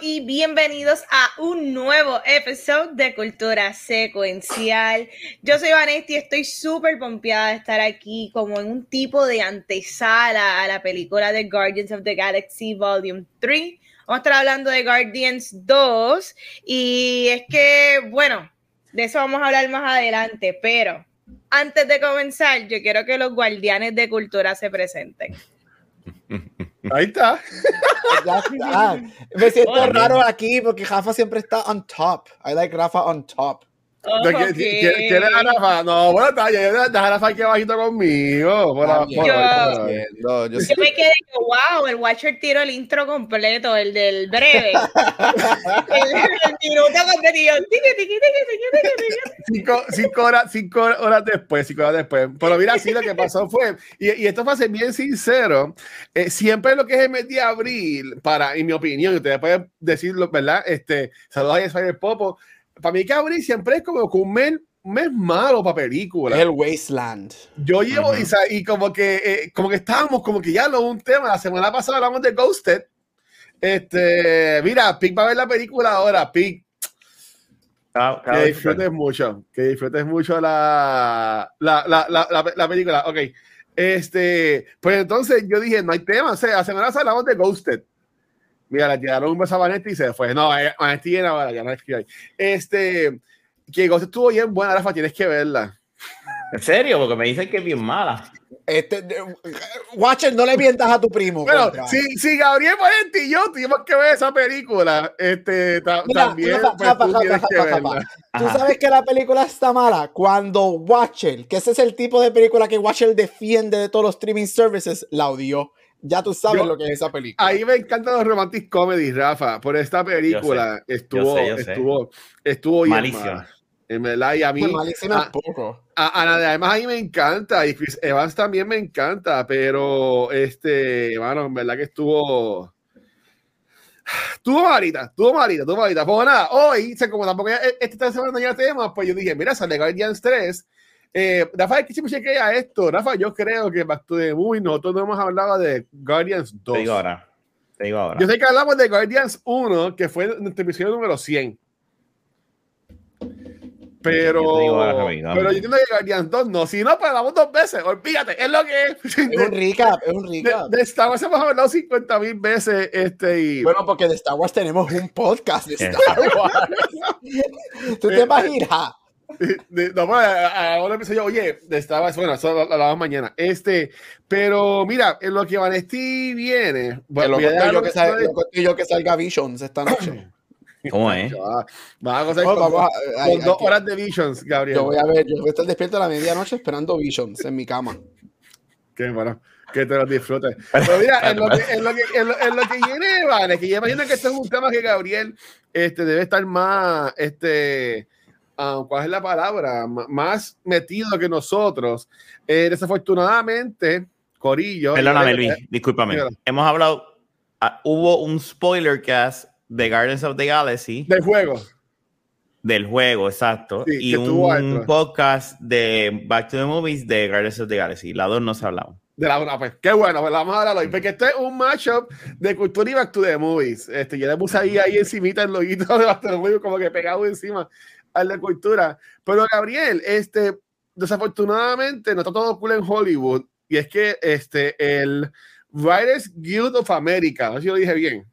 Y bienvenidos a un nuevo episodio de Cultura Secuencial. Yo soy Vanessa y estoy súper pompeada de estar aquí como en un tipo de antesala a la película de Guardians of the Galaxy Volume 3. Vamos a estar hablando de Guardians 2 y es que, bueno, de eso vamos a hablar más adelante, pero antes de comenzar, yo quiero que los guardianes de cultura se presenten. Ahí está. Ya Me siento raro aquí porque Rafa siempre está on top. I like Rafa on top. Okay. ¿Quieres a Rafa? No, bueno, deja a Rafa aquí abajito conmigo. Por, yo, yo, yo, me quedé, wow, el Watcher tiró el intro completo, el del breve. el, el minuto completo. Cinco, cinco, horas, cinco horas después, cinco horas después. Pero mira, sí, lo que pasó fue, y, y esto fue a ser bien sincero, eh, siempre lo que es el mes de abril, para, en mi opinión, y ustedes pueden decirlo, ¿verdad? Este, saludos a Spider Popo para mí que abril siempre es como un mes, mes malo para películas. El Wasteland. Yo llevo, y, como que eh, como que estábamos, como que ya lo un tema. La semana pasada hablamos de Ghosted. Este, mira, Pic va a ver la película ahora, Pic. que disfrutes mucho, que disfrutes mucho la, la, la, la, la película. Ok. Este, pues entonces yo dije, no hay tema. O sea, la semana pasada hablamos de Ghosted. Mira, le tiraron un beso a Vanetti y se fue. No, eh, Vanetti viene ahora, ya no es que Este, que Ghost estuvo bien buena, Rafa, tienes que verla. ¿En serio? Porque me dicen que es bien mala. Este, Watcher, no le mientas a tu primo. Bueno, si, si Gabriel Valenti y yo tuvimos que ver esa película, este, también tú sabes que la película está mala cuando Watcher, que ese es el tipo de película que Watcher defiende de todos los streaming services, la odió ya tú sabes lo que es esa película. Ahí me encantan los romantic comedies, Rafa. Por esta película estuvo, estuvo, estuvo malísima. En verdad, y a mí. Malísima poco. además, a mí me encanta. Y Chris Evans también me encanta. Pero, este, bueno, en verdad que estuvo. Estuvo malita, estuvo malita, estuvo malita. Pues nada, hoy, como tampoco esta semana ya temas, pues yo dije, mira, sale Guardians 3 eh, Rafa, ¿qué se queda esto? Rafa, yo creo que Back to the Movie, nosotros no hemos hablado de Guardians 2. Te digo ahora. Te digo ahora. Yo sé que hablamos de Guardians 1, que fue nuestro episodio número 100. Pero, yo pero yo entiendo que Guardians 2 no. Si no, pues hablamos dos veces. Olvídate, es lo que es. Es un recap, es un recap. De, Star Wars hemos hablado 50 mil veces. Este, y... Bueno, porque de Star Wars tenemos un podcast de Star Wars. ¿Tú te imaginas? No, ahora empecé yo, oye, estaba, bueno, eso lo hablamos mañana. Este, pero mira, en lo que Vanesti viene, bueno, yo, que salga, yo que salga Visions esta noche. ¿Cómo es? Vamos a, con, dos horas de Visions, Gabriel. Yo voy a ver, yo voy a estar despierto a la medianoche esperando Visions en mi cama. Qué bueno, que te lo disfrutes. Pero mira, en lo que, en lo que, en lo, en lo que viene, vale, que yo imagino que este es un tema que Gabriel este, debe estar más, este, Um, ¿cuál es la palabra? más metido que nosotros. Eh, desafortunadamente, Corillo. Perdóname, Luis, discúlpame. Hemos hablado, ah, hubo un spoiler cast de Guardians of the Galaxy. Del juego. Del juego, exacto. y un podcast de Back to the Movies de Guardians of the Galaxy. La dos no se hablado. De la una, pues qué bueno, pues vamos a hablar hoy, porque este es un matchup de cultura y back to the movies. Este, yo le puse ahí, ahí encimita el loguito de back to the movies, como que pegado encima al de cultura. Pero Gabriel, este, desafortunadamente no está todo cool en Hollywood. Y es que este, el Writers Guild of America, no sé si lo dije bien,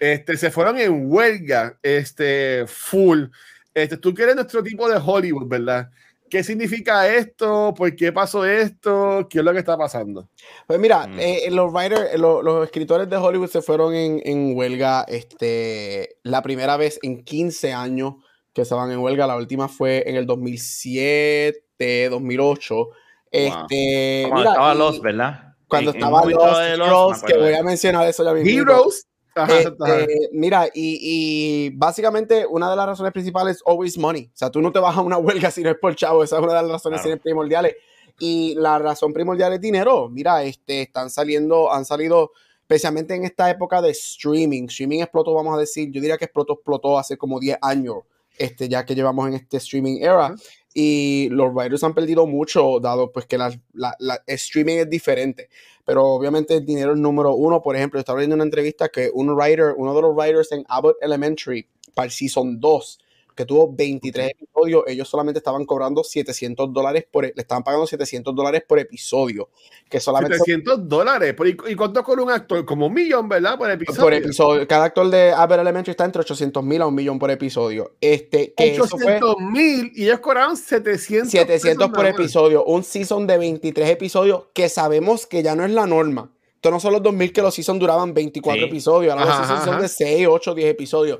este, se fueron en huelga este, full. Este, tú que eres nuestro tipo de Hollywood, ¿verdad? ¿Qué significa esto? ¿Por qué pasó esto? ¿Qué es lo que está pasando? Pues mira, mm. eh, los writers, los escritores de Hollywood se fueron en, en, huelga este, la primera vez en 15 años que se van en huelga. La última fue en el 2007, 2008. Este, cuando estaba Los, ¿verdad? Cuando estaba Los, los que voy a mencionar eso ya mismo. Heroes. Este, mira, y, básicamente una de las razones principales es always money. O sea, tú no te vas a una huelga si no es por chavo. Esa es una de las razones primordiales. Y la razón primordial es dinero. Mira, este, están saliendo, han salido, especialmente en esta época de streaming. Streaming explotó, vamos a decir, yo diría que explotó, explotó hace como 10 años, este, ya que llevamos en este streaming era. Y los writers han perdido mucho, dado pues que la, la, streaming es diferente. Pero obviamente el dinero es número uno. Por ejemplo, estaba viendo una entrevista que un writer, uno de los writers en Abbott Elementary, para el Season 2, que tuvo 23 episodios, ellos solamente estaban cobrando 700 dólares por, e, le estaban pagando 700 dólares por episodio. Que solamente 700 dólares. ¿Y cuánto con un actor? Como un millón, ¿verdad? Por episodio. Por episodio. Cada actor de Abbott Elementary está entre 800 mil a un millón por episodio. Este, que 800 mil y ellos cobraron 700. 700 por episodio. Un season de 23 episodios que sabemos que ya no es la norma. Esto no son los 2000 que los seasons duraban 24 episodios. Ahora los seasons son de 6, 8, 10 episodios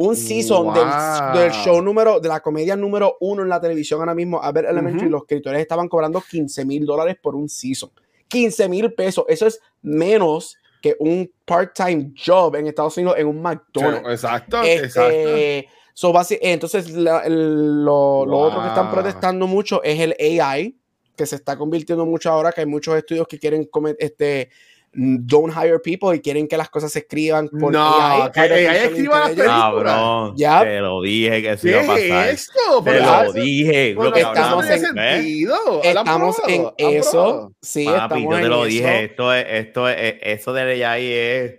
un season del, show número, de la comedia número uno en la televisión ahora mismo, a ver Elementary, los escritores estaban cobrando 15 mil dólares por un season. 15 mil pesos, eso es menos que un part-time job en Estados Unidos en un McDonald's. exacto, este, exacto. entonces, lo, otro que están protestando mucho es el AI, que se está convirtiendo mucho ahora, que hay muchos estudios que quieren comer, este, don't hire people y quieren que las cosas se escriban por no, AI. Que AI escriba las Cabrón, ya. te lo dije que se iba a pasar. esto? Te lo dije. Bueno, estamos en, sentido. estamos en eso. Sí, Papi, estamos yo te lo dije. Esto es, esto es, eso de AI es...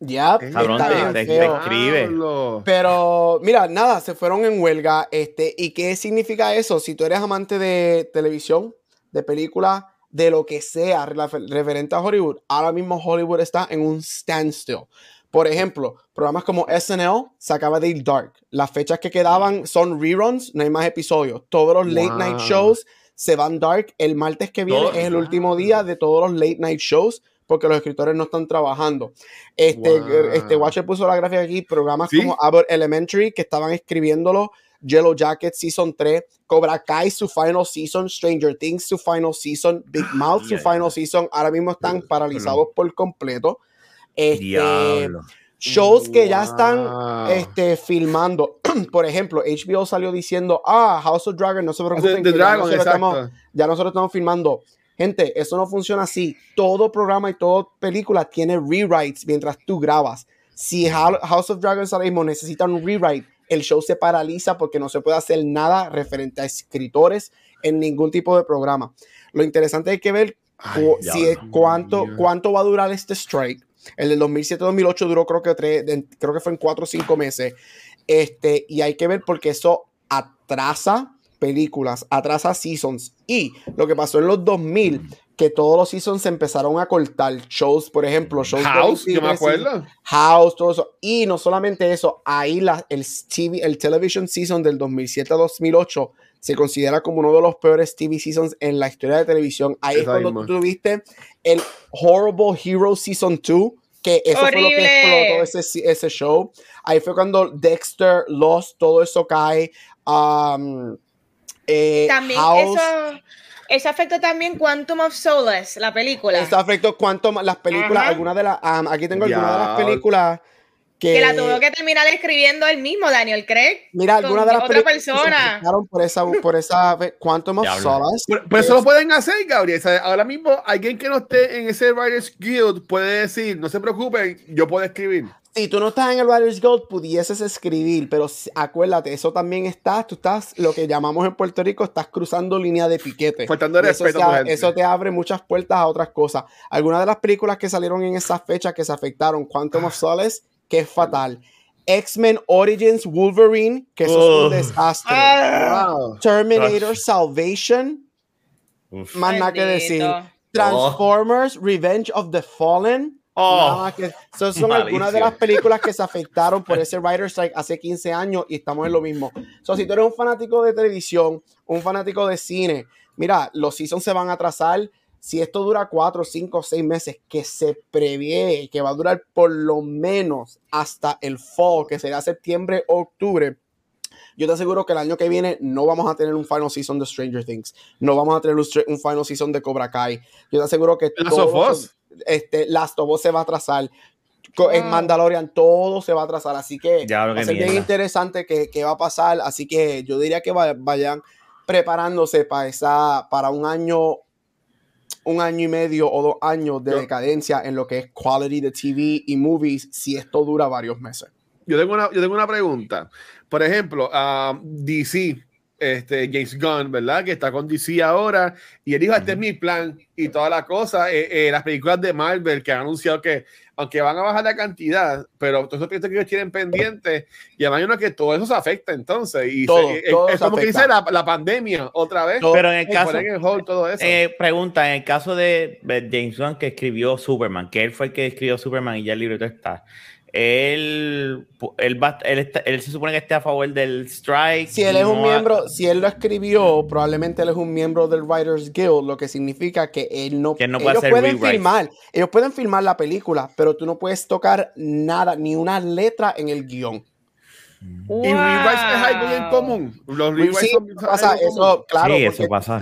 Ya, cabrón, te, te, escribe. Pero mira, nada, se fueron en huelga. Este, ¿Y qué significa eso? Si tú eres amante de televisión, de películas, de lo que sea referente a Hollywood, ahora mismo Hollywood está en un standstill. Por ejemplo, programas como SNL se acaba de ir dark. Las fechas que quedaban son reruns, no hay más episodios. Todos los late night shows se van dark. El martes que viene es el último día de todos los late night shows porque los escritores no están trabajando. Este, este Watcher puso la gráfica aquí, programas como Abbott Elementary que estaban escribiéndolo Yellow Jacket Season 3, Cobra Kai su final season, Stranger Things su final season, Big Mouth su final season, ahora mismo están paralizados por completo. Este, shows que ya están este, filmando. por ejemplo, HBO salió diciendo, ah, House of Dragon, no se preocupen, ya, nosotros estamos, ya nosotros estamos filmando. Gente, eso no funciona así. Todo programa y toda película tiene rewrites mientras tú grabas. Si House of Dragons ahora mismo necesita un rewrite, el show se paraliza porque no se puede hacer nada referente a escritores en ningún tipo de programa. Lo interesante hay que ver si es, cuánto, cuánto va a durar este strike. El del 2007-2008 duró creo que, tres, creo que fue en cuatro o cinco meses. Este, y hay que ver porque eso atrasa películas, atrasa seasons. Y lo que pasó en los 2000 que todos los seasons se empezaron a cortar. Shows, por ejemplo, shows House, yo me acuerdo. House, todo eso. Y no solamente eso, ahí la, el, TV, el television season del 2007 a 2008 se considera como uno de los peores TV seasons en la historia de televisión. Ahí es cuando tú tuviste el Horrible Hero Season 2, que eso fue lo que explotó ese, ese show. Ahí fue cuando Dexter, Lost, todo eso cae. Um, eh, También eso eso afectó también Quantum of Solace, la película. Eso afectó Quantum, las películas, algunas de las, aquí tengo algunas de las películas que, que, la tuvo que terminar escribiendo él mismo, Daniel Craig. Mira, algunas de las otra persona. por esa, por esa Quantum of Solace. Pero, eso lo pueden hacer, Gabriel. ahora mismo, alguien que no esté en ese Writers Guild puede decir, no se preocupen, yo puedo escribir si tú no estás en el Writers Gold, pudieses escribir, pero acuérdate, eso también está, tú estás, lo que llamamos en Puerto Rico, estás cruzando línea de piquete. Eso, eso, te abre muchas puertas a otras cosas. Algunas de las películas que salieron en esa fecha que se afectaron, Quantum of Solace, que es fatal. X-Men Origins Wolverine, que eso es un desastre. Ah. Terminator Salvation, más nada que decir. Transformers Revenge of the Fallen. Oh, son algunas de las películas que se afectaron por ese Writer Strike hace 15 años y estamos en lo mismo. So, si tú eres un fanático de televisión, un fanático de cine, mira, los seasons se van a atrasar. Si esto dura 4, 5, 6 meses, que se prevé que va a durar por lo menos hasta el fall, que será septiembre o octubre, yo te aseguro que el año que viene no vamos a tener un final season de Stranger Things, no vamos a tener un, final season de Cobra Kai. Yo te aseguro que este, Last of Us se va a atrasar. En Mandalorian todo se va a atrasar, así que ya, va a ser bien interesante qué, va a pasar, así que yo diría que vayan preparándose para esa, para un año, un año y medio o dos años de decadencia en lo que es quality de TV y movies si esto dura varios meses. Yo tengo una, yo tengo una pregunta. Por ejemplo, a DC, este, James Gunn, ¿verdad? Que está con DC ahora y él dijo, este es mi plan y toda la cosa. Eh, eh, las películas de Marvel que han anunciado que, aunque van a bajar la cantidad, pero todos esos que ellos tienen pendientes, y imagino que todo eso se afecta entonces. Y todo, eh, es como que dice la, pandemia otra vez. Pero en el caso, todo eso. pregunta, en el caso de James Gunn que escribió Superman, que él fue el que escribió Superman y ya el libreto está él, él, él, se supone que esté a favor del strike. Si él es un miembro, si él lo escribió, probablemente él es un miembro del Writers Guild, lo que significa que él no, que no puede ellos pueden filmar, ellos pueden filmar la película, pero tú no puedes tocar nada, ni una letra en el guion. Y rewrites es algo bien común. Los rewrites pasa eso, claro. Sí, eso pasa.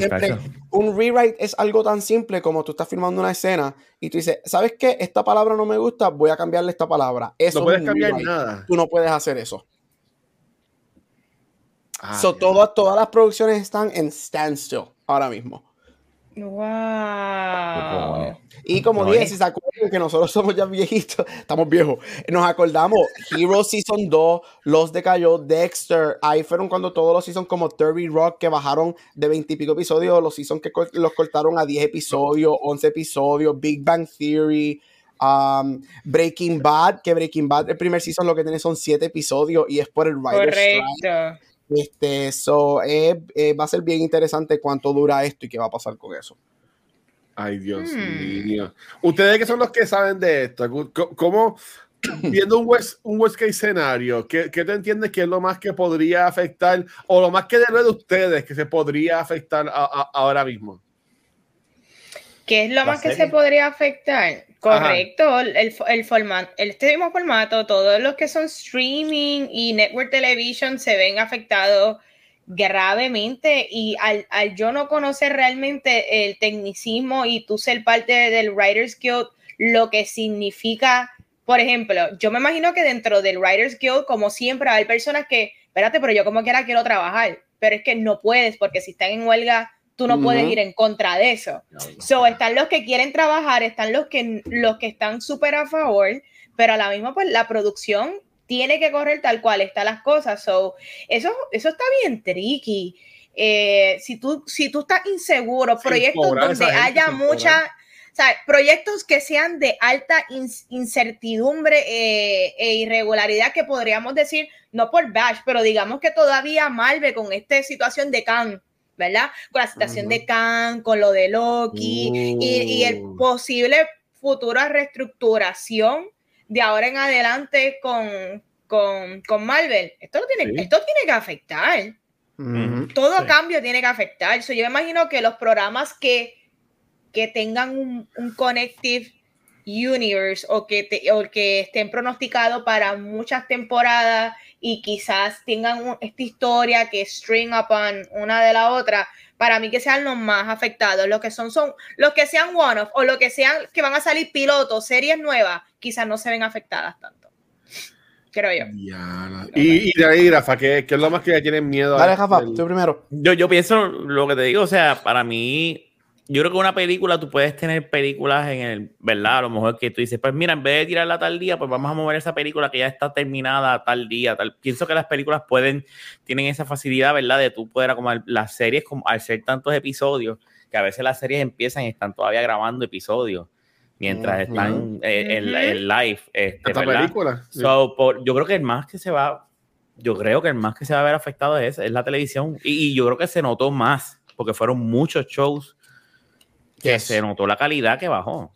un rewrite es algo tan simple como tú estás filmando una escena y tú dices, ¿sabes qué? Esta palabra no me gusta, voy a cambiarle esta palabra. Eso no puedes cambiar nada. Tú no puedes hacer eso. Ah, todas las producciones están en standstill ahora mismo. Wow. Y como dije, si se acuerdan que nosotros somos ya viejitos, estamos viejos, nos acordamos, Hero Season 2, Los decayó, Dexter, ahí fueron cuando todos los seasons como 30 Rock que bajaron de 20 y pico episodios, los seasons que los cortaron a 10 episodios, 11 episodios, Big Bang Theory, um, Breaking Bad, que Breaking Bad, el primer season lo que tiene son 7 episodios y es por el writer Correcto. Este, so, eh, eh, va a ser bien interesante cuánto dura esto y qué va a pasar con eso. Ay, Dios hmm. mío. Ustedes que son los que saben de esto, ¿cómo, viendo un worst, un worst case escenario, ¿qué, ¿qué, te entiendes que es lo más que podría afectar o lo más que debe de ustedes que se podría afectar ahora mismo? ¿Qué es lo más que se podría afectar? Correcto, el, el, formato, este mismo formato, todos los que son streaming y network television se ven afectados gravemente y al, yo no conocer realmente el tecnicismo y tú ser parte del Writers Guild, lo que significa, por ejemplo, yo me imagino que dentro del Writers Guild, como siempre, hay personas que, espérate, pero yo como quiera quiero trabajar, pero es que no puedes porque si están en huelga tú no puedes ir en contra de eso. so, están los que quieren trabajar, están los que, los que están súper a favor, pero a la misma, pues la producción tiene que correr tal cual están las cosas. So, eso, eso está bien tricky. Eh, si, tú, si tú estás inseguro, proyectos donde haya mucha... O sea, proyectos que sean de alta incertidumbre eh, e irregularidad que podríamos decir, no por Bash, pero digamos que todavía Malve con esta situación de Khan ¿verdad? Con la situación de Khan, con lo de Loki y, el uh. posible futura reestructuración de ahora en adelante con, con, Marvel. Esto, tiene, esto tiene que afectar. Todo cambio tiene que afectar. yo imagino que los programas que, que tengan un, un Connective Universe o que, o que estén pronosticados para muchas temporadas y quizás tengan esta historia que string upon una de la otra, para mí que sean los más afectados, los que son, son los que sean one-off o los que sean que van a salir pilotos, series nuevas, quizás no se ven afectadas tanto. Creo yo. Y, y de ahí, Rafa, ¿qué, es lo más que ya tienen miedo? Dale, Rafa, tú primero. Yo, yo pienso lo que te digo, o sea, para mí yo creo que una película, tú puedes tener películas en el, ¿verdad? A lo mejor que tú dices, pues mira, en vez de tirarla tal día, pues vamos a mover esa película que ya está terminada tal día, tal. Pienso que las películas pueden, tienen esa facilidad, ¿verdad? De tú poder, como las series, como al ser tantos episodios, que a veces las series empiezan y están todavía grabando episodios mientras están eh, en, live. Este, película. yo creo que el más que se va, yo creo que el más que se va a ver afectado es, es la televisión. Y, y yo creo que se notó más, porque fueron muchos shows que se notó la calidad que bajó.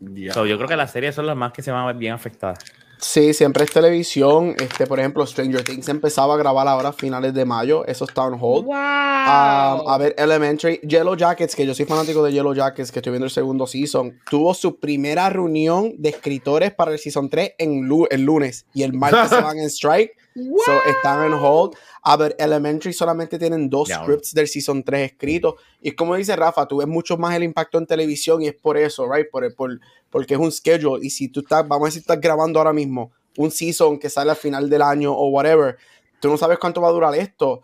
yo creo que las series son las más que se van a ver bien afectadas. Sí, siempre es televisión. Este, por ejemplo, Stranger Things empezaba a grabar ahora a finales de mayo. Eso está on hold. Wow. a ver, Elementary. Yellow Jackets, que yo soy fanático de Yellow Jackets, que estoy viendo el segundo season. Tuvo su primera reunión de escritores para el season 3 en el lunes. Y el martes se van en strike. So, están en hold. A ver, Elementary solamente tienen dos scripts del Season 3 escritos. Y es como dice Rafa, tú ves mucho más el impacto en televisión y es por eso, right? Por, por, porque es un schedule. Y si tú estás, vamos a decir, estás grabando ahora mismo un season que sale al final del año o whatever, tú no sabes cuánto va a durar esto.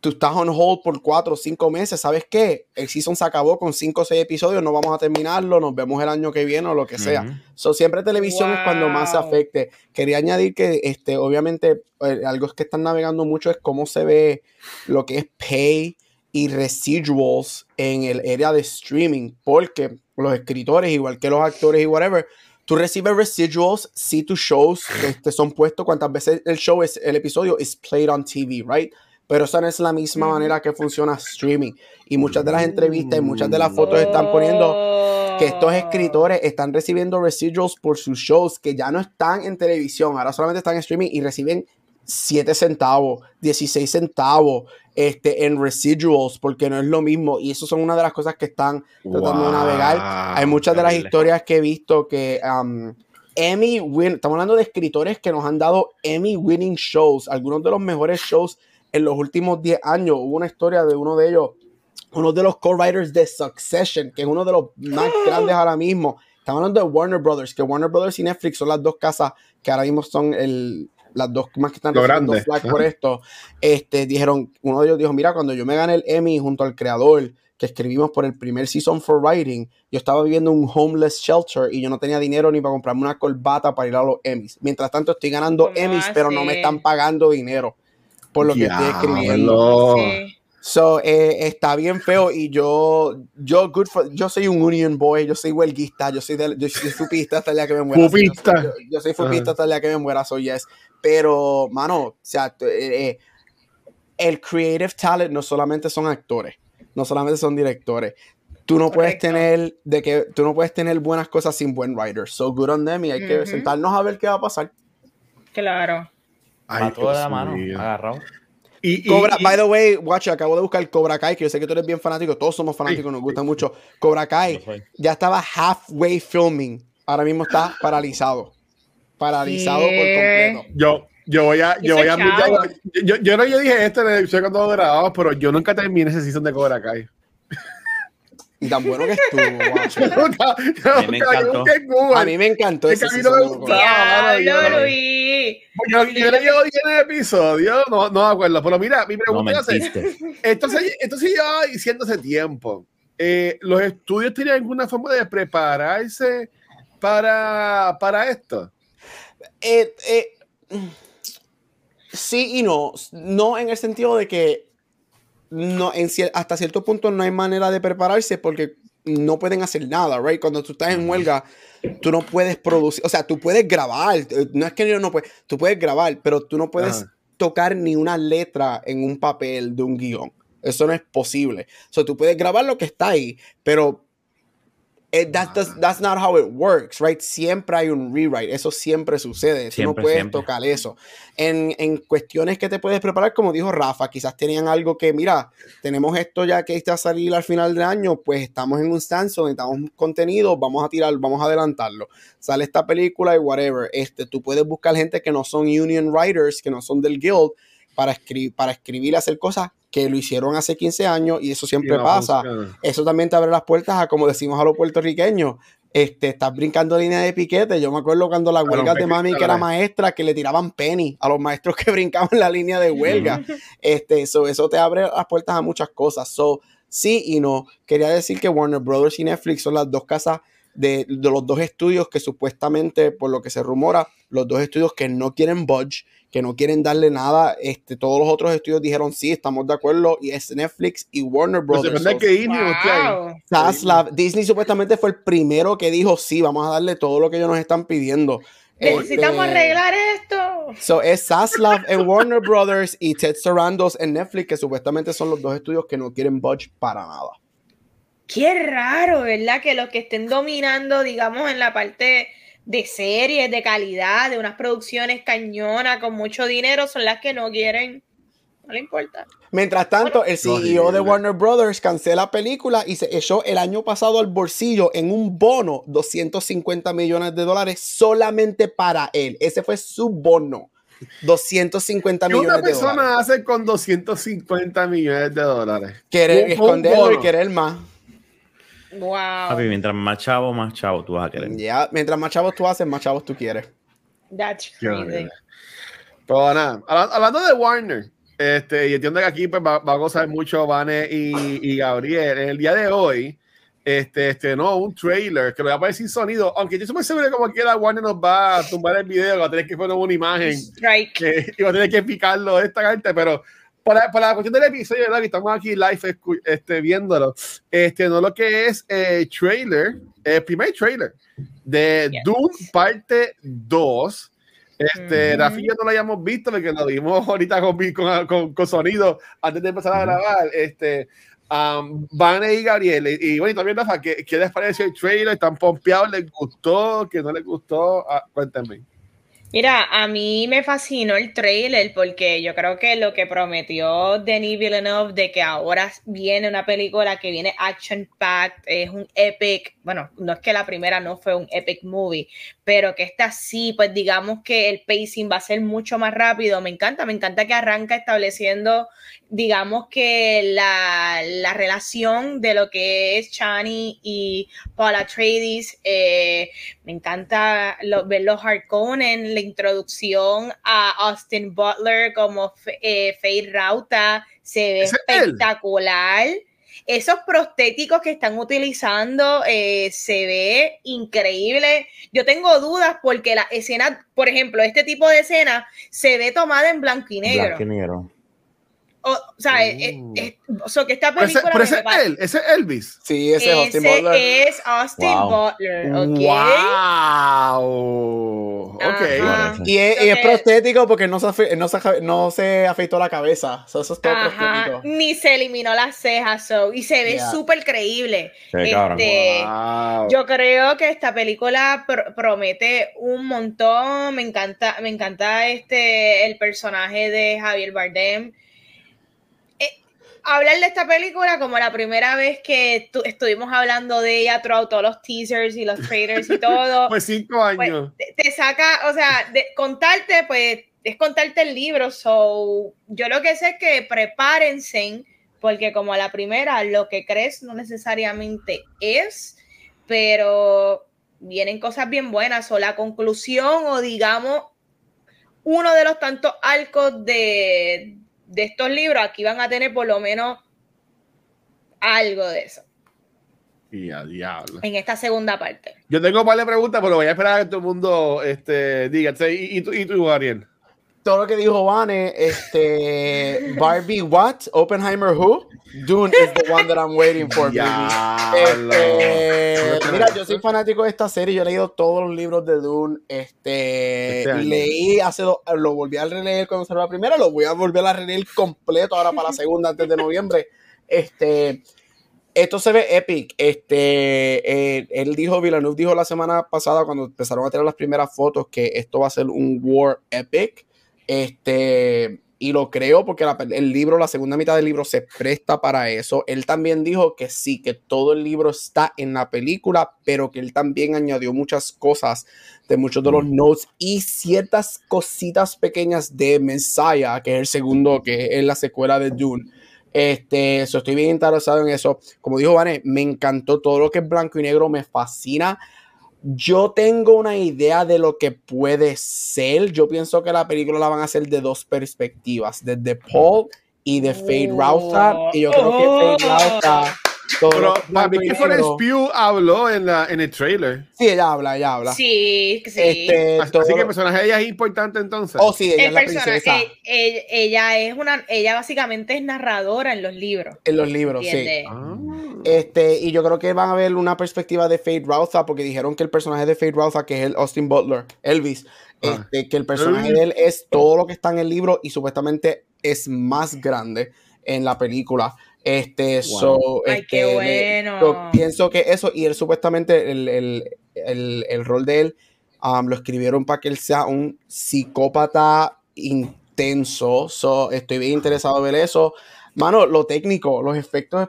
tú estás on hold por cuatro o cinco meses, ¿sabes qué? El season se acabó con cinco o seis episodios, no vamos a terminarlo, nos vemos el año que viene o lo que sea. So, siempre televisión es cuando más se afecte. Quería añadir que, este, obviamente, eh, algo que están navegando mucho es cómo se ve lo que es pay y residuals en el área de streaming, porque los escritores, igual que los actores y whatever, tú recibes residuals si tus shows este, son puestos cuantas veces el show es, el episodio es played on TV, right? Pero esa no es la misma manera que funciona streaming. Y muchas de las entrevistas y muchas de las fotos están poniendo que estos escritores están recibiendo residuals por sus shows que ya no están en televisión, ahora solamente están en streaming y reciben 7 centavos, 16 centavos este, en residuals, porque no es lo mismo. Y eso son una de las cosas que están tratando de navegar. Hay muchas de las historias que he visto que um, Emmy win, estamos hablando de escritores que nos han dado Emmy winning shows, algunos de los mejores shows en los últimos 10 años. Hubo una historia de uno de ellos, uno de los co-writers de Succession, que es uno de los más grandes ahora mismo. Estamos hablando de Warner Brothers, que Warner Brothers y Netflix son las dos casas que ahora mismo son el, las dos más que están recibiendo grande. flag Ajá. por esto. Este, dijeron, uno de ellos dijo, mira, cuando yo me gané el Emmy junto al creador, que escribimos por el primer season for writing, yo estaba viviendo en un homeless shelter y yo no tenía dinero ni para comprarme una corbata para ir a los Emmys. Mientras tanto estoy ganando ¿Cómo Emmys, pero no me están pagando dinero por lo que estoy escribiendo. Sí. So, eh, está bien feo y yo, yo, good for- yo soy un union boy, yo soy huelguista, yo soy, del- yo soy fupista hasta el día que me muera. Fupista. Yo, yo soy fupista hasta el día que me muera, soy yes. Pero, mano, o sea, eh, eh, el creative talent no solamente son actores, no solamente son directores. Tú no puedes Correcto. tener de que tú no puedes tener buenas cosas sin buen writer. So good on them y hay que sentarnos a ver qué va a pasar. Claro. Ay, todo de la mano, agarrado. Y, y- Cobra, y- by the way, watch, acabo de buscar Cobra Kai, que yo sé que tú eres bien fanático, todos somos fanáticos, nos gusta mucho. Cobra Kai ya estaba halfway filming, ahora mismo está paralizado. Paralizado por completo. yo, yo voy a, yo voy a yo, yo, yo no yo dije esto en el episodio cuando lo grabamos, pero yo nunca terminé ese season de Cobra Kai. Y tan bueno que estuvo. Nunca- A mí me encantó. A mí me encantó ese me season Kai. gustaba. yo- Diablo, Luis. Porque yo, yo le llevo 10 en el episodio, no, no me acuerdo. Pero mira, mi No pregunta es: esto se, esto se llevaba diciendo hace tiempo. Eh, ¿Los estudios tienen alguna forma de prepararse para, para esto? Eh, eh, sí y no. No en el sentido de que no, en cier- hasta cierto punto no hay manera de prepararse porque no pueden hacer nada, right? Cuando tú estás en huelga, tú no puedes producir, o sea, tú puedes grabar, eh, no es que yo no puedes, tú puedes grabar, pero tú no puedes Ajá. tocar ni una letra en un papel de un guion. Eso no es posible. O sea, tú puedes grabar lo que está ahí, pero eh, that does- that's not how it works, right? Siempre hay un rewrite, eso siempre sucede, tú no Siempre, puedes siempre. tocar eso. En, en cuestiones que te puedes preparar, como dijo Rafa, quizás tenían algo que, mira, tenemos esto ya que está a salir al final del año, pues estamos en un stance, necesitamos contenido, vamos a tirar, vamos a adelantarlo. Sale esta película y whatever. Este, tú puedes buscar gente que no son union writers, que no son del guild, para, escribir para escribir hacer cosas que lo hicieron hace 15 años y eso siempre Y pasa eso también te abre las puertas a, como decimos a los puertorriqueños, este, estás brincando línea de piquete. Yo me acuerdo cuando las Claro, huelgas de mami, que era maestra, que le tiraban penny a los maestros que brincaban la línea de huelga. este, so, eso te abre las puertas a muchas cosas. So, sí y no. Quería decir que Warner Brothers y Netflix son las dos casas de, de los dos estudios que supuestamente, por lo que se rumora, los dos estudios que no quieren budge, que no quieren darle nada. Este, todos los otros estudios dijeron sí, estamos de acuerdo, y es Netflix y Warner Pues Brothers. depende So, de qué Disney no esté ahí. Wow. Zaslav, Disney supuestamente fue el primero que dijo sí, vamos a darle todo lo que ellos nos están pidiendo. Necesitamos Este, arreglar esto. So es Zaslav en Warner Brothers y Ted Sarandos en Netflix, que supuestamente son los dos estudios que no quieren budge para nada. Qué raro, ¿verdad? Que los que estén dominando, digamos, en la parte de series, de calidad, de unas producciones cañonas con mucho dinero, son las que no quieren. No le importa. Mientras tanto, el CEO de Horrible. Warner Brothers cancela película y se echó el año pasado al bolsillo en un bono 250 millones de dólares solamente para él. Ese fue su bono. 250 ¿Qué una millones de dólares. persona hace con 250 millones de dólares? Querer esconderlo y querer más. Wow. Papi, mientras más chavo, más chavo tú vas a querer. Ya, mientras más chavos tú haces, más chavos tú quieres. That's crazy. Pero nada, habla- hablando de Warner, Este, y entiendo que aquí pues, va, va a gozar mucho Vane y, y Gabriel. En el día de hoy, este, este, no, un trailer que lo voy a poner sin sonido, aunque yo estoy muy seguro que como quiera Warner nos va a tumbar el video, va a tener que poner una imagen Strike. que, y va a tener que picarlo esta gente, pero para, para la cuestión del episodio, ¿verdad? que estamos aquí live este, viéndolo, este, no lo que es eh, trailer, el primer trailer de Yes. Doom parte 2. Este, Ujú. Rafi y yo no lo habíamos visto porque lo vimos ahorita con, con, con- con sonido antes de empezar a grabar. Este, um, Vane y Gabriel. Y, y bueno, y también Rafa, ¿qué, ¿qué les pareció el trailer? ¿Están pompeados? ¿Les gustó? ¿Qué no les gustó? Ah, cuéntenme. Mira, a mí me fascinó el trailer porque yo creo que lo que prometió Denis Villeneuve de que ahora viene una película que viene action packed, es un epic, bueno, no es que la primera no fue un epic movie, pero que esta sí, pues digamos que el pacing va a ser mucho más rápido. Me encanta, me encanta que arranca estableciendo, digamos que la, la relación de lo que es Chani y Paula Atreides. eh, me encanta lo- ver los Harkonnen, la introducción a Austin Butler como eh, Faye Rauta, se ve ¿Ese es él? Esos prostéticos que están utilizando eh, se ve increíble. Yo tengo dudas porque la escena, por ejemplo, este tipo de escena se ve tomada en blanco y negro. Blanco y negro. O, o sea, eh, Uh. eh, eh, o sea, que esta Pero ese, película pero ese es parece- él, ese es Elvis. Sí, ese es Austin ese Butler. es Austin Wow. Butler, ¿ok? ¡Wow! Ok. Y es, y es prostético porque no se, no se, no se afeitó la cabeza. So, eso es todo Ajá, prostético. ni se eliminó las cejas, so, y se ve Yeah. súper creíble. Este, Wow. Yo creo que esta película pr- promete un montón. Me encanta, me encanta este el personaje de Javier Bardem. Hablar de esta película como la primera vez que tu- estuvimos hablando de ella throughout todos los teasers y los trailers y todo. Pues cinco pues, años. te, te saca, o sea, de contarte, pues es contarte el libro. So, yo lo que sé es que prepárense, porque como la primera, lo que crees no necesariamente es, pero vienen cosas bien buenas. O la conclusión, o digamos, uno de los tantos arcos de, de estos libros, aquí van a tener por lo menos algo de eso Y a diablo. en esta segunda parte. Yo tengo un par de preguntas, pero voy a esperar a que todo el mundo este, diga. ¿Y, y, tú, y tú, Ariel? Todo lo que dijo Vane, este, Barbie what? Oppenheimer who? Dune is the one that I'm waiting for, baby. Diablo. Este, mira, yo soy fanático de esta serie. Yo he leído todos los libros de Dune. Este, Este leí hace dos, lo volví a releer cuando salió la primera, lo voy a volver a releer completo ahora para la segunda antes de noviembre. Este, esto se ve epic. Este, eh, él dijo, Villeneuve dijo la semana pasada cuando empezaron a tener las primeras fotos que esto va a ser un war epic. Este, y lo creo porque la- el libro, la segunda mitad del libro se presta para eso. Él también dijo que sí, que todo el libro está en la película, pero que él también añadió muchas cosas de muchos de los notes y ciertas cositas pequeñas de Messiah, que es el segundo, que es la secuela de Dune. Este, so estoy bien interesado en eso. Como dijo Vane, me encantó todo lo que es blanco y negro, me fascina. Yo tengo una idea de lo que puede ser. Yo pienso que la película la van a hacer de dos perspectivas, desde Paul y de Fade. Rauta. Y yo creo que Fade Rauta. Todo Pero es para mí que Florence Pugh habló en, la, en el trailer. Sí, ella habla, ella habla. Sí, sí. Este, Así, todo así que el personaje de ella es importante entonces. Oh, sí, ella es el la personaje, princesa eh, eh, ella es una, ella básicamente es narradora en los libros. en los libros, sí. Ah. Este, y yo creo que van a ver una perspectiva de Fade Rauta, porque dijeron que el personaje de Fade Rauta, que es el Austin Butler, Elvis, Ah. este, que el personaje Elvis. de él es todo lo que está en el libro y supuestamente es más grande en la película. Este, Wow. so, Ay, este, qué le- bueno. pienso que eso, y él supuestamente, el, el- el- el rol de él, um, lo escribieron para que él sea un psicópata intenso. So, estoy bien interesado en ver eso. Mano, lo técnico, los efectos,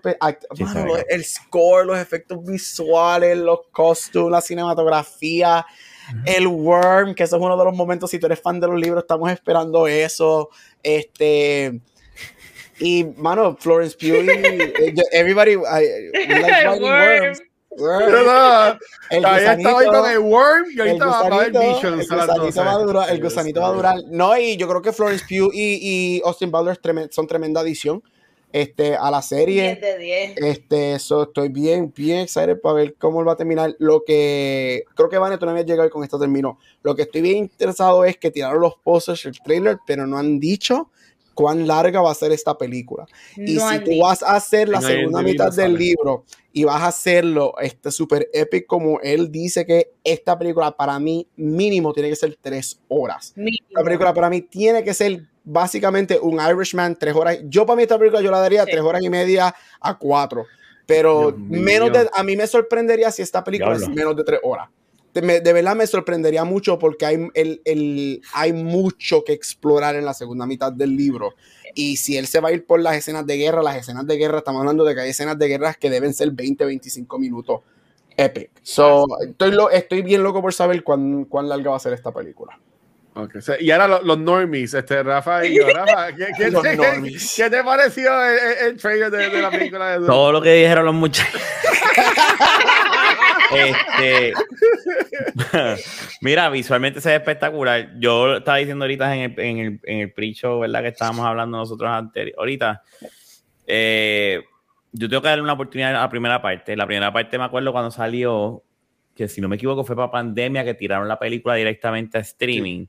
mano, lo- el score, los efectos visuales, los costumes, la cinematografía, el worm, que eso es uno de los momentos, si tú eres fan de los libros, estamos esperando eso. Este. Y, mano, Florence Pugh y eh, everybody, I- we like El writing worm. worms. el estaba ahí con el Worm y ahorita va a haber Visions. El gusanito, va a durar, el gusanito va a durar. No, y yo creo que Florence Pugh y, y Austin Butler son tremenda adición este, a la serie. 10 de 10. Este, eso estoy bien, bien excited para ver cómo va a terminar. Lo que creo que Vane, tú no habías llegado con esto terminó. Lo que estoy bien interesado es que tiraron los posters, el trailer, pero no han dicho cuán larga va a ser esta película. y si tú vas a hacer la segunda mitad del libro y vas a hacerlo este súper épico como él dice que esta película para mí mínimo tiene que ser tres horas. La película para mí tiene que ser básicamente un Irishman, tres horas. Yo para mí esta película yo la daría tres horas y media a cuatro. Pero menos de, a mí me sorprendería si esta película es menos de tres horas. De, de, verdad me sorprendería mucho porque hay, el, el, hay mucho que explorar en la segunda mitad del libro. Y si él se va a ir por las escenas de guerra, las escenas de guerra, estamos hablando de que hay escenas de guerra que deben ser 20, 25 minutos. Epic. So, estoy, lo, estoy bien loco por saber cuán, cuán larga va a ser esta película. Okay. Y ahora los, normies, este, Rafa y yo, Rafa, ¿qué, qué, te, ¿qué te, pareció el, trailer de, la película de? Todo lo que dijeron los muchachos. este, mira, visualmente se ve espectacular. Yo estaba diciendo ahorita en el, en el, en el pre-show, ¿verdad? Que estábamos hablando nosotros anterior. Ahorita, eh, yo tengo que darle una oportunidad a la primera parte. La primera parte me acuerdo cuando salió que si no me equivoco fue para pandemia que tiraron la película directamente a streaming.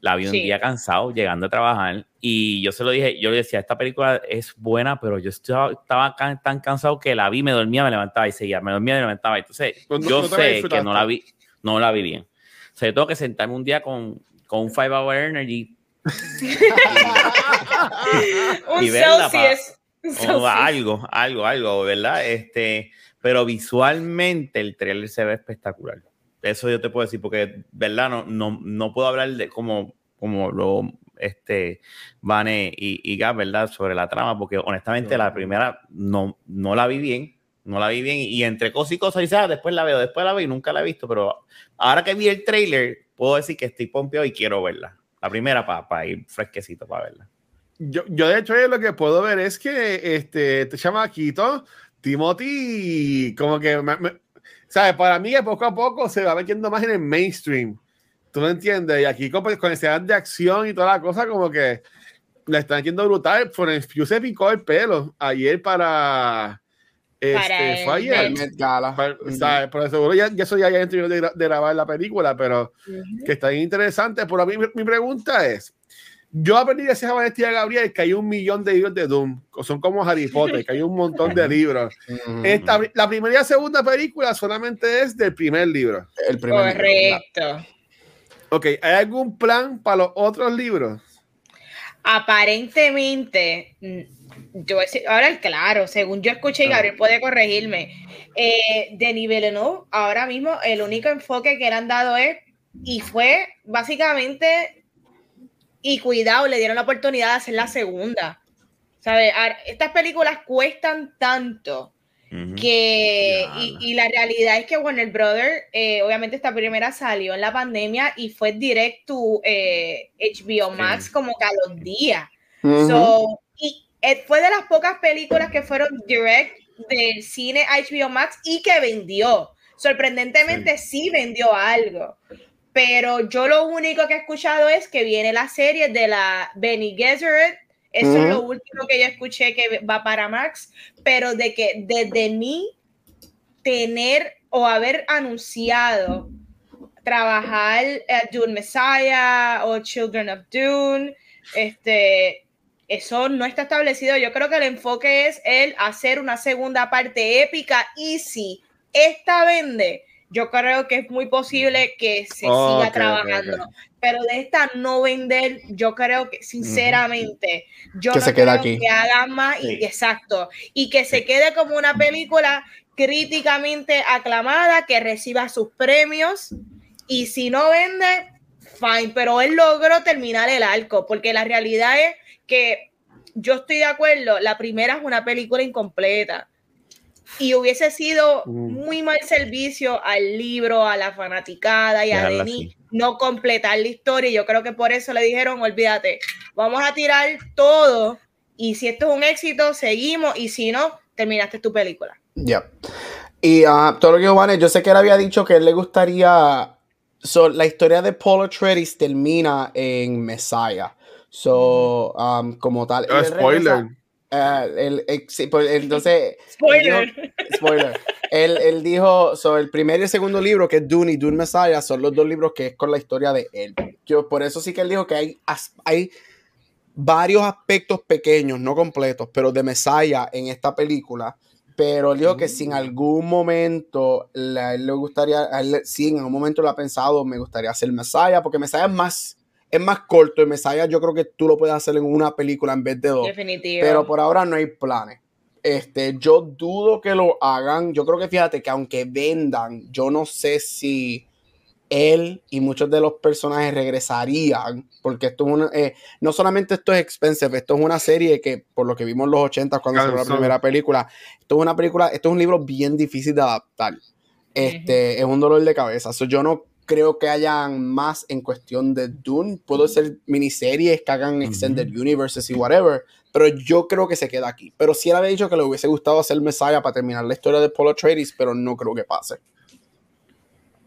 La vi un día cansado, llegando a trabajar, y yo se lo dije, yo le decía, esta película es buena, pero yo estaba, estaba tan cansado que la vi, me dormía, me levantaba y seguía, me dormía y me levantaba. Entonces, pues yo sé que no la vi, no la vi bien. O sea, yo tengo que sentarme un día con, con un 5 Hour Energy y, verla algo, algo, algo, ¿verdad? Este, pero visualmente el trailer se ve espectacular. Eso yo te puedo decir, porque, ¿verdad? No, no, no puedo hablar de como, como lo este Vane y, y Gab, ¿verdad? Sobre la trama, porque honestamente la primera no, no la vi bien, no la vi bien, y, entre cosas y cosas, y ah, después la veo, después la veo y nunca la he visto, pero ahora que vi el trailer, puedo decir que estoy pompeado y quiero verla. La primera para ir fresquecito para verla. Yo, yo, de hecho lo que puedo ver es que este, este chamaquito Timothy, como que, ¿sabes? Para mí, poco a poco se va metiendo más en el mainstream. ¿Tú lo entiendes? Y aquí con, con escenas de acción y toda la cosa, como que le están haciendo brutal. Por el se picó el pelo ayer para. Este, fue ayer. ¿sabes? Por seguro ya, ya eso ya hay de, de, grabar la película, pero que está bien interesante. Por a mí, mi pregunta es: yo aprendí gracias a Vanessa Gabriel que hay un millón de libros de Doom, son como Harry Potter, que hay un montón de libros. Esta, la primera y la segunda película solamente es del primer libro. El primer Correcto. Ok, ¿hay algún plan para los otros libros? Aparentemente, mm, yo ahora claro, según yo escuché y Gabriel puede corregirme, eh, Denis Villeneuve ahora mismo el único enfoque que le han dado es, y fue básicamente y cuidado, le dieron la oportunidad de hacer la segunda. ¿Sabes? Estas películas cuestan tanto que. Y, la realidad es que Warner Brother, eh, obviamente, esta primera salió en la pandemia y fue direct to eh, HBO Max como que a los días. y eh, fue de las pocas películas que fueron direct del cine HBO Max y que vendió. Sorprendentemente, sí vendió algo pero yo lo único que he escuchado es que viene la serie de la Benny Gesserit. Eso es lo último que yo escuché que va para Max, pero de que desde mí tener o haber anunciado trabajar a Dune Messiah o Children of Dune, este, eso no está establecido. Yo creo que el enfoque es el hacer una segunda parte épica y si esta vende, yo creo que es muy posible que se siga trabajando. Pero de esta no vender, yo creo que sinceramente, yo no creo que haga más, y, exacto, y que se quede como una película críticamente aclamada, que reciba sus premios, y si no vende, fine, pero él logró terminar el arco, porque la realidad es que yo estoy de acuerdo, la primera es una película incompleta y hubiese sido mm. muy mal servicio al libro, a la fanaticada y a Denis no completar la historia. Y yo creo que por eso le dijeron, olvídate, vamos a tirar todo y si esto es un éxito, seguimos y si no, terminaste tu película. Ya. Y ah, todo lo que Giovanni, yo sé que él había dicho que él le gustaría. So, la historia de Paul Atreides termina en Messiah. So, um, como tal. Oh, él spoiler. regresa- eh, él- eh, pues, entonces. Spoiler. él dijo- spoiler. él, él dijo, so, el primer y el segundo libro, que es Dune y Dune Messiah, son los dos libros que es con la historia de él. Yo, por eso sí que él dijo que hay, hay varios aspectos pequeños, no completos, pero de Messiah en esta película. Pero él dijo que si en algún momento le, a él le gustaría, él, sí, en algún momento lo ha pensado, me gustaría hacer Messiah, porque Messiah es más, es más corto y Messiah yo creo que tú lo puedes hacer en una película en vez de dos. Definitivo. Pero por ahora no hay planes. Este, yo dudo que lo hagan. Yo creo que fíjate que aunque vendan, yo no sé si él y muchos de los personajes regresarían, porque esto es una, eh, no solamente esto es expensive, esto es una serie que por lo que vimos en los 80 cuando salió la primera película, esto es una película, esto es un libro bien difícil de adaptar. Este, es un dolor de cabeza. So, yo no creo que hayan más en cuestión de Dune. Puedo ser miniseries que hagan Extended Universes y whatever, pero yo creo que se queda aquí. Pero sí él había dicho que le hubiese gustado hacer Messiah para terminar la historia de Paul Atreides, pero no creo que pase.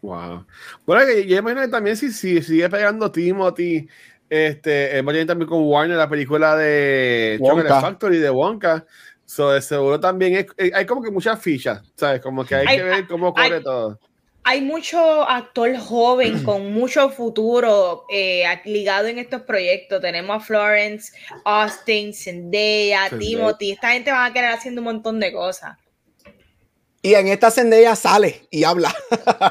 Wow. Bueno, yo imagino que también si, si sigue pegando Timothy, este, va a tener también con Warner la película de Wonka. Chocolate Factory de Wonka. So, de seguro también es- eh, hay como que muchas fichas, ¿sabes? Como que hay, Hay- que ver cómo hay- corre todo. Hay mucho actor joven con mucho futuro eh, ligado en estos proyectos. Tenemos a Florence, Austin, Zendaya, Zendaya. Timothy. Esta gente va a querer haciendo un montón de cosas. Y en esta Zendaya sale y habla.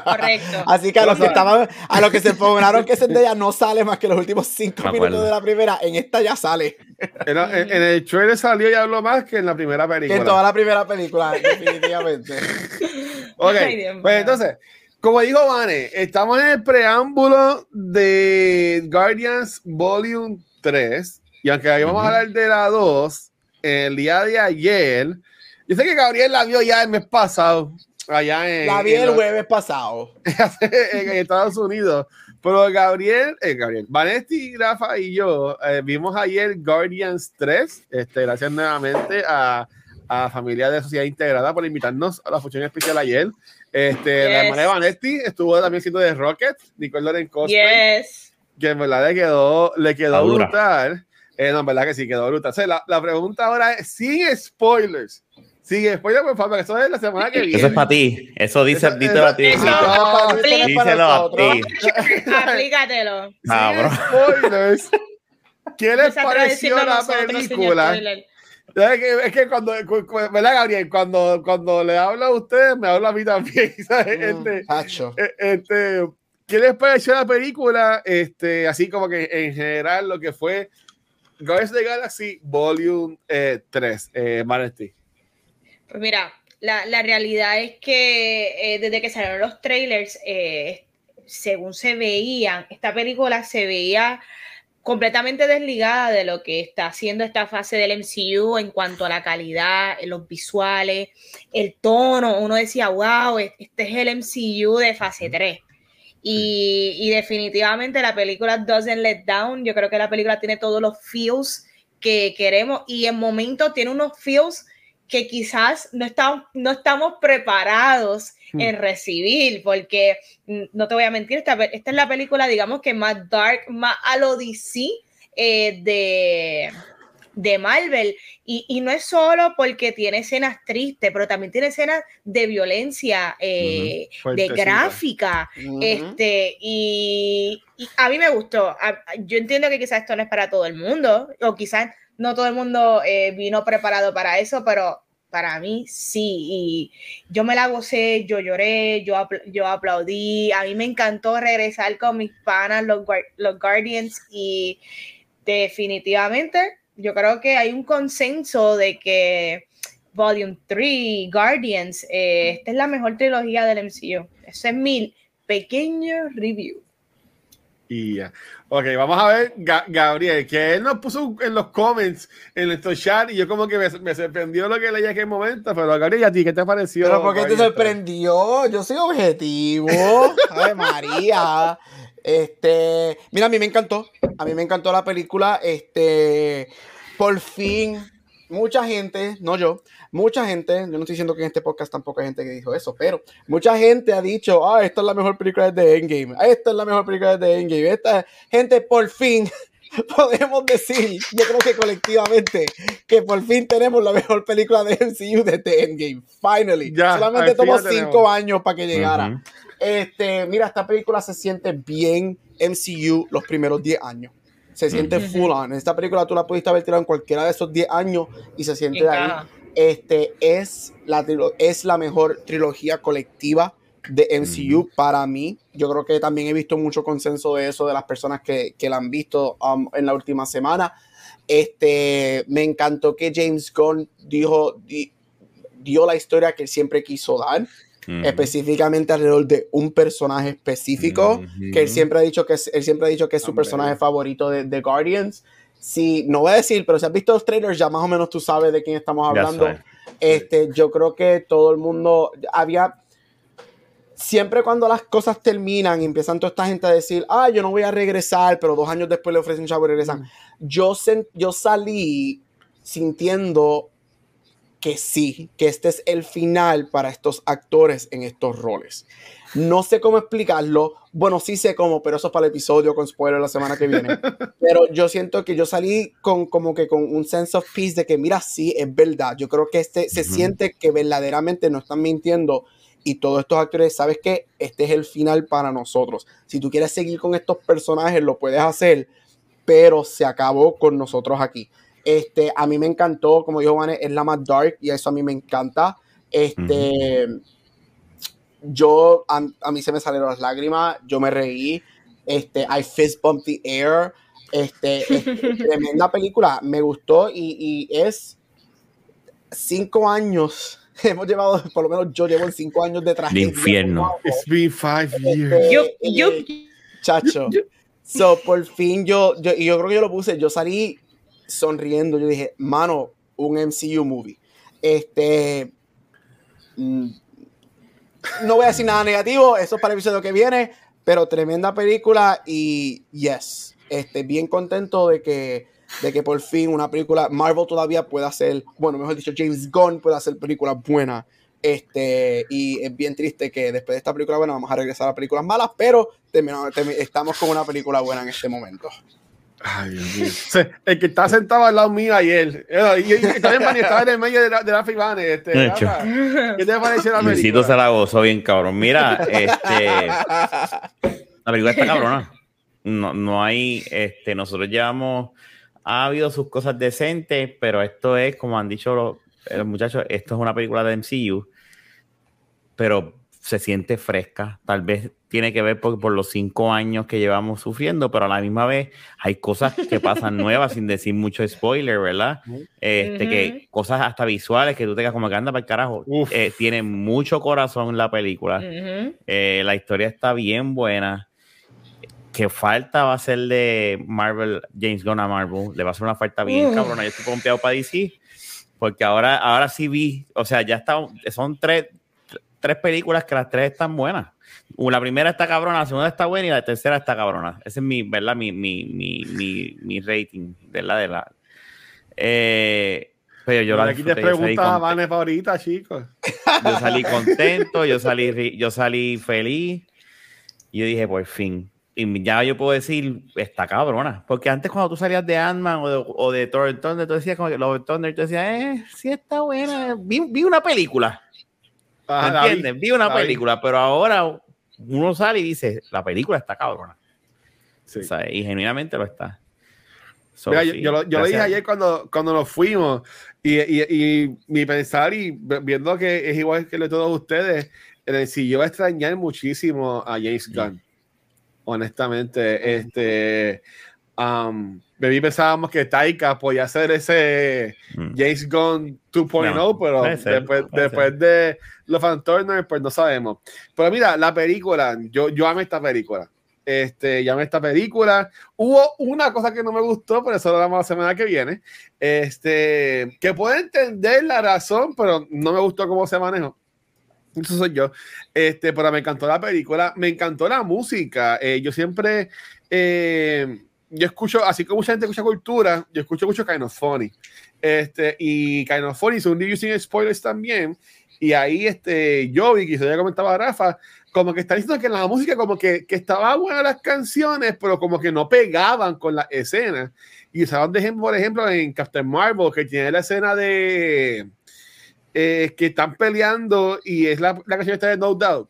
Correcto. Así que a los que estaban, a los que se ponderaron que Zendaya no sale más que los últimos cinco Me minutos acuerdo. de la primera, en esta ya sale. En, en- en el trailer salió y habló más que en la primera Que película. en toda la primera película, definitivamente. Ok, Ay, Dios pues entonces, como dijo Vane, estamos en el preámbulo de Guardians Volume 3. Y aunque ahí vamos a Ujú. hablar de la 2, el día de ayer, yo sé que Gabriel la vio ya el mes pasado, allá en, La vi en el jueves pasado. en Estados Unidos. Pero Gabriel, eh, Gabriel, Vanesti, Rafa y yo eh, vimos ayer Guardians 3. Este, gracias nuevamente a, a familia de Sociedad Integrada por invitarnos a la función especial ayer. Este, La hermana de Vanesti estuvo también siendo de Rocket, Nicole Loren Cosplay, Yes. que en verdad le quedó, le quedó brutal. Eh, no, en verdad que sí, quedó brutal. O sea, la, la pregunta ahora es, sin spoilers, sin spoilers, por favor, que eso es la semana que viene. Eso es para ti. Eso dice, Eso- díselo a ti. eso- No, no Díselo a ti. Aplícatelo. Sin spoilers. ¿Qué les pareció la película? Es que, es que cuando, cu- cu- ¿verdad, Gabriel? Cuando, cuando le habla a usted, me habla a mí también. ¿sabes? Mm, Este, eh, este, ¿Qué les pareció la película? Este, así como que en general lo que fue Guardians of the Galaxy Volume eh, 3, eh. Pues mira, la, la realidad es que eh, desde que salieron los trailers, eh, según se veían, esta película se veía completamente desligada de lo que está haciendo esta fase del MCU en cuanto a la calidad, los visuales, el tono. Uno decía, wow, este es el MCU de fase 3. Y, y definitivamente la película Doesn't Let Down, yo creo que la película tiene todos los feels que queremos y en momentos tiene unos feels que quizás no estamos, no estamos preparados Hmm. en recibir, porque mm, no te voy a mentir, esta, esta es la película, digamos que más dark, más a lo DC eh, de, de Marvel. Y, y no es solo porque tiene escenas tristes, pero también tiene escenas de violencia, eh, de gráfica. Este, y, y a mí me gustó. Yo entiendo que quizás esto no es para todo el mundo, o quizás no todo el mundo eh, vino preparado para eso, pero para mí sí. Y yo me la gocé, yo lloré, yo, apl- yo aplaudí. A mí me encantó regresar con mis panas, los, los Guardians, y definitivamente yo creo que hay un consenso de que Volume 3, Guardians, eh, esta es la mejor trilogía del MCU. Ese es mi pequeño review. Y ya. Ok, vamos a ver, Ga- Gabriel, que él nos puso en los comments, en nuestro chat, y yo como que me, me sorprendió lo que leí en aquel momento, pero Gabriel, ¿y a ti qué te pareció? Pero ¿por qué te sorprendió? Yo soy objetivo. Ay, María. Este, mira, a mí me encantó. A mí me encantó la película. Este, por fin, mucha gente, no yo, mucha gente, yo no estoy diciendo que en este podcast tampoco hay gente que dijo eso, pero mucha gente ha dicho, ah, esta es la mejor película de Endgame, esta es la mejor película de Endgame, esta gente por fin podemos decir, yo creo que colectivamente, que por fin tenemos la mejor película de MCU desde Endgame, finally. Solamente tomó cinco años para que llegara. Este, mira, esta película se siente bien MCU los primeros 10 años se siente full on. Esta película tú la pudiste haber tirado en cualquiera de esos 10 años y se siente de ahí. Este es la, es la mejor trilogía colectiva de MCU para mí. Yo creo que también he visto mucho consenso de eso de las personas que, que la han visto um, en la última semana. Este, me encantó que James Gunn dijo, dio la historia que él siempre quiso dar específicamente alrededor de un personaje específico, que él siempre ha dicho que es, él siempre ha dicho que es su personaje favorito de, The Guardians. Si, no voy a decir, pero si has visto los trailers, ya más o menos tú sabes de quién estamos hablando. Este, yo creo que todo el mundo había. Siempre cuando las cosas terminan y empiezan toda esta gente a decir, ah, yo no voy a regresar, pero dos años después le ofrecen un chavo y regresan. Yo, yo salí sintiendo que sí, que este es el final para estos actores en estos roles. No sé cómo explicarlo. Bueno, sí sé cómo, pero eso es para el episodio con spoiler la semana que viene. Pero yo siento que yo salí con como que con un sense of peace de que, mira, sí, es verdad. Yo creo que este se siente que verdaderamente no están mintiendo y todos estos actores, sabes que este es el final para nosotros. Si tú quieres seguir con estos personajes, lo puedes hacer, pero se acabó con nosotros aquí. Este, a mí me encantó, como dijo Juan, es la más dark y eso a mí me encanta. Este, yo, a, mí se me salieron las lágrimas, yo me reí, este, I fist bumped the air, este, tremenda película, me gustó y, es cinco años hemos llevado, por lo menos yo llevo cinco años de tragedia. De infierno. It's been five este, years. yo, yo, chacho. So, por fin yo, yo, y yo creo que yo lo puse, yo salí sonriendo. Yo dije, mano, un MCU movie. Este. No voy a decir nada negativo, eso es para el episodio que viene, pero tremenda película y yes, este, bien contento de que, de que por fin una película, Marvel todavía pueda hacer, bueno, mejor dicho, James Gunn pueda hacer películas buenas. Este, y es bien triste que después de esta película buena vamos a regresar a películas malas, pero estamos con una película buena en este momento. El que está sentado al lado mío ayer. Y, estaba en el medio de la, de la Fibane. Este, ¿Qué te pareció la película? se la gozó bien, cabrón. Mira, este. La película está cabrona. No, no hay. Este, nosotros llevamos. Ha habido sus cosas decentes, pero esto es, como han dicho los, los muchachos, esto es una película de MCU. Pero se siente fresca. Tal vez tiene que ver por, por, los cinco años que llevamos sufriendo, pero a la misma vez hay cosas que pasan nuevas sin decir mucho spoiler, ¿verdad? Este, que cosas hasta visuales que tú te quedas como que anda para el carajo. Eh, tiene mucho corazón la película. Eh, la historia está bien buena. Que falta va a ser de Marvel, James Gunn a Marvel. Le va a hacer una falta bien cabrona. Yo estoy confiado para DC. Porque ahora, ahora sí vi, o sea, ya está, son tres, tres películas que las tres están buenas. La primera está cabrona, la segunda está buena y la tercera está cabrona. Ese es mi, ¿verdad? Mi, mi, mi, mi, mi rating, ¿verdad? De la. Eh, pero yo la aquí te preguntas a Vane favorita, chicos. Yo salí contento, yo salí, yo salí feliz. Y yo dije, por fin. Y ya yo puedo decir, está cabrona. Porque antes cuando tú salías de Ant-Man o de, o de Thor Thunder, tú decías como que los Thunder, tú decías, eh, sí está buena. Vi, vi una película. Ah, ¿Entiendes? Vi una película, pero ahora uno sale y dice, la película está cabrona. y genuinamente lo está. yo, lo, dije ayer cuando, cuando nos fuimos y, y, mi pensar y viendo que es igual que lo de todos ustedes, si yo voy a extrañar muchísimo a James Gunn, honestamente. Este, um, Baby pensábamos que Taika podía ser ese mm. James Gunn 2.0, pero después, después de los Fan Turner, pues no sabemos. Pero mira, la película, yo, yo amé esta película. Este, ya amé esta película. Hubo una cosa que no me gustó, pero eso lo vamos la semana que viene. Este, que puedo entender la razón, pero no me gustó cómo se manejó. Eso soy yo. Este, pero me encantó la película, me encantó la música. Eh, yo siempre. Eh, yo escucho, así como mucha gente escucha cultura, yo escucho mucho Kind of Funny. Este, y Kind of Funny son reviews sin spoilers también. Y ahí este, yo vi, que ya comentaba Rafa, como que está diciendo que la música como que, que estaba buena las canciones, pero como que no pegaban con la escena. Y usaban de ejemplo, por ejemplo, en Captain Marvel, que tiene la escena de eh, que están peleando y es la, la canción esta de No Doubt.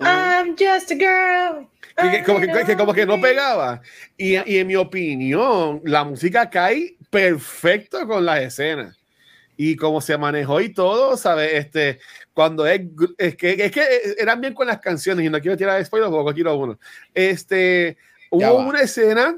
I'm just a girl. que, como, que, que, como que no pegaba. Y, y, en mi opinión, la música cae perfecto con las escenas. Y como se manejó y todo, ¿sabes? Este, cuando es, es que, es que eran bien con las canciones, y no quiero tirar spoilers, porque quiero uno. Este, hubo una escena,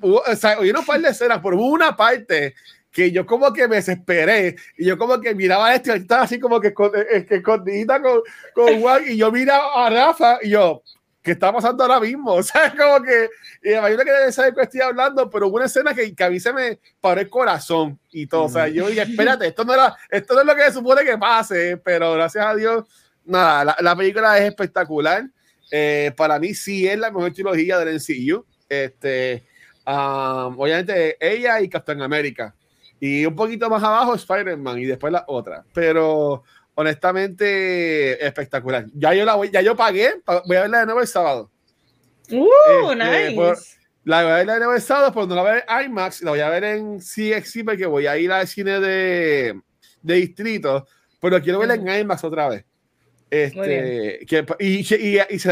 hubo, o sea, oye, no fue la escena, pero hubo una parte que yo como que me desesperé y yo como que miraba a este y estaba así como que, que escondidita con, con Juan y yo miraba a Rafa y yo, ¿qué está pasando ahora mismo? O sea, como que, y imagino que debe saber que estoy hablando, pero hubo una escena que, que a mí se me paró el corazón y todo. O sea, yo dije, espérate, esto no, era, esto no es lo que se supone que pase, pero gracias a Dios, nada, la, la película es espectacular. Eh, para mí sí es la mejor trilogía del MCU. Este, um, obviamente ella y Captain America. Y un poquito más abajo Spider-Man y después la otra. Pero honestamente espectacular. Ya yo la voy, ya yo pagué, voy a verla de nuevo el sábado. Uh, este, nice. Por, la voy a ver de nuevo el sábado, pero no la voy a ver en IMAX, la voy a ver en CXC porque voy a ir al cine de, de distrito, pero quiero verla en IMAX otra vez. Este, que, y, y, y, se,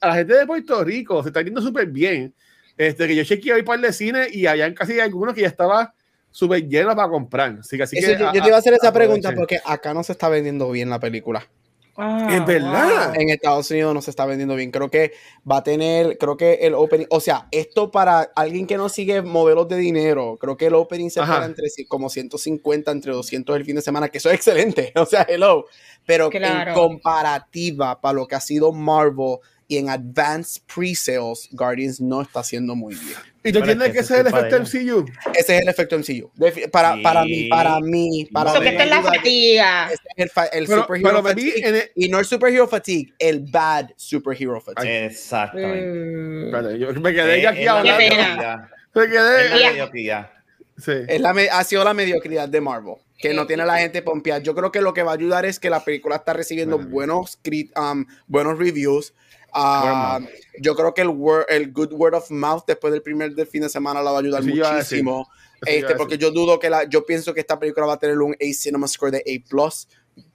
a la gente de Puerto Rico se está yendo súper bien. Este, que yo chequeé hoy para el de cine y habían casi algunos que ya estaba súper lleno para comprar. Así que, así Eso, que, yo, yo, te iba a hacer esa pregunta porque acá no se está vendiendo bien la película. Ah, es verdad. En Estados Unidos no se está vendiendo bien. Creo que va a tener, creo que el opening, o sea, esto para alguien que no sigue modelos de dinero, creo que el opening se para entre como 150, entre 200 el fin de semana, que eso es excelente. O sea, hello. Pero Claro. en comparativa para lo que ha sido Marvel y en advanced pre-sales, Guardians no está haciendo muy bien. ¿Y tú entiendes es que ese es el efecto MCU? Ese es el efecto MCU. Defi- Para, Sí. para mí, para mí, para Eso mí. que esta es la fatiga. ese es el, el Pero, superhero pero fatigue. en el, Y no el superhero fatigue, el bad superhero fatigue. Exactamente. Mm. Espérate, yo me quedé Es- aquí hablando. Me Es la quedé. mediocridad. Sí. Es la ha sido la mediocridad de Marvel, que no tiene a la gente pompeada. Yo creo que lo que va a ayudar es que la película está recibiendo Bueno. buenos, um, buenos reviews. Ah, yo creo que el, word, el good word of mouth después del primer del fin de semana la va a ayudar muchísimo. Este, porque yo dudo que la, yo pienso que esta película va a tener un A Cinema Score de A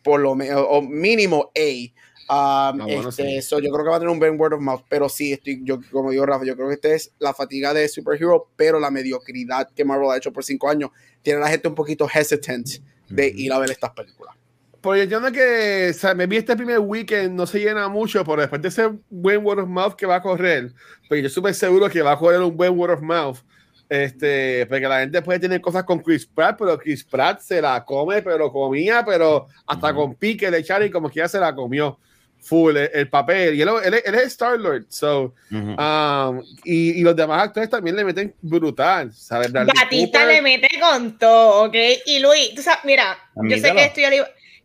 por lo menos, o mínimo A. Um, Ah, bueno, este, sí. so yo creo que va a tener un buen word of mouth, pero sí, estoy, yo, como digo Rafa, yo creo que esta es la fatiga de superhero, pero la mediocridad que Marvel ha hecho por cinco años tiene a la gente un poquito hesitant de ir a ver estas películas. Porque yo entiendo que, o sea, me vi este primer weekend, no se llena mucho, pero después de ese buen word of mouth que va a correr, pues yo súper seguro que va a correr un buen word of mouth. Este, porque la gente puede tener cosas con Chris Pratt, pero Chris Pratt se la come, pero comía, pero hasta con pique le echaron y como quiera se la comió full el, el papel. Y él, él, él es Star Lord, so, um, y, y los demás actores también le meten brutal, ¿sabes? Batista Cooper. le mete con todo, ¿ok? Y Luis, tú sabes, mira, yo sé que esto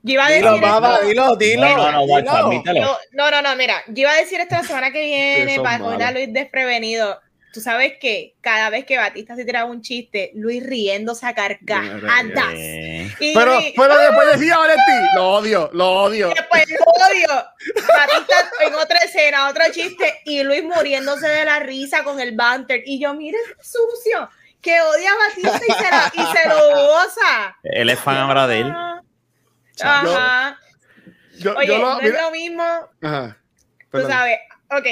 yo iba, a decir Dilo, esto- baba, dilo, dilo. No, no, no, dilo. Walter, admítelo. yo- no, no, no, mira, yo iba a decir esto la semana que viene para poner a. Luis desprevenido. Tú sabes que cada vez que Batista se tiraba un chiste, Luis riéndose a carcajadas. Y Pero, Luis, pero después decía Valentín, lo odio, lo odio. después lo odio. Batista en otra escena, otro chiste, y Luis muriéndose de la risa con el banter. Y yo, mire, sucio, que odia a Batista y se, la- y se lo goza. Él es fan ahora de él. Ajá. Yo, Oye, yo lo, no es lo mismo, Ajá. tú Perdón. sabes, ok,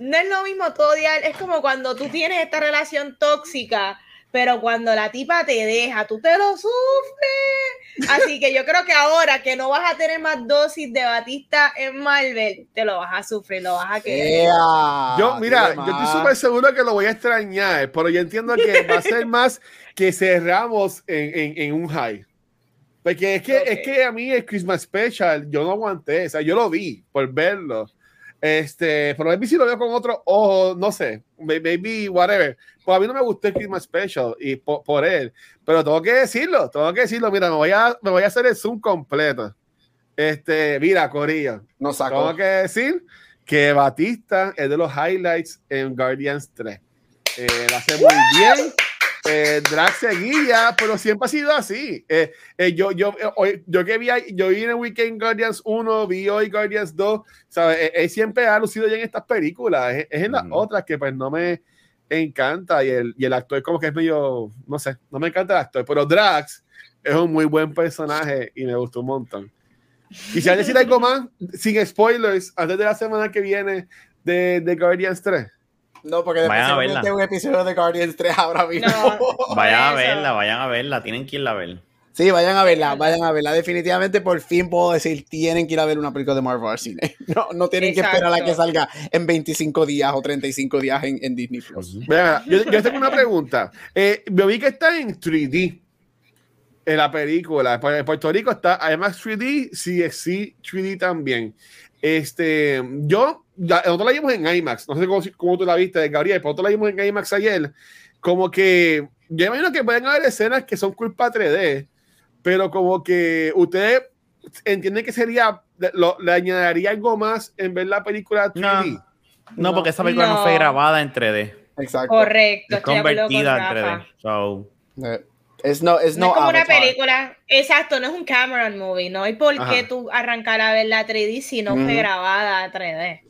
no es lo mismo tú odiar, es como cuando tú tienes esta relación tóxica, pero cuando la tipa te deja, tú te lo sufres. Así que yo creo que ahora que no vas a tener más dosis de Batista en Marvel, te lo vas a sufrir, lo vas a querer. Ea, Yo, mira, yo estoy súper seguro que lo voy a extrañar, pero yo entiendo que va a ser más que cerramos en, en, en un high. Porque es que, Ok. es que a mí el Christmas Special yo no aguanté, o sea, yo lo vi por verlo. Este, pero maybe si lo veo con otro ojo, no sé, may- maybe whatever. Pues a mí no me gustó el Christmas Special y por, por él, pero tengo que decirlo, tengo que decirlo. Mira, me voy a, me voy a hacer el zoom completo. Este, mira, Corillo, Nos sacó. tengo que decir que Batista es de los highlights en Guardians 3. Eh, la hace muy bien. Eh, Drax seguía, pero siempre ha sido así. Eh, eh, yo, yo, hoy- yo que vi, yo vi en el Weekend Guardians 1, vi hoy Guardians 2, ¿sabes? Él, siempre ha lucido ya en estas películas. Es, es en las otras que pues no me encanta y el, y el actor como que es medio, no sé, no me encanta el actor, pero Drax es un muy buen personaje y me gustó un montón. Quisiera decir algo más, sin spoilers, antes de la semana que viene de, de Guardians 3. No, porque después Vayan a verla. un episodio de Guardians 3 ahora mismo. No. Vayan a verla, vayan a verla, tienen que irla a ver. Sí, vayan a verla, vayan a verla. Definitivamente, por fin puedo decir, tienen que ir a ver una película de Marvel al cine. No, no tienen que esperar a que salga en 25 días o 35 días en, en Disney Plus. Vean, yo, yo tengo una pregunta. Eh, yo vi que está en 3D en la película. En Puerto Rico está IMAX 3D, CXC 3D también. Este, yo, ya- nosotros la vimos en IMAX. No sé cómo, cómo tú la viste, Gabriel, pero nosotros la vimos en IMAX ayer. Como que yo imagino que pueden haber escenas que son culpa 3D, pero como que ustedes entienden que sería, lo- le añadiría algo más en ver la película 3D. No. No, porque esa película no, No. fue grabada en 3D. Exacto. Correcto, Es convertida en Rafa. 3D. So, Eh, Es no, es No, no, es como una película, exacto, no es un Cameron movie, no hay por qué tú arrancar a ver la 3D si no fue grabada a 3D.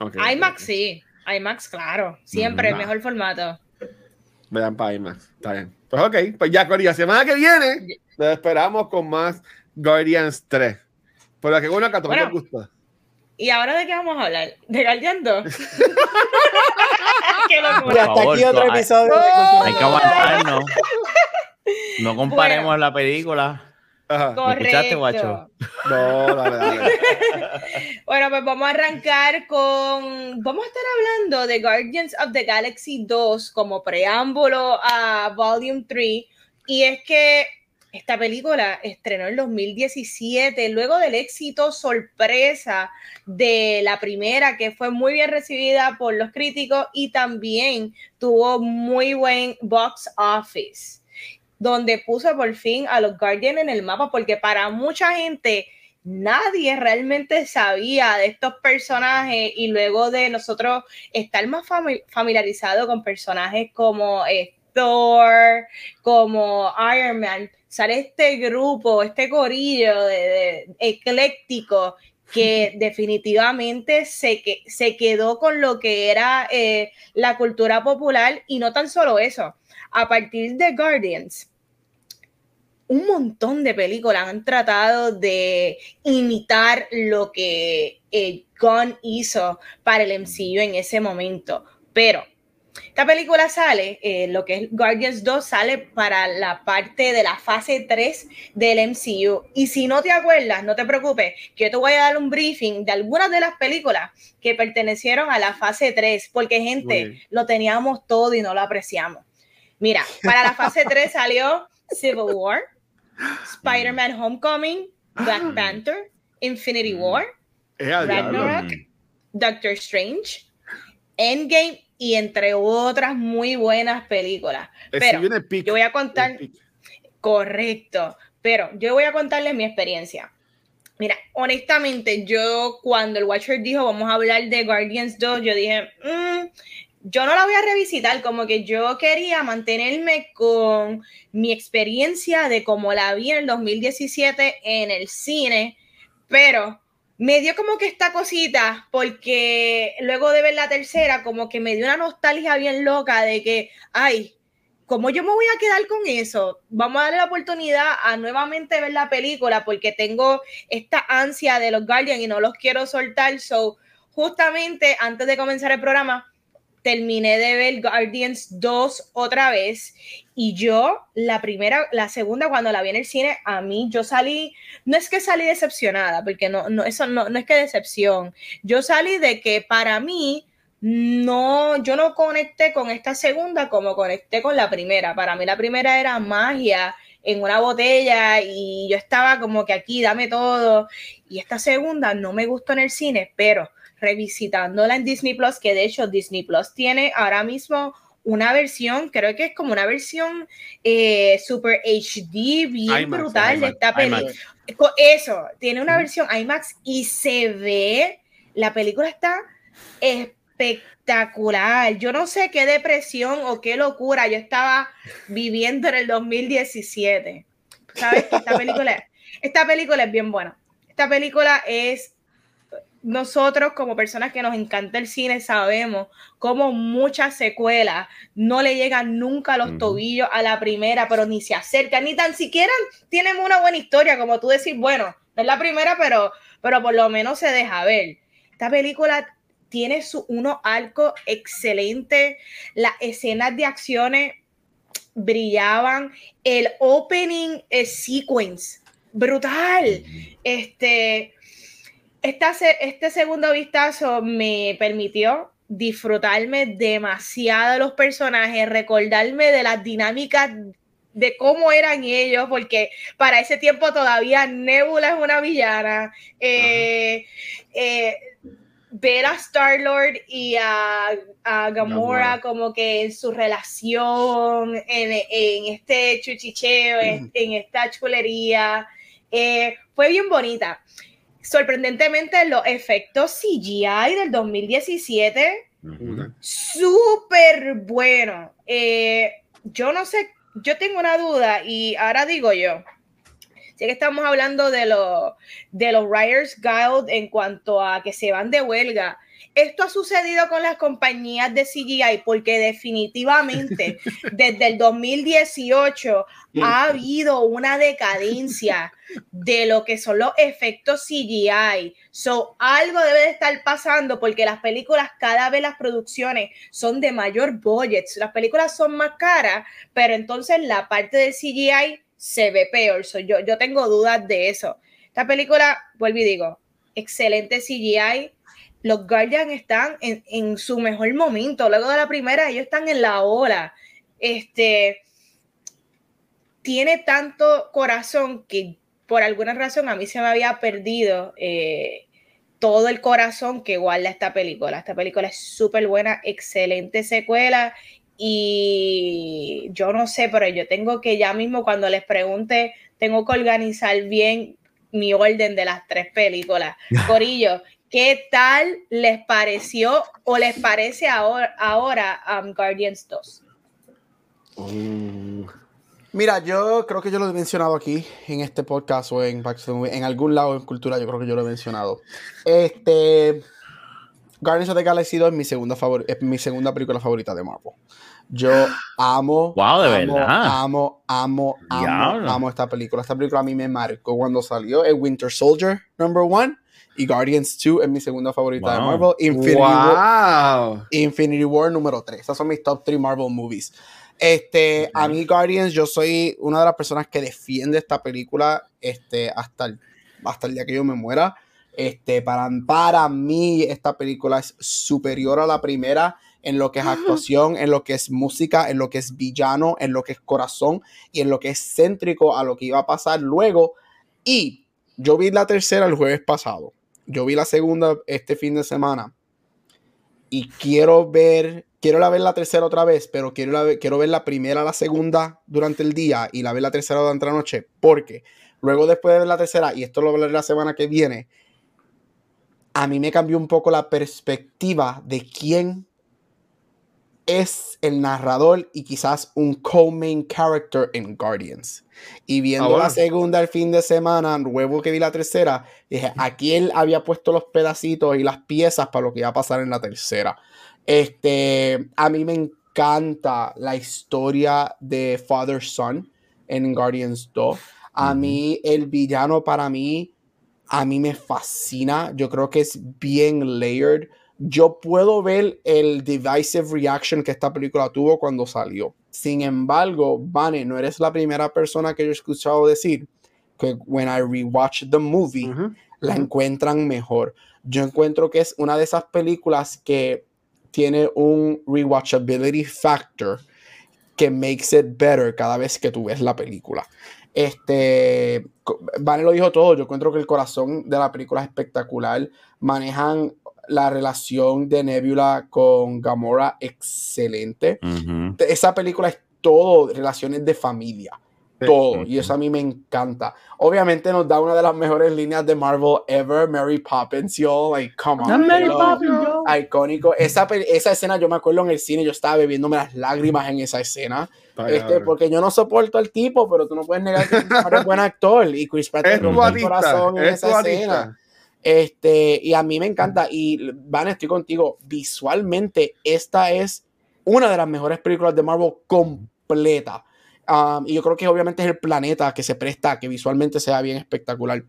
Ok, IMAX sí, IMAX claro, siempre el Nah. mejor formato. Vean para IMAX. Está bien. Pues ok, pues ya, Corea, semana que viene nos esperamos con más Guardians 3. Por que bueno, que a todos Bueno. les gusta. ¿Y ahora de qué vamos a hablar? ¿De Guardian 2? ¡Qué Y locura! hasta Por aquí favor, otro hay- episodio de ¡Oh! Hay que aguantarnos. No comparemos Bueno. la película. Ajá. ¿Me escuchaste, Correcto. guacho? No, dale, dale. Bueno, pues vamos a arrancar con. Vamos a estar hablando de Guardians of the Galaxy 2 como preámbulo a Volume 3. Y es que esta película estrenó en 2017, luego del éxito sorpresa de la primera, que fue muy bien recibida por los críticos y también tuvo muy buen box office donde puso por fin a los Guardians en el mapa, porque para mucha gente nadie realmente sabía de estos personajes y luego de nosotros estar más fami- familiarizados con personajes como eh, Thor, como Iron Man, sale este grupo, este corillo de, de ecléctico que definitivamente se, que, se quedó con lo que era eh, la cultura popular y no tan solo eso, a partir de Guardians, un montón de películas han tratado de imitar lo que eh, Gunn hizo para el MCU en ese momento, pero esta película sale, eh, lo que es Guardians 2 sale para la parte de la fase 3 del MCU. Y si no te acuerdas, no te preocupes, que yo te voy a dar un briefing de algunas de las películas que pertenecieron a la fase 3, porque gente, lo teníamos todo y no lo apreciamos. Mira, para la fase 3 salió Civil War, Spider-Man Homecoming, Black Panther, Infinity War, al diablo. Ragnarok. Doctor Strange, Endgame y entre otras muy buenas películas. Eh, Pero yo voy a contar, correcto, pero yo voy a contarles mi experiencia. Mira, honestamente, yo cuando el Watcher dijo vamos a hablar de Guardians 2, yo dije, "Mm, yo no la voy a revisitar, como que yo quería mantenerme con mi experiencia de cómo la vi en el 2017 en el cine, pero me dio como que esta cosita, porque luego de ver la tercera, como que me dio una nostalgia bien loca de que, ay, ¿cómo yo me voy a quedar con eso? Vamos a darle la oportunidad a nuevamente ver la película, porque tengo esta ansia de los Guardians y no los quiero soltar. So, justamente antes de comenzar el programa, terminé de ver Guardians 2 otra vez y yo la primera, la segunda cuando la vi en el cine, a mí yo salí, no es que salí decepcionada, porque no, no eso no, no es que decepción, yo salí de que para mí no, yo no conecté con esta segunda como conecté con la primera, para mí la primera era magia en una botella y yo estaba como que aquí, dame todo, y esta segunda no me gustó en el cine, pero revisitándola en Disney Plus, que de hecho Disney Plus tiene ahora mismo una versión, creo que es como una versión eh, super HD, bien IMAX, brutal de esta película. Eso, tiene una versión IMAX y se ve, la película está espectacular. Yo no sé qué depresión o qué locura yo estaba viviendo en el 2017. ¿Sabes? Esta película, esta película es bien buena. Esta película es nosotros como personas que nos encanta el cine sabemos cómo muchas secuelas no le llegan nunca a los tobillos a la primera, pero ni se acercan, ni tan siquiera tienen una buena historia, como tú decís, bueno, no es la primera, pero, pero por lo menos se deja ver. Esta película tiene su, unos arcos excelentes, las escenas de acciones brillaban, el opening sequence, brutal. Este, este segundo vistazo me permitió disfrutarme demasiado de los personajes, recordarme de las dinámicas de cómo eran ellos, porque para ese tiempo todavía Nebula es una villana. Eh, eh, ver a Star Lord y a, Gamora, como que en su relación, en, este chuchicheo, en, esta chulería, eh, fue bien bonita sorprendentemente los efectos CGI del 2017, súper bueno. Eh, yo no sé, yo tengo una duda y ahora digo yo, sé que estamos hablando de, lo, de los Writers Guild en cuanto a que se van de huelga. Esto ha sucedido con las compañías de CGI porque definitivamente desde el 2018 ha habido una decadencia de lo que son los efectos CGI. So, algo debe de estar pasando porque las películas, cada vez las producciones son de mayor budget. Las películas son más caras, pero entonces la parte del CGI se ve peor. So, yo, yo tengo dudas de eso. Esta película, vuelvo y digo, excelente CGI los Guardians están en, su mejor momento. Luego de la primera, ellos están en la ola. Este tiene tanto corazón que por alguna razón a mí se me había perdido eh, todo el corazón que guarda esta película. Esta película es súper buena, excelente secuela. Y yo no sé, pero yo tengo que ya mismo cuando les pregunte, tengo que organizar bien mi orden de las tres películas. Corillo, ¿Qué tal les pareció o les parece ahora, ahora um, Guardians 2? Mira, yo creo que yo lo he mencionado aquí en este podcast o en, en algún lado en cultura, yo creo que yo lo he mencionado. Este Guardians of the Galaxy 2 es mi segunda, es mi segunda película favorita de Marvel. Yo amo, wow, de amo, verdad. amo, amo, amo, amo esta película. Esta película a mí me marcó cuando salió el Winter Soldier number one y Guardians 2 es mi segunda favorita de Marvel. Infinity, War, Infinity War número 3. Esas son mis top 3 Marvel movies. Este, a mí Guardians, yo soy una de las personas que defiende esta película este, hasta, el, hasta el día que yo me muera. Este, para, para mí, esta película es superior a la primera en lo que es actuación, en lo que es música, en lo que es villano, en lo que es corazón y en lo que es céntrico a lo que iba a pasar luego. Y yo vi la tercera el jueves pasado yo vi la segunda este fin de semana y quiero ver, quiero la ver la tercera otra vez, pero quiero, quiero ver la primera, la segunda durante el día y la ver la tercera durante la noche, porque luego después de ver la tercera, y esto lo veré la semana que viene, a mí me cambió un poco la perspectiva de quién es el narrador y quizás un co-main character en Guardians. Y viendo la segunda el fin de semana, luego que vi la tercera, dije, aquí él había puesto los pedacitos y las piezas para lo que iba a pasar en la tercera. Este, a mí me encanta la historia de Father Son en Guardians 2. A mí, el villano para mí, a mí me fascina. Yo creo que es bien layered yo puedo ver el divisive reaction que esta película tuvo cuando salió. Sin embargo, Vane, no eres la primera persona que yo he escuchado decir que when I rewatch the movie, la encuentran mejor. Yo encuentro que es una de esas películas que tiene un rewatchability factor que makes it better cada vez que tú ves la película. Este, Vane lo dijo todo, yo encuentro que el corazón de la película es espectacular. Manejan la relación de Nebula con Gamora excelente. Esa película es todo relaciones de familia. todo. Y eso a mí me encanta. Obviamente nos da una de las mejores líneas de Marvel ever, Mary Poppins, yo, like, come on. Mary Poppins, yo. Icónico. Esa, esa escena yo me acuerdo en el cine, yo estaba bebiéndome las lágrimas en esa escena. Este, porque yo no soporto al tipo, pero tú no puedes negar que es un buen actor. Y Chris Pratt Es rompe el corazón en es esa escena. Este, y a mí me encanta. Y Van, estoy contigo. Visualmente, esta es una de las mejores películas de Marvel completa. Um, y yo creo que obviamente es el planeta que se presta que visualmente sea bien espectacular.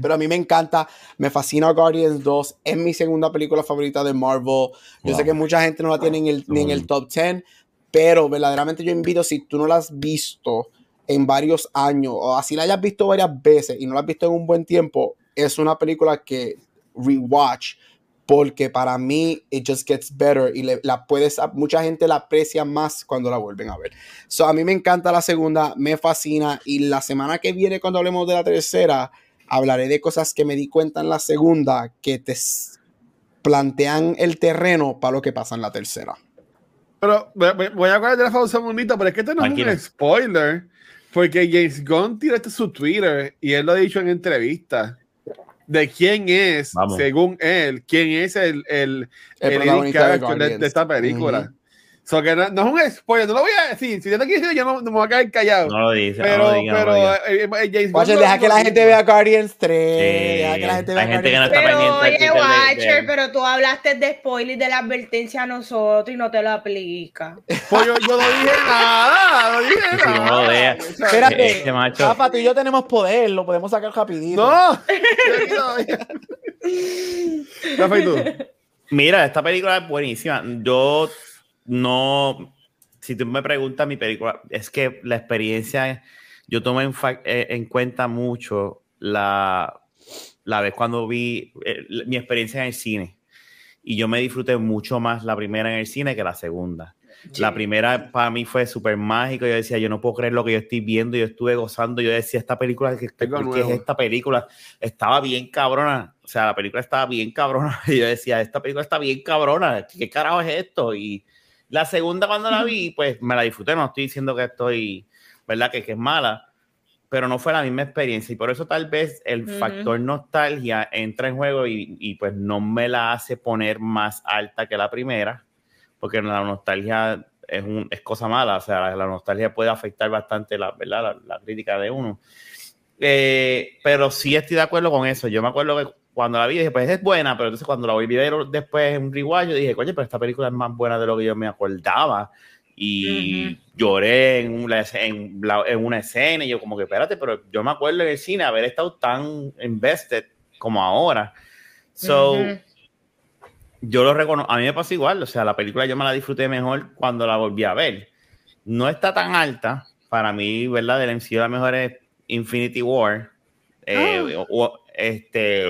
Pero a mí me encanta, me fascina Guardians 2, es mi segunda película favorita de Marvel. Yo Wow. sé que mucha gente no la tiene en el, ni en el top 10, pero verdaderamente yo invito, si tú no la has visto en varios años, o así la hayas visto varias veces y no la has visto en un buen tiempo, es una película que rewatch, porque para mí it just gets better y le- la puedes, mucha gente la aprecia más cuando la vuelven a ver. So, a mí me encanta la segunda, me fascina y la semana que viene cuando hablemos de la tercera, hablaré de cosas que me di cuenta en la segunda que te plantean el terreno para lo que pasa en la tercera. Pero voy a de la un momentito, pero es que esto no es un spoiler, porque James Gunn tiró esto en su Twitter y él lo ha dicho en entrevistas de quién es, Vamos. según él, quién es el, el, El el protagonista leading de esta película. So que no, no es un spoiler, no lo voy a decir. Si yo te quiero decir, yo no, no me voy a quedar callado. No lo dice, pero, no lo diga, no pero lo diga. eh, eh, James deja que la gente vea Guardians 3. Sí, Deja que la gente vea hay gente que no está 3. Pero pendiente oye, Watcher, de- pero tú hablaste de spoiler y de la advertencia a nosotros y no te lo aplica. Pues yo, yo no dije nada, no dije no nada. lo vea. Espérate, Este macho. Rafa, tú y yo tenemos poder, lo podemos sacar rapidito. No. Rafa, ¿y tú? Mira, esta película es buenísima. Yo no, si tú me preguntas mi película, es que la experiencia, yo tomo en, fa- eh, en cuenta mucho la, la vez cuando vi eh, mi experiencia en el cine. Y yo me disfruté mucho más la primera en el cine que la segunda. La primera para mí fue súper mágico. Yo decía, yo no puedo creer lo que yo estoy viendo. Yo estuve gozando. Yo decía, esta película, ¿qué, qué- es esta película? Estaba bien cabrona. O sea, la película estaba bien cabrona. Y yo decía, esta película está bien cabrona. ¿Qué carajo es esto? Y la segunda cuando la vi, pues me la disfruté. No estoy diciendo que estoy, ¿verdad? Que, que es mala. Pero no fue la misma experiencia. Y por eso tal vez el factor nostalgia entra en juego y, y pues no me la hace poner más alta que la primera porque la nostalgia es, un, es cosa mala, o sea, la, la nostalgia puede afectar bastante la, ¿verdad? la, la crítica de uno. Eh, pero sí estoy de acuerdo con eso. Yo me acuerdo que cuando la vi dije, pues es buena, pero entonces cuando la volví a ver después en un rewatch, yo dije, coño, pero esta película es más buena de lo que yo me acordaba. Y lloré en una, en, la- en una escena y yo como que, espérate, pero yo me acuerdo en el cine haber estado tan invested como ahora. So, yo lo reconozco, a mí me pasa igual, o sea, la película yo me la disfruté mejor cuando la volví a ver. No está tan alta, para mí, ¿verdad? Del MCU la mejor es Infinity War. Eh, Ah. o- este,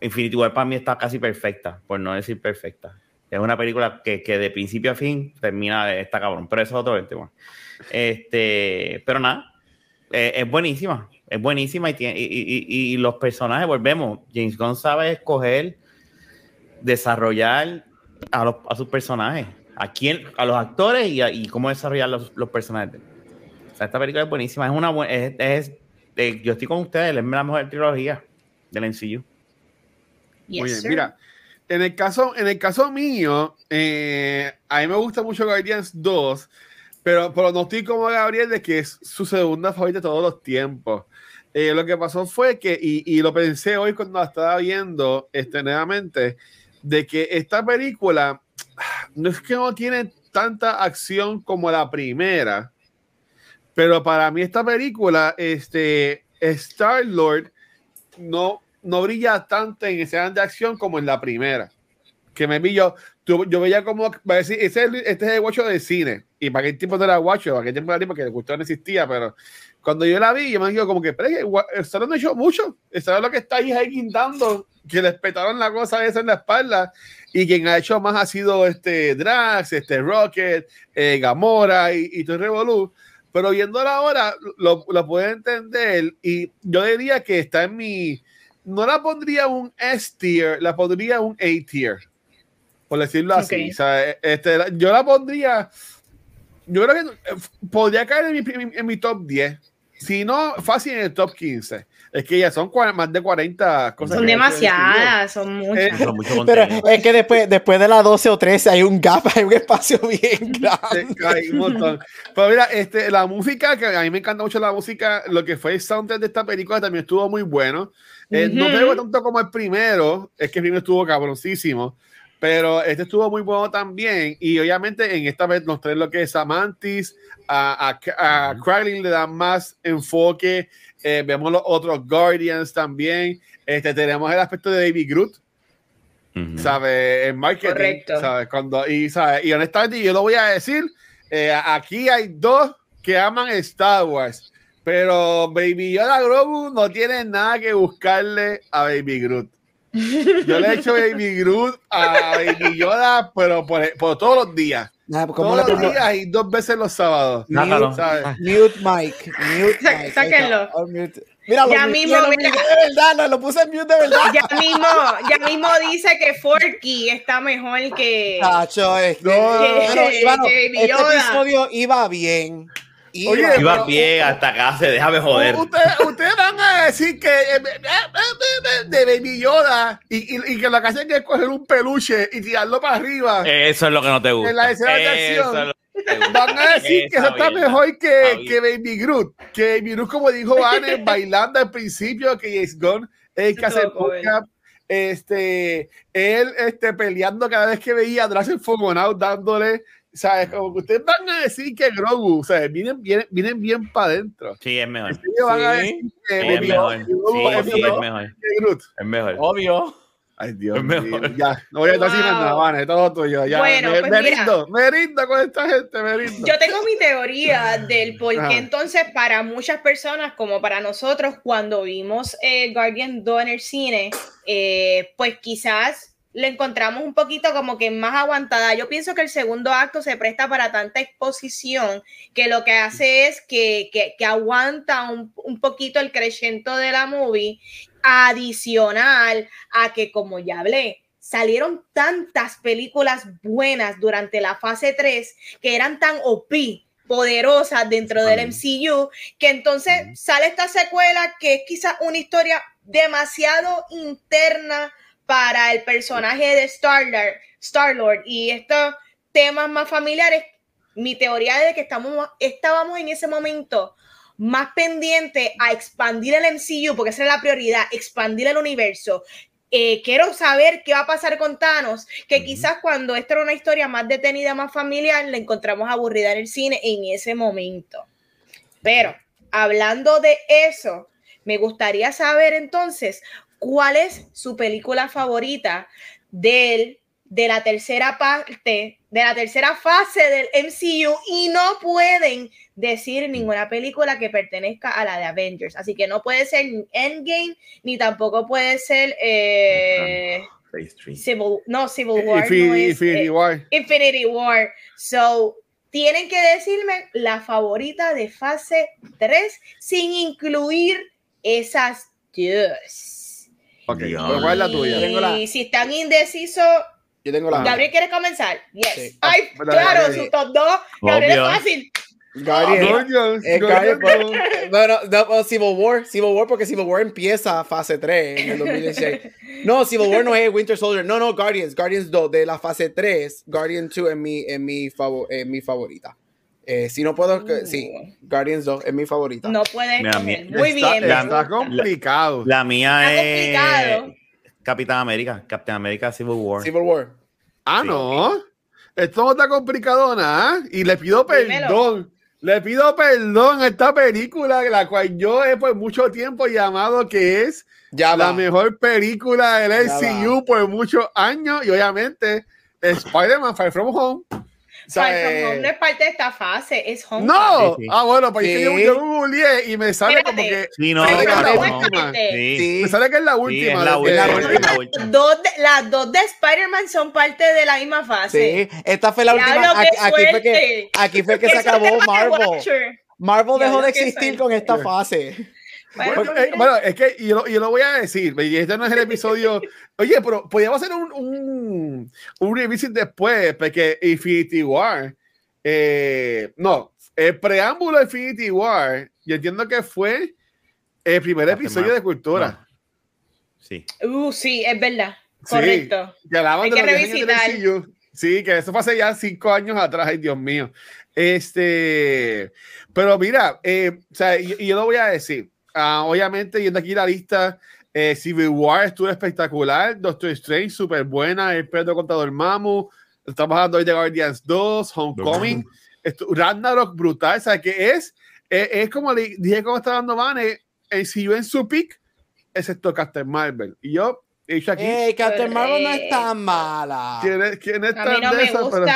Infinity War para mí está casi perfecta, por no decir perfecta. Es una película que, que de principio a fin termina, está cabrón, pero eso es otro tema. Este, pero nada, eh, es buenísima, es buenísima y, tiene, y, y- y- los personajes, volvemos, James Gunn sabe escoger, desarrollar a, los, a sus personajes, a quién, a los actores y, a- cómo desarrollar los, los personajes. O sea, esta película es buenísima, es una buena, es, es- eh, yo estoy con ustedes, es la mejor trilogía del MCU. Yes, Muy bien, sir. mira, en el caso, en el caso mío, eh, a mí me gusta mucho Guardians 2, pero, pero no estoy como Gabriel de que es su segunda favorita de todos los tiempos. Eh, lo que pasó fue que, y, y lo pensé hoy cuando la estaba viendo este, nuevamente, de que esta película no es que no tiene tanta acción como la primera, pero para mí esta película, este, Star Lord no, no brilla tanto en escenas de acción como en la primera. Que me vi yo, tú- yo veía como, va a decir, ese es el- este es el guacho del cine. Y para qué tiempo no era guacho, para qué tiempo era porque el gusto no existía, pero cuando yo la vi, yo me digo como que, pero Star Lord no hecho mucho. Star Lord lo que está ahí ahí guindando, que le espetaron la cosa esa en la espalda. Y quien ha hecho más ha sido este Drax, este Rocket, eh, Gamora y, y todo el Revolu. Pero viéndola ahora, lo, lo puedo entender. Y yo diría que está en mi. No la pondría un S tier, la pondría un A tier. Por decirlo así. Ok. O sea, este, la- yo la pondría yo creo que eh, podría caer en mi, en mi top 10. Si no, fácil en el top 15. Es que ya son más de 40 cosas. Son demasiadas, son muchas. Eh, pero es que después, después de las 12 o 13 hay un gap, hay un espacio bien grande. Hay un montón. Pero mira, este, la música, que a mí me encanta mucho la música, lo que fue el soundtrack de esta película también estuvo muy bueno. Eh, no pegó tanto como el primero, es que el primero estuvo cabroncísimo. Pero este estuvo muy bueno también. Y obviamente en esta vez nos trae lo que es Amantis. A, a, a le dan más enfoque. Eh, vemos los otros Guardians también. Este, tenemos el aspecto de Baby Groot. ¿Sabes? En marketing. Correcto. ¿sabes? Cuando, y, ¿sabes? y honestamente, yo lo voy a decir. Eh, aquí hay dos que aman Star Wars. Pero Baby Yoda Grogu no tiene nada que buscarle a Baby Groot. Yo le he hecho Baby Groot a Baby Yoda, pero por, por todos los días. Nah, todos los días y dos veces los sábados. Mute, mute Mike. Mute Mike. Sáquenlo. Mira, ya mismo, lo, mira, de verdad, lo, lo, puse en mute de verdad. Ya mismo, ya mismo dice que Forky está mejor que. Cacho, es que, no, que, bueno, Ivano, este episodio iba bien. Oye, iba bien hasta acá, se déjame joder. Ustedes, van a decir que eh, eh, eh, de Baby Yoda y, y, que lo que hacen es coger un peluche y tirarlo para arriba. Eso es lo que no te gusta. En la escena de acción. Van a decir que eso está mejor que, que Baby Groot. Que Baby Groot, como dijo Anne, bailando al principio, que James Gunn es que hace este, él este, peleando cada vez que veía a Dragon Fogonau dándole ¿sabes? Como que ustedes van a decir que Grogu, o sea, vienen, vienen, vienen bien para adentro. Sí, es mejor. Van a decir que es, mejor. Sí, es, sí, es mejor. Es mejor. Obvio. Ay, Dios mío. Ya, no voy a estar wow. sin nada, Vane, todo tuyo. Ya, bueno, me, pues me mira, rindo, me rindo con esta gente, me rindo. Yo tengo mi teoría del por qué entonces para muchas personas, como para nosotros, cuando vimos eh, Guardian 2 en el cine, eh, pues quizás le encontramos un poquito como que más aguantada. Yo pienso que el segundo acto se presta para tanta exposición que lo que hace es que, que, que aguanta un, un, poquito el crecimiento de la movie, adicional a que, como ya hablé, salieron tantas películas buenas durante la fase 3 que eran tan OP, poderosas dentro del MCU, que entonces sale esta secuela que es quizás una historia demasiado interna para el personaje de Star-Lord Star -Lord. y estos temas más familiares, mi teoría es de que estamos, estábamos en ese momento más pendiente a expandir el MCU, porque esa es la prioridad, expandir el universo. Eh, quiero saber qué va a pasar con Thanos, que uh -huh. quizás cuando esta era una historia más detenida, más familiar, la encontramos aburrida en el cine en ese momento. Pero hablando de eso, me gustaría saber entonces cuál es su película favorita del, de la tercera parte, de la tercera fase del MCU y no pueden decir ninguna película que pertenezca a la de Avengers. Así que no puede ser Endgame ni tampoco puede ser eh, Civil, no, Civil War. Infinity, no es, Infinity eh, War. Infinity War. So, tienen que decirme la favorita de fase 3 sin incluir esas dos. Ok, pero ¿cuál es la tuya? Y la... si están indecisos, yo tengo la Gabriel quiere comenzar. Yes. Sí. Ay, ah, claro, sus top dos. Gabriel es fácil. Guardian, oh, eh, Guardian, bueno, no, Civil War, Civil War porque Civil War empieza fase 3 en el 2016. No, Civil War no es Winter Soldier. No, no, Guardians, Guardians 2 de la fase 3, Guardian 2 es mi, es mi, favor, es mi favorita. Eh, si no puedo, uh. sí, Guardians 2 es mi favorita. No coger. Muy está, bien. La, está complicado. La, la mía está es complicado. Capitán América, Capitán América Civil War. Civil War. Ah, Sí. no. Esto no está complicado nada. Y le pido Dímelo. perdón. Le pido perdón a esta película, la cual yo he por mucho tiempo llamado que es Ya la va. mejor película del Ya MCU por muchos años. Y obviamente, Spider-Man Far From Home. Eh, Home no es parte de esta fase, es Home. No, Sí, sí. ah, bueno, pues es que yo, Sí. yo googleé y me sale como Espérate. que. Sí, no, Sí, From última. Home. Sí. Sí. Me sale que es la Sí, última. es la última, la última. la última. Dos de- las dos de Spider-Man son parte de la misma fase. Sí, esta fue la última. Aquí, aquí fue que, aquí fue que se acabó Watcher. Marvel. Marvel dejó de existir con esta fase. Bueno, Bueno, eh, bueno, es que yo, lo- yo lo voy a decir, y este no es el episodio. Oye, pero podríamos hacer un, un, un revisit después, porque Infinity War eh, no, el preámbulo de Infinity War, yo entiendo que fue el primer episodio de Cultura. No. Sí. Uh, sí, es verdad. Sí, Correcto. que hablaban Hay de que los 10 años del revisitar. Sí, que eso fue hace ya cinco años atrás, ay Dios mío. Este, pero mira, eh, o sea, y, y yo lo voy a decir. Ah, obviamente, yendo aquí la lista, eh, Civil War estuvo espectacular, Doctor Strange, súper buena, El Pedro contra Dormammu, estamos hablando hoy de Guardians 2, Homecoming, Ragnarok brutal, o sea, que es, es, es como le dije como estaba dando Vane, el CU en su pick, excepto Captain Marvel. Y yo he dicho aquí, Ey, Captain Marvel no es tan mala. ¿quién es, quién es A mí tan no me? Pero-.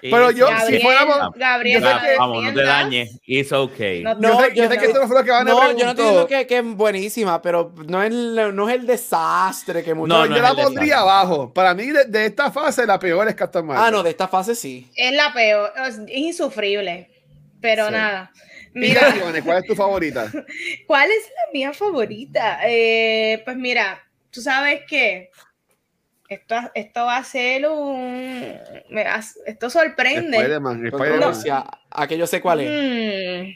Pero yo, si Gabriel, fuéramos- Gabriel, yo sé no que- Vamos, no te dañes. It's okay. No- yo No, sé, yo yo sé no- que esto no fue lo que van a No, yo no estoy diciendo preguntó, que, que es buenísima, pero no es, el- no es el desastre que muchos. No, no yo la pondría desastre. abajo. Para mí, de, de esta fase, la peor es Captain Marvel. Ah, no, de esta fase sí. Es la peor. Es insufrible. Pero Sí. nada. Mira, ¿cuál es tu favorita? ¿cuál es la mía favorita? Eh, pues mira, tú sabes que esto, esto va a ser un. me va- Esto sorprende. Spider-Man, Spider-Man. Controversia. ¿A que yo sé cuál es? Mm,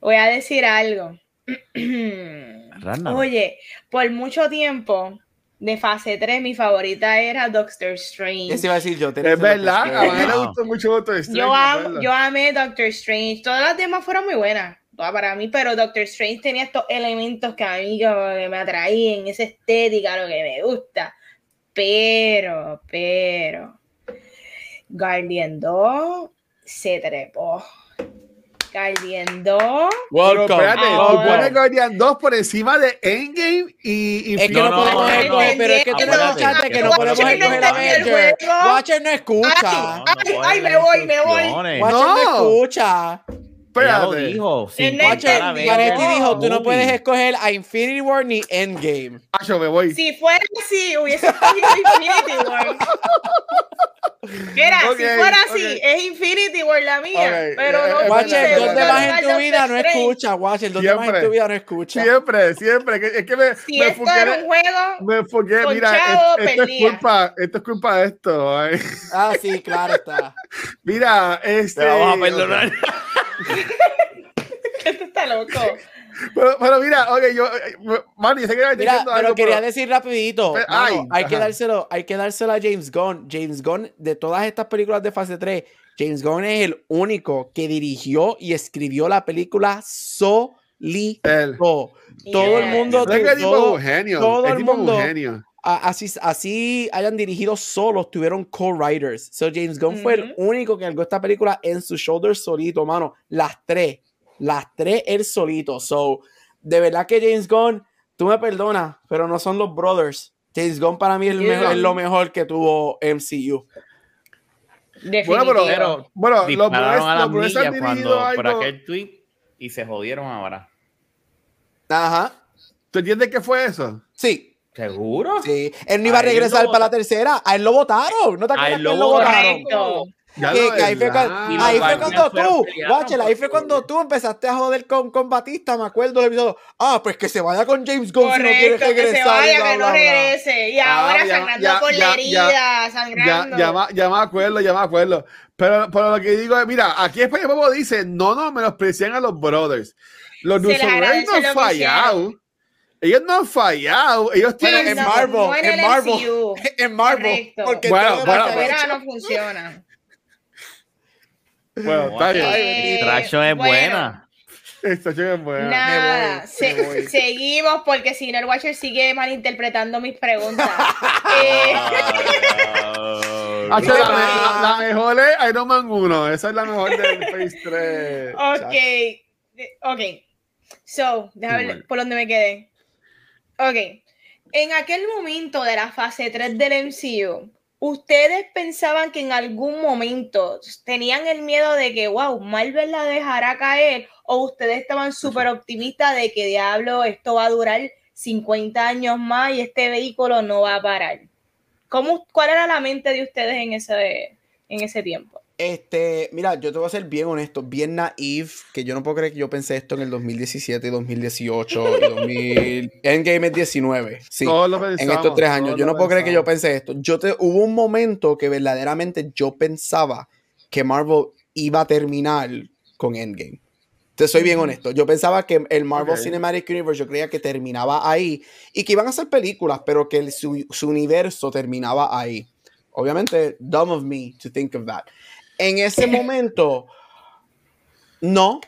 voy a decir algo. Oye, por mucho tiempo, de fase 3, mi favorita era Doctor Strange. Ese iba a decir yo. Es verdad, a mí me gustó mucho Doctor Strange. Yo, am- yo amé Doctor Strange. Todas las demás fueron muy buenas, todas para mí, pero Doctor Strange tenía estos elementos que a mí como que me atraían, esa estética, lo que me gusta. Pero, pero, Guardian 2 se trepó. Guardian 2. Pero Welcome. espérate, tú Ahora. pones Guardian 2 por encima de Endgame y Es que no, No, podemos no, escoger, no. pero es que tú no escuchaste que no podemos Watcher no escoger juego. Watcher no escucha. Ay, ay, me voy, me voy. Watcher no No. escucha. Ella lo Espérate. dijo. Contar entendió. Avengers Vanetti dijo, tú no puedes escoger a Infinity War ni Endgame. Ah, yo me voy. Si fuera así, hubiese escogido Infinity War. Mira, Ok, si fuera así, ok. es Infinity War la mía. Ok, Pero eh, no eh, Watcher, verdad, ¿dónde más en tu vida no escucha? Watcher, ¿dónde más en tu vida no escucha? Siempre, siempre. Es que me, Si me esto era un juego, Me enfoqué, con mira, Chavo es- esto, es culpa, esto es culpa de esto. ay. Ah, sí, claro está. Mira, este. Te vamos a perdonar. esto está loco. Pero, pero mira, oye, yo, eh, Manny, sé que me Mira, diciendo pero algo, quería pero- decir rapidito. Pero- mano, ay, hay, que ajá. dárselo, hay que dárselo a James Gunn. James Gunn, de todas estas películas de fase 3, James Gunn es el único que dirigió y escribió la película solito. Él. Todo el Yeah. mundo, No es que el tipo todo- un genio. todo el el tipo mundo- un genio. Así, así hayan dirigido solos, tuvieron co-writers. So James Gunn fue el único que cargó esta película en su shoulder solito, mano. Las tres, las tres él solito. So, de verdad que James Gunn, tú me perdonas, pero no son los brothers. James Gunn para mí es, el Yeah. mejor- es lo mejor que tuvo MCU. Definitivo. Bueno, pero, Pero bueno, los a Bruce han millas dirigido cuando por aquel tweet y se jodieron ahora. Ajá. ¿Tú entiendes qué fue eso? Sí, ¿Seguro? sí. Él no iba a A él regresar para la tercera. A él lo votaron. ¿No te A acuerdas él que lo él lo votaron? Que- que ahí fue, cuando, ahí fue tú, ahí fue cuando tú empezaste a joder con, con Batista, me acuerdo del episodio. Ah, pues que se vaya con James Gunn si no quiere Correcto, que se regresar. y vaya, bla, que no regrese. Y Ah, ahora ya- sangrando ya- por ya- la herida, Ya, sangrando. ya, ya me acuerdo, ya me acuerdo. Pero, pero lo que digo es, mira, aquí España Popo dice, no nos menosprecian a los brothers. Los agradece no han lo que fallado. Ellos no han fallado. Ellos Bueno, tienen... en No, Marvel, no en en el Marvel, MCU. En Marvel. Porque Bueno, todo lo bueno, no funciona. Bueno, está bien. Ay, Eh, Traction es bueno, buena. Es buena. Nada, Me voy, se- me voy. seguimos porque si no el Watcher sigue malinterpretando mis preguntas. Eh, la, la- la mejor es Iron Man 1. Esa es la mejor del Phase 3. ok, eh, ok. So, déjame ver por dónde me quedé. Ok. En aquel momento de la fase 3 del MCU, ¿ustedes pensaban que en algún momento tenían el miedo de que, wow, Marvel la dejará caer? ¿O ustedes estaban súper optimistas de que, diablo, esto va a durar 50 años más y este vehículo no va a parar? ¿Cómo, ¿Cuál era la mente de ustedes en ese, en ese tiempo? Este, mira, yo te voy a ser bien honesto, bien naive, que yo no puedo creer que yo pensé esto en el 2017 y 2018 y 2000. Endgame es 19. Sí. Todos lo en pensamos, estos tres años. Yo no puedo creer que yo pensé esto. Yo te, hubo un momento que verdaderamente yo pensaba que Marvel iba a terminar con Endgame. Te soy bien honesto. Yo pensaba que el Marvel. Cinematic Universe, yo creía que terminaba ahí y que iban a hacer películas, pero que el- su, su universo terminaba ahí. Obviamente, dumb of me to think of that. En ese momento, no.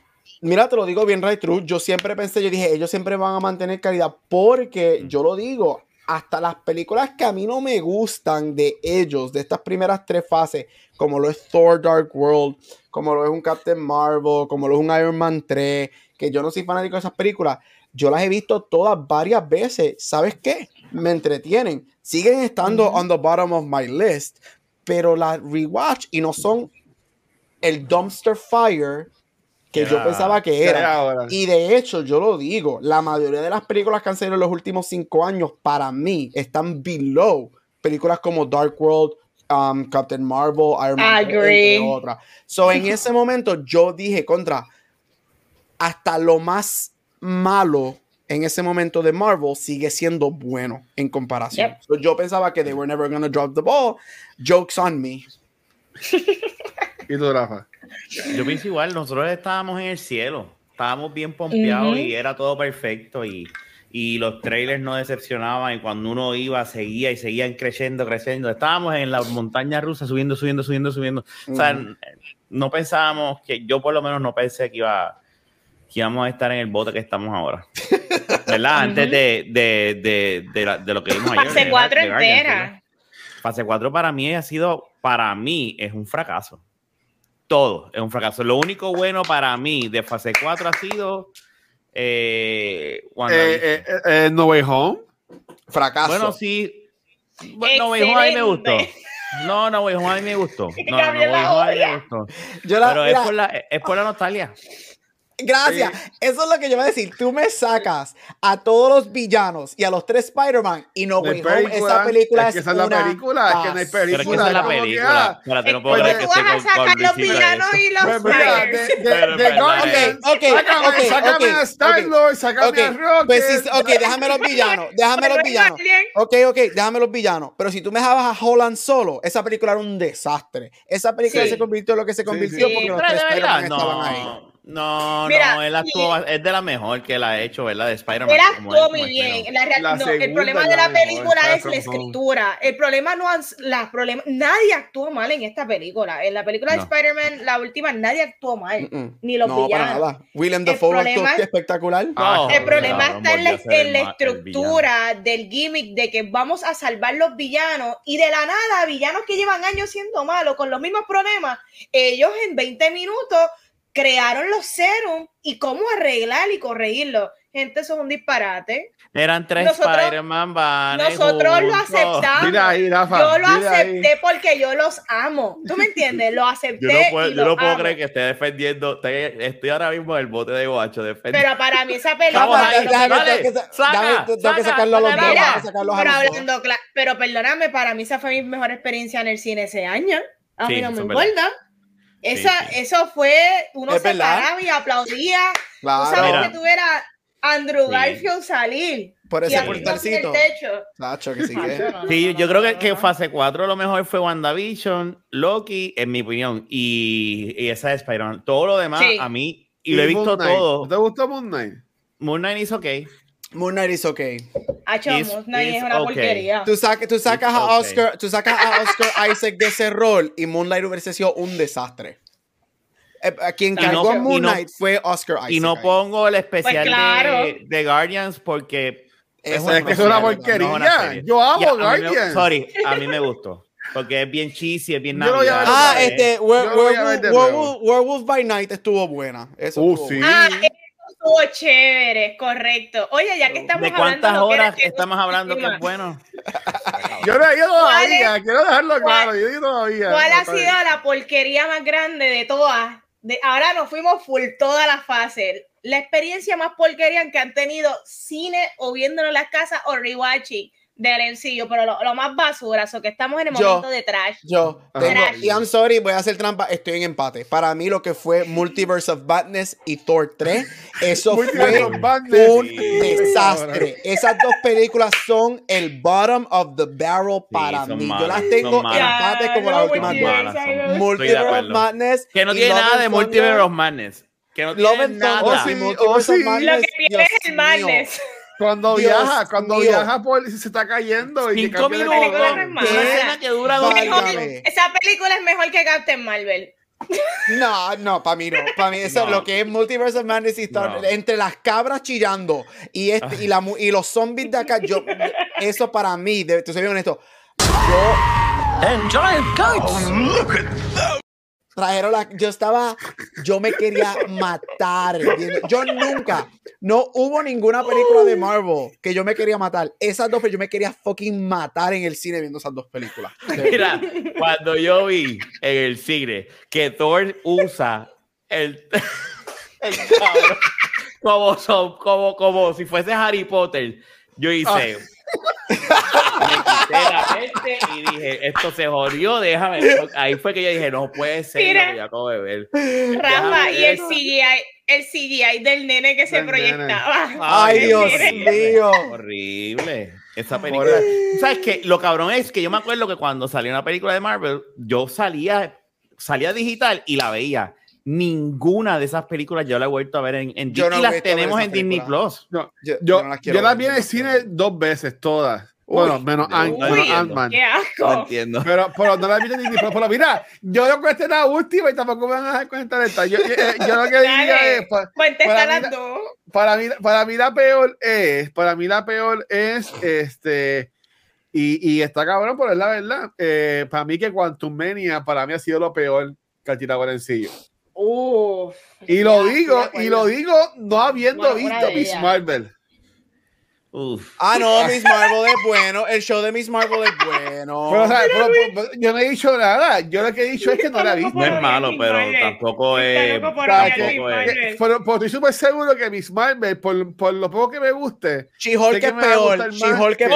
Mira, te lo digo bien right true. Yo siempre pensé, yo dije, ellos siempre van a mantener calidad porque yo lo digo, hasta las películas que a mí no me gustan de ellos, de estas primeras tres fases, como lo es Thor Dark World, como lo es un Captain Marvel, como lo es un Iron Man 3, que yo no soy fanático de esas películas, yo las he visto todas varias veces. ¿Sabes qué? Me entretienen. Siguen estando on the bottom of my list, pero las rewatch y no son el dumpster fire que yo pensaba que ¿Qué era. ahora? Y de hecho, yo lo digo, la mayoría de las películas que han salido en los últimos cinco años, para mí, están below películas como Dark World, um, Captain Marvel, Iron Man, Agree. entre otras. So, en ese momento, yo dije, contra, hasta lo más malo en ese momento de Marvel sigue siendo bueno en comparación. Yep. So, yo pensaba que they were never gonna drop the ball. Jokes on me. ¿Y tú, Rafa? Yo pienso igual, nosotros estábamos en el cielo, estábamos bien pompeados y era todo perfecto y, y los trailers no decepcionaban y cuando uno iba seguía y seguían creciendo, creciendo. Estábamos en la montaña rusa subiendo, subiendo, subiendo, subiendo. O sea, no pensábamos que, yo por lo menos no pensé que iba que íbamos a estar en el bote que estamos ahora. ¿Verdad? Antes de, de, de, de, la- de lo que vimos ayer. Fase de- 4 de Guardians, entera. Fase 4 para mí ha sido, para mí es un fracaso. Todo es un fracaso. Lo único bueno para mí de fase 4 ha sido eh, WandaVision. Eh, eh, eh, no Way Home. Fracaso. Bueno, sí. Bueno, No Way Home a mí me gustó. No, No Way Home a mí me gustó. No, no, Way Home a mí me gustó. Yo la- Pero es por, la, es por la nostalgia. Gracias. Eso es lo que yo voy a decir. Tú me sacas a todos los villanos y a los tres Spider-Man y no Way Home. Esa película es es, que esa es la una película, es que no hay basura. Pero es que película. esa es la película. Espérate, no puedo pues, creer ¿Cómo que tú vas esté a con, sacar los villanos y los Pues. Guardians, Ok, ok, sácame, a Star-Lord, sácame a Rocket. pues sí, ok, déjame los villanos, déjame los villanos. Ok, ok, déjame los villanos. Pero si tú me dejabas a Holland solo, esa película era un desastre. Esa película Sí. se convirtió en lo que se convirtió sí. porque los tres de Spider-Man estaban ahí. No. No, Mira, no, él actuó, es de la mejor que él ha hecho, ¿verdad? De Spider-Man. Él actuó muy como bien. La real- La no, el problema de la la mejor, película Far es la escritura. El problema no la problema, nadie actuó mal en esta película. En la película No. de Spider-Man, la última, nadie actuó mal. Mm-mm. Ni los no, para villanos. nada. William El Dafoe actuó espectacular. Ah, El problema está en la, en la el ma- el estructura del gimmick de que vamos a salvar los villanos y de la nada, villanos que llevan años siendo malos con los mismos problemas, ellos en 20 minutos crearon los serum y cómo arreglar y corregirlo. Gente, eso es un disparate. Eran tres Spider-Man Nosotros lo aceptamos. Mira ahí, Rafa. Yo lo mira ahí. acepté porque yo los amo. ¿Tú me entiendes? Lo acepté. Yo no puedo, y yo no puedo amo. creer que esté defendiendo. estoy- Estoy ahora mismo en el bote de guacho defendiendo. Pero para mí esa Vamos película. ahí, Déjame, dale, tengo que, sacarlo a los dos. Mira, tengo que sacarlos a pero hablando pero perdóname, para mí esa fue mi mejor experiencia en el cine ese año. A mí Sí, no me es verdad. Esa, Sí, sí. Eso fue, uno Es se verdad. paraba y aplaudía. Tú Claro. sabes Mira. que tuviera Andrew Sí. Garfield salir. Por y ese portalcito. Nacho, que sí que. Sí, yo creo que, que fase 4 lo mejor fue WandaVision, Loki, en mi opinión, y, y esa de Spider-Man. Todo lo demás, Sí. a mí, y lo he visto Moon todo. ¿No ¿Te gustó Moon Knight? Moon Knight hizo ok. Moon Knight is okay. Hacho, Moon Knight es una okay. porquería. Tú, saca- tú sacas a okay. Oscar, tú sacas a Oscar Isaac de ese rol y Moonlight hubiese sido un desastre. Eh, a quien cargó no- a Moon y no- Knight fue Oscar Isaac. Y no pongo el especial Pues claro. de, de Guardians porque Es que es una no es porquería. una serie. Yo amo Y a- a me- Guardians. sorry, a mí me gustó. Porque es bien cheesy, es bien navidad. Ah, este, Werewolf, de Werewolf- Werewolf by Night estuvo buena. Eso Uh, estuvo sí. buena. Ah, estuvo chévere, correcto. Oye, ya que estamos ¿De hablando cuántas que horas que estamos hablando que es bueno? Yo no he ido ¿Cuál todavía, quiero dejarlo cuál- claro. Yo he ido todavía. ¿Cuál ha sido la porquería más grande de todas? De, ahora nos fuimos full toda la fase. La experiencia más porquería que han tenido cine o viéndolo en las casas o rewatching. Del MCU, pero lo, lo más basura, o que estamos en el Yo. momento de trash. Yo tengo, Trash. y I'm sorry, voy a hacer trampa, estoy en empate. Para mí lo que fue Multiverse of Badness y Thor 3, eso fue Madness. un Sí, desastre. Esas dos películas son el bottom of the barrel para son mí. Yo las tengo en empate como Ya, las no, últimas Multiverse, dos. no. Multiverse de of. Madness. Que no tiene nada de. Multiverse of Madness. Que no Love and Thunder. Oh, sí. Multiverse of sí. Lo Madness, que tiene es el mío. Cuando Dios viaja, cuando mío. viaja por se está cayendo y que Cinco cambia de minutos. Una escena que dura dos esa película es mejor que Captain Marvel. No, no, para mí no. Para mí eso No. es lo que es Multiverse of Madness y Star- No. entre las cabras chillando y este y, la, y los zombies de acá, yo eso para mí, te soy bien honesto. Yo trajeron la yo estaba yo me quería matar yo nunca no hubo ninguna película de Marvel que yo me quería matar esas dos yo me quería fucking matar en el cine viendo esas dos películas Mira, cuando yo vi en el cine que Thor usa el, el cabrón como, son- como, como si fuese Harry Potter, yo hice. quité la mente y dije, esto se jodió, déjame. Ahí fue que yo dije, no puede ser Mira. lo que yo acabo de ver. Rafa, y el. CGI, el CGI del nene que se nene. proyectaba. ay Ay, Dios mío Horrible. Esa película. ¿Sabes qué? Lo cabrón es que yo me acuerdo que cuando salió una película de Marvel, yo salía, salía digital y la veía. Ninguna de esas películas yo la he vuelto a ver en, en Yo no y las tenemos en Disney. Plus. No, yo, yo, no las yo las vi en el cine dos veces, todas. Uy, bueno, menos, de Ant-Man. qué No entiendo. Pero, pero no la vi Disney Plus. Pero mira, yo no cueste la última y tampoco me van a dejar contar esta. Yo, yo, yo lo que diría es, pa- Contesta Para mí para mí, para mí la peor es, para mí la peor es, este, y, y está cabrón, pero es la verdad, eh, para mí que Quantum Mania, para mí ha sido lo peor que ha tirado Gorencillo. Uf, Y lo ya, digo, de y lo digo no habiendo Bueno, visto de Miss. Marvel. Uf. ah no Miss Marvel es bueno el show de Miss Marvel es bueno Pero, o sea, pero- pero- yo no he dicho nada, yo lo que he dicho es que no la he visto. No es malo, pero tampoco es. Pero, estoy súper seguro que Miss Marvel, por, por lo poco que me guste, She-Hulk Sé que es peor más She-Hulk es que-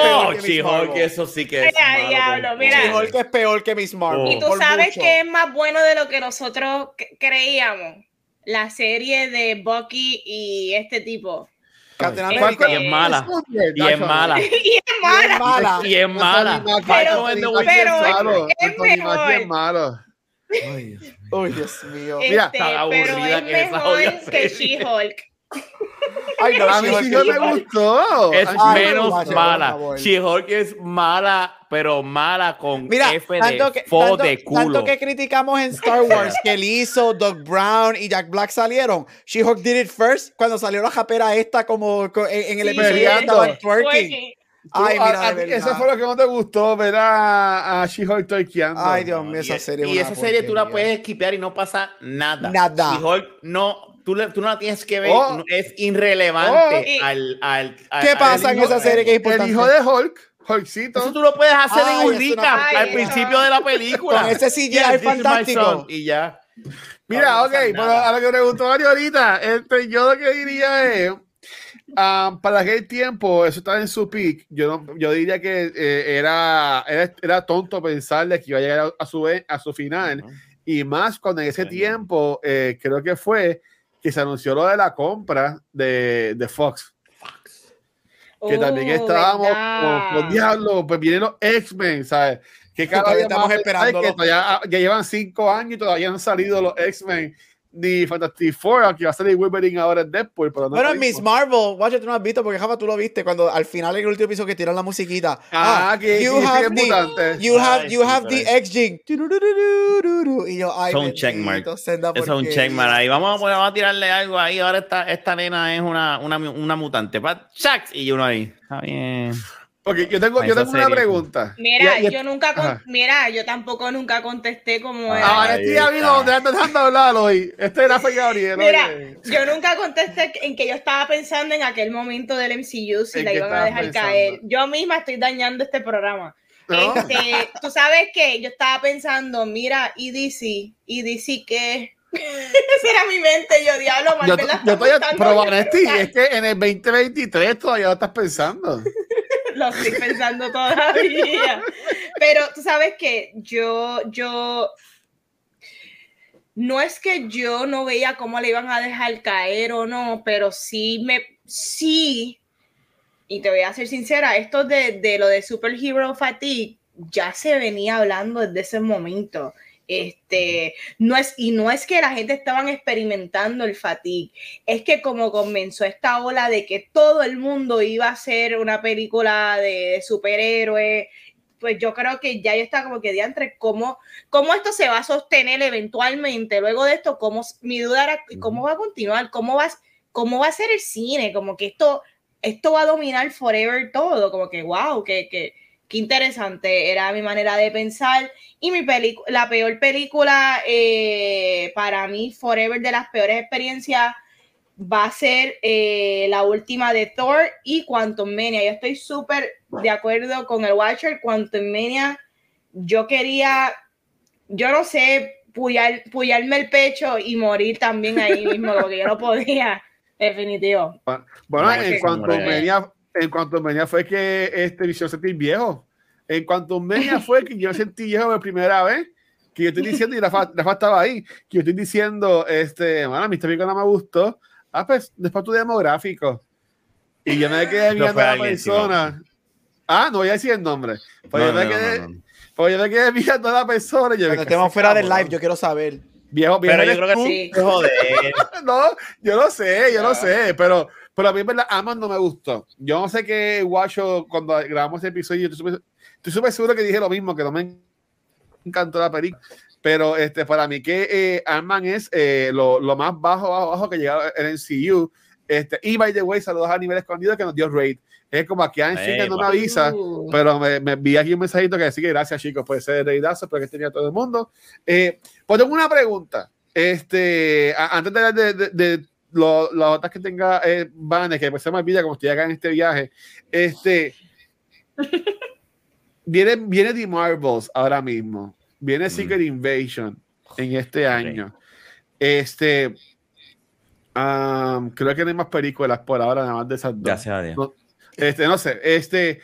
peor que eso sí que es. Mira, malo diablo, mira. cojones. She-Hulk es peor que Miss Marvel Y tú sabes mucho. que es más bueno de lo que nosotros creíamos. La serie de Bucky y este tipo. Captain Ay, America. Y es mala. Y es mala. y es Y es mala. mala. Y es mala. Pero- pero- es mejor. es malo. Ay, Dios mío. Uy, Dios mío. Mira, Este, tan pero aburrida es que es esa que. She-Hulk. Ay, no, A mí sí me gustó. Es A Ay, menos no, mala. She-Hulk es mala, pero mala con Mira, F de tanto que, fo tanto, de culo. tanto que criticamos en Star Wars que Lizzo, Doug Brown y Jack Black salieron. She-Hulk did it first cuando salió la japera esta como co- en, en el Sí. episodio twerking. Ay, a- mira, a verdad. Eso fue lo que no te gustó, ver a, a She-Hulk torqueando. Ay, Dios mío, esa serie es Y esa serie tú la puedes esquipear y no pasa nada. Nada. She-Hulk no, tú, le- tú no la tienes que ver, Oh. no- es irrelevante Oh. al, al, al- ¿Qué pasa en hijo- esa serie que es importante? El hijo de Hulk, Hulkcito. Eso tú lo puedes hacer Ay, en es un recap al principio de la película. Con ese CGI is my fantástico. Y ya. Mira, No ok, pero a lo que preguntó Mario ahorita, este, yo lo que diría es, ah, para aquel tiempo, eso estaba en su peak, yo, no, yo diría que eh, era, era, era tonto pensarle que iba a llegar a, a su, a su final, y más cuando en ese Sí. tiempo, eh, creo que fue que se anunció lo de la compra de, de Fox, que también Oh, estábamos ¿verdad? con, con Diablo, pues vienen los X-Men, ¿sabes? Que cada estamos esperándolo. que ah, ya llevan cinco años y todavía no han salido los X-Men ni Fantastic Four, aunque va a salir Wolverine ahora en Deadpool. Pero no Bueno, Miss. Marvel, watch, tú no has visto porque Jafa tú lo viste cuando al final en el último episodio que tiran la musiquita. Ah, que- you que dice have the, mutante. you have, Ay, you sí, have the X-Gene. Y yo, ay, Eso es un checkmark. Eso es un checkmark ahí. Vamos a, poner- vamos a tirarle algo ahí. Ahora esta, esta nena es una, una, una mutante. Pa- Chax, Y uno ahí. Está bien. Ok, yo tengo, yo tengo una pregunta. Mira, Y- y- yo nunca, con- mira, yo tampoco nunca contesté como Ah, era. Ahora estoy ya vino está. donde anda dejando hablar hoy. Este era Rafa Gabriel. Mira, oye. yo nunca contesté en que yo estaba pensando en aquel momento del MCU si ¿En la iban a dejar pensando? caer. Yo misma estoy dañando este programa. ¿No? Este, tú sabes que yo estaba pensando, mira, y DC, y DC qué. Esa era mi mente, yo diablo, Yo, la yo está estoy, pero brutal. es que en el 2023 todavía lo estás pensando. lo estoy pensando todavía. Pero tú sabes que yo, yo, no es que yo no veía cómo le iban a dejar caer o no, pero sí me, sí, y te voy a ser sincera, esto de, de lo de Superhero Fatigue ya se venía hablando desde ese momento. Este, no es, y no es que la gente estaban experimentando el fatigue, es que como comenzó esta ola de que todo el mundo iba a hacer una película de superhéroes, pues yo creo que ya está como que diantre, ¿cómo, cómo esto se va a sostener eventualmente, luego de esto, cómo, mi duda era, ¿cómo va a continuar? ¿Cómo va, cómo va a ser el cine? Como que esto, esto va a dominar forever todo, como que wow, que, que qué interesante, era mi manera de pensar. Y mi la peor película eh, para mí, Forever, de las peores experiencias, va a ser eh, la última de Thor y Quantum Mania. Yo estoy súper de acuerdo con el Watcher. Quantum Mania, yo quería, yo no sé, puyar, puyarme el pecho y morir también ahí mismo, porque yo no podía, definitivo. Bueno, en Quantum Mania en cuanto Menia fue que este visión sentí viejo. En cuanto Menia fue que yo sentí viejo por primera vez, que yo estoy diciendo, y Rafa, Rafa estaba ahí, que yo estoy diciendo, este, bueno, mi película no me gustó. Ah, pues, después tu demográfico. Y yo me quedé viendo a la persona. Ah, no voy a decir el nombre. Pues yo me quedé, pues yo me quedé viendo a la persona. Y yo Cuando estemos fuera del live, yo quiero saber. Viejo, viejo pero yo creo que sí. Joder. no, yo lo sé, yo lo sé, pero pero a mí, verdad, Aman no me gustó. Yo no sé qué Guacho, cuando grabamos ese episodio, estoy súper seguro que dije lo mismo, que no me encantó la película. Pero este, para mí que eh, Ant-Man es eh, lo, lo, más bajo, bajo, bajo que llega en el CU. Este, y by the way, saludos a nivel escondido que nos dio Raid. Es como aquí en fin no me avisa, uh. pero me, me envía aquí un mensajito que decía que gracias, chicos, puede ser reidazo, pero que tenía todo el mundo. Eh, pues tengo una pregunta. Este, antes de, de, de lo, las otras que tenga eh, Vanes, que se me olvida como estoy acá en este viaje, este, viene, viene The Marvels ahora mismo, viene mm. Secret Invasion en este año. Este, creo que no hay más películas por ahora, nada más de esas dos. No, este, no sé, este,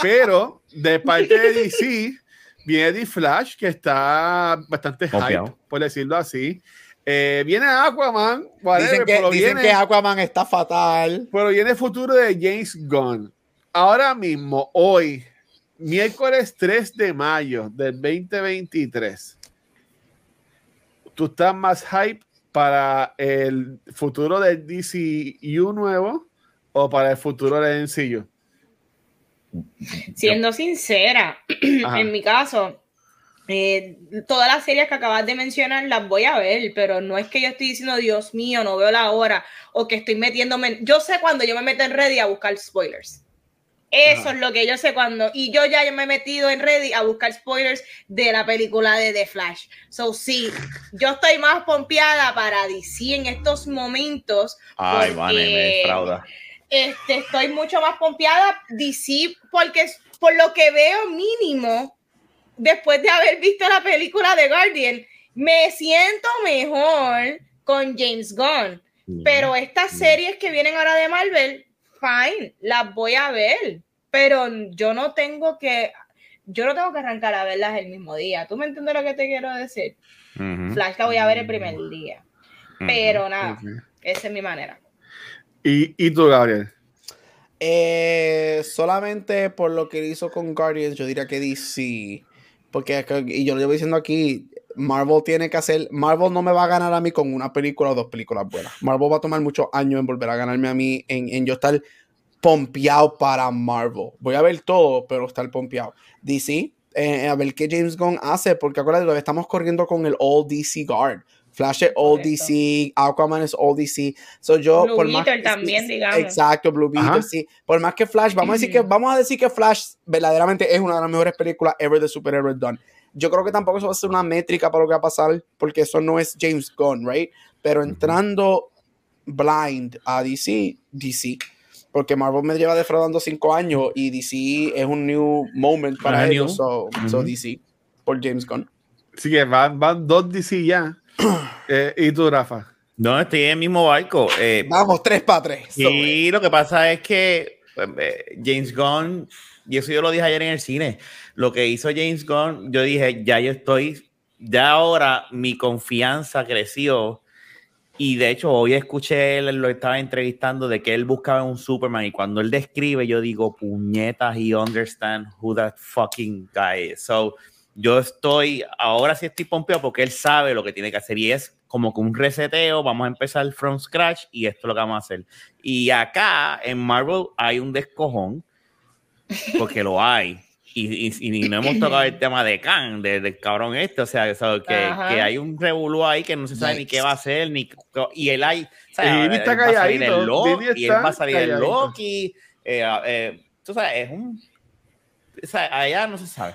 pero de parte de DC viene The Flash, que está bastante hype, por decirlo así. Eh, viene Aquaman. dicen, que, dicen que, Aquaman está fatal. Pero viene el futuro de James Gunn. Ahora mismo, hoy, miércoles 3 de mayo del 2023, ¿tú estás más hype para el futuro del DCU nuevo o para el futuro del MCU? Siendo sincera, en mi caso, eh, todas las series que acabas de mencionar las voy a ver, pero no es que yo estoy diciendo, Dios mío, no veo la hora, o que estoy metiéndome. Yo sé cuando yo me meto en Ready a buscar spoilers. Eso es lo que yo sé cuando. Y yo ya me he metido en Ready a buscar spoilers de la película de The Flash. So, sí, yo estoy más pompeada para DC en estos momentos. Ay, vale, me Este, estoy mucho más pompeada DC porque por lo que veo mínimo después de haber visto la película de Guardian, me siento mejor con James Gunn. Pero estas series que vienen ahora de Marvel, fine, las voy a ver. Pero yo no tengo que, yo no tengo que arrancar a verlas el mismo día. ¿Tú me entiendes lo que te quiero decir? Flash la voy a ver el primer día. Pero nada, esa es mi manera. ¿Y, y tú, Gabriel? Eh, solamente por lo que hizo con Guardians, yo diría que DC porque, y yo lo llevo diciendo aquí, Marvel tiene que hacer, Marvel no me va a ganar a mí con una película o dos películas buenas. Marvel va a tomar muchos años en volver a ganarme a mí, en, en yo estar pompeado para Marvel. Voy a ver todo, pero estar pompeado. DC, eh, a ver qué James Gunn hace, porque acuérdate, estamos corriendo con el All DC Guard. Flash es All DC, Aquaman es All DC. So yo, Blue por más también, digamos. Exacto, Blue Beetle, sí. Por más que Flash, vamos a decir que vamos a decir que Flash verdaderamente es una de las mejores películas ever de superhéroes done. Yo creo que tampoco eso va a ser una métrica para lo que va a pasar, porque eso no es James Gunn, right? Pero entrando blind a DC, DC. Porque Marvel me lleva defraudando cinco años y DC es un new moment para ellos. So, DC, por James Gunn. Sí, que van, van dos DC ya. Eh, ¿Y tú, Rafa? No, estoy en el mismo barco. Eh, Vamos, tres para tres. Y lo que pasa es que pues, eh, James Gunn, y eso yo lo dije ayer en el cine, lo que hizo James Gunn, yo dije, ya yo estoy, ya ahora mi confianza creció. Y de hecho, hoy escuché él, lo estaba entrevistando de que él buscaba un Superman. Y cuando él describe, yo digo, puñetas, he understand who that fucking guy is. So, yo estoy, ahora sí estoy pompeado porque él sabe lo que tiene que hacer y es como que un reseteo, vamos a empezar from scratch y esto es lo que vamos a hacer. Y acá en Marvel hay un descojón, porque lo hay. Y, y, no hemos tocado el tema de Khan, del cabrón este, o sea, que, que, hay un revolú ahí que no se sabe ni qué va a hacer, ni, y él hay, o y está va a salir el Loki, y él va a salir el Loki, eh, eh, tú sabes, es un, o sea, allá no se sabe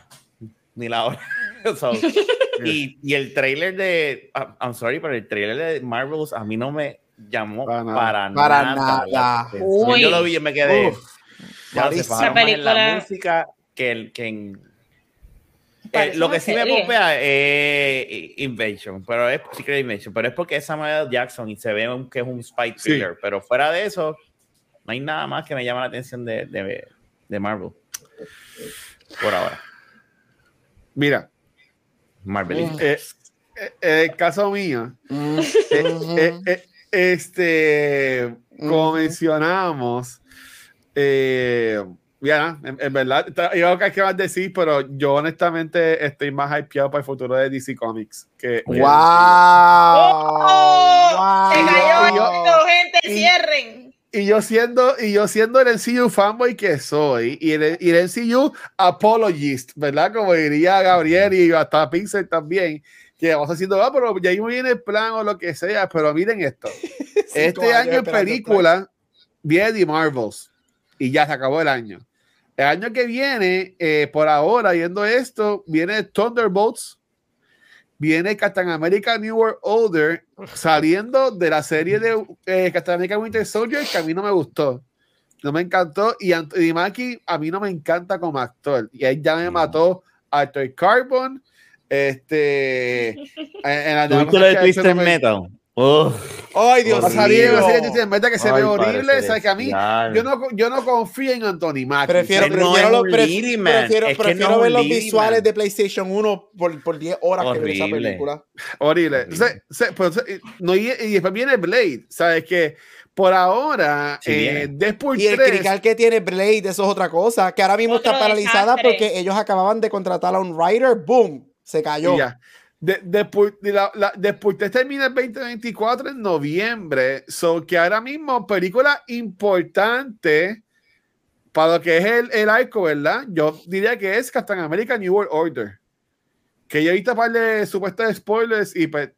ni la hora. y, y, el trailer de, I'm sorry, pero el trailer de Marvels a mí no me llamó para nada. Para, nada. Yo lo vi y me quedé. ya se esa película... en la música que, el, que en, eh, lo que sí me popea es Invasion, pero es Secret Invasion, pero es porque es Samuel Jackson y se ve que es un spy thriller, pero fuera de eso, no hay nada más que me llama la atención de, de, de Marvel. Por ahora. Mira, Marvel. Eh, eh, el caso mío, eh, este, como mencionamos, ya, en, verdad, yo que vas a decir, pero yo honestamente estoy más hypeado para el futuro de DC Comics. Que, ¡Wow! wow. Se cayó gente, cierren y yo siendo y yo siendo el NCU fanboy que soy y el, y el NCU apologist, ¿verdad? Como diría Gabriel y hasta Pixel también, que vamos haciendo, ah, pero ya ahí viene el plan o lo que sea, pero miren esto. este año en película viene The Marvels y ya se acabó el año. El año que viene, eh, por ahora, viendo esto, viene Thunderbolts, viene Captain America New World Order saliendo de la serie de eh, Captain America Winter Soldier que a mí no me gustó. No me encantó. Y Anthony Mackie a mí no me encanta como actor. Y ahí ya me mató Arthur Carbon. Este. En, en la de Twisted Metal? Ay, Dios, una serie de meta que se ve horrible. ¿Sabes que a mí, yo no, yo no confío en Anthony Mackie. Prefiero, prefiero, no prefiero, prefiero no ver los visuales de PlayStation 1 por, por 10 horas horrible. que ver esa película. Horrible. Entonces, pues, no, y, y, después viene Blade. ¿Sabes que Por ahora, sí, eh, Deadpool Y el critical que tiene Blade, eso es otra cosa. Que ahora mismo está paralizada porque ellos acababan de contratar a un writer. ¡Boom! Se cayó. Ya. De, después, de la, después termina el 2024 en noviembre, so que ahora mismo película importante para lo que es el, el arco, ¿verdad? Yo diría que es Captain America New World Order. Que yo ahorita par de supuestos spoilers y pues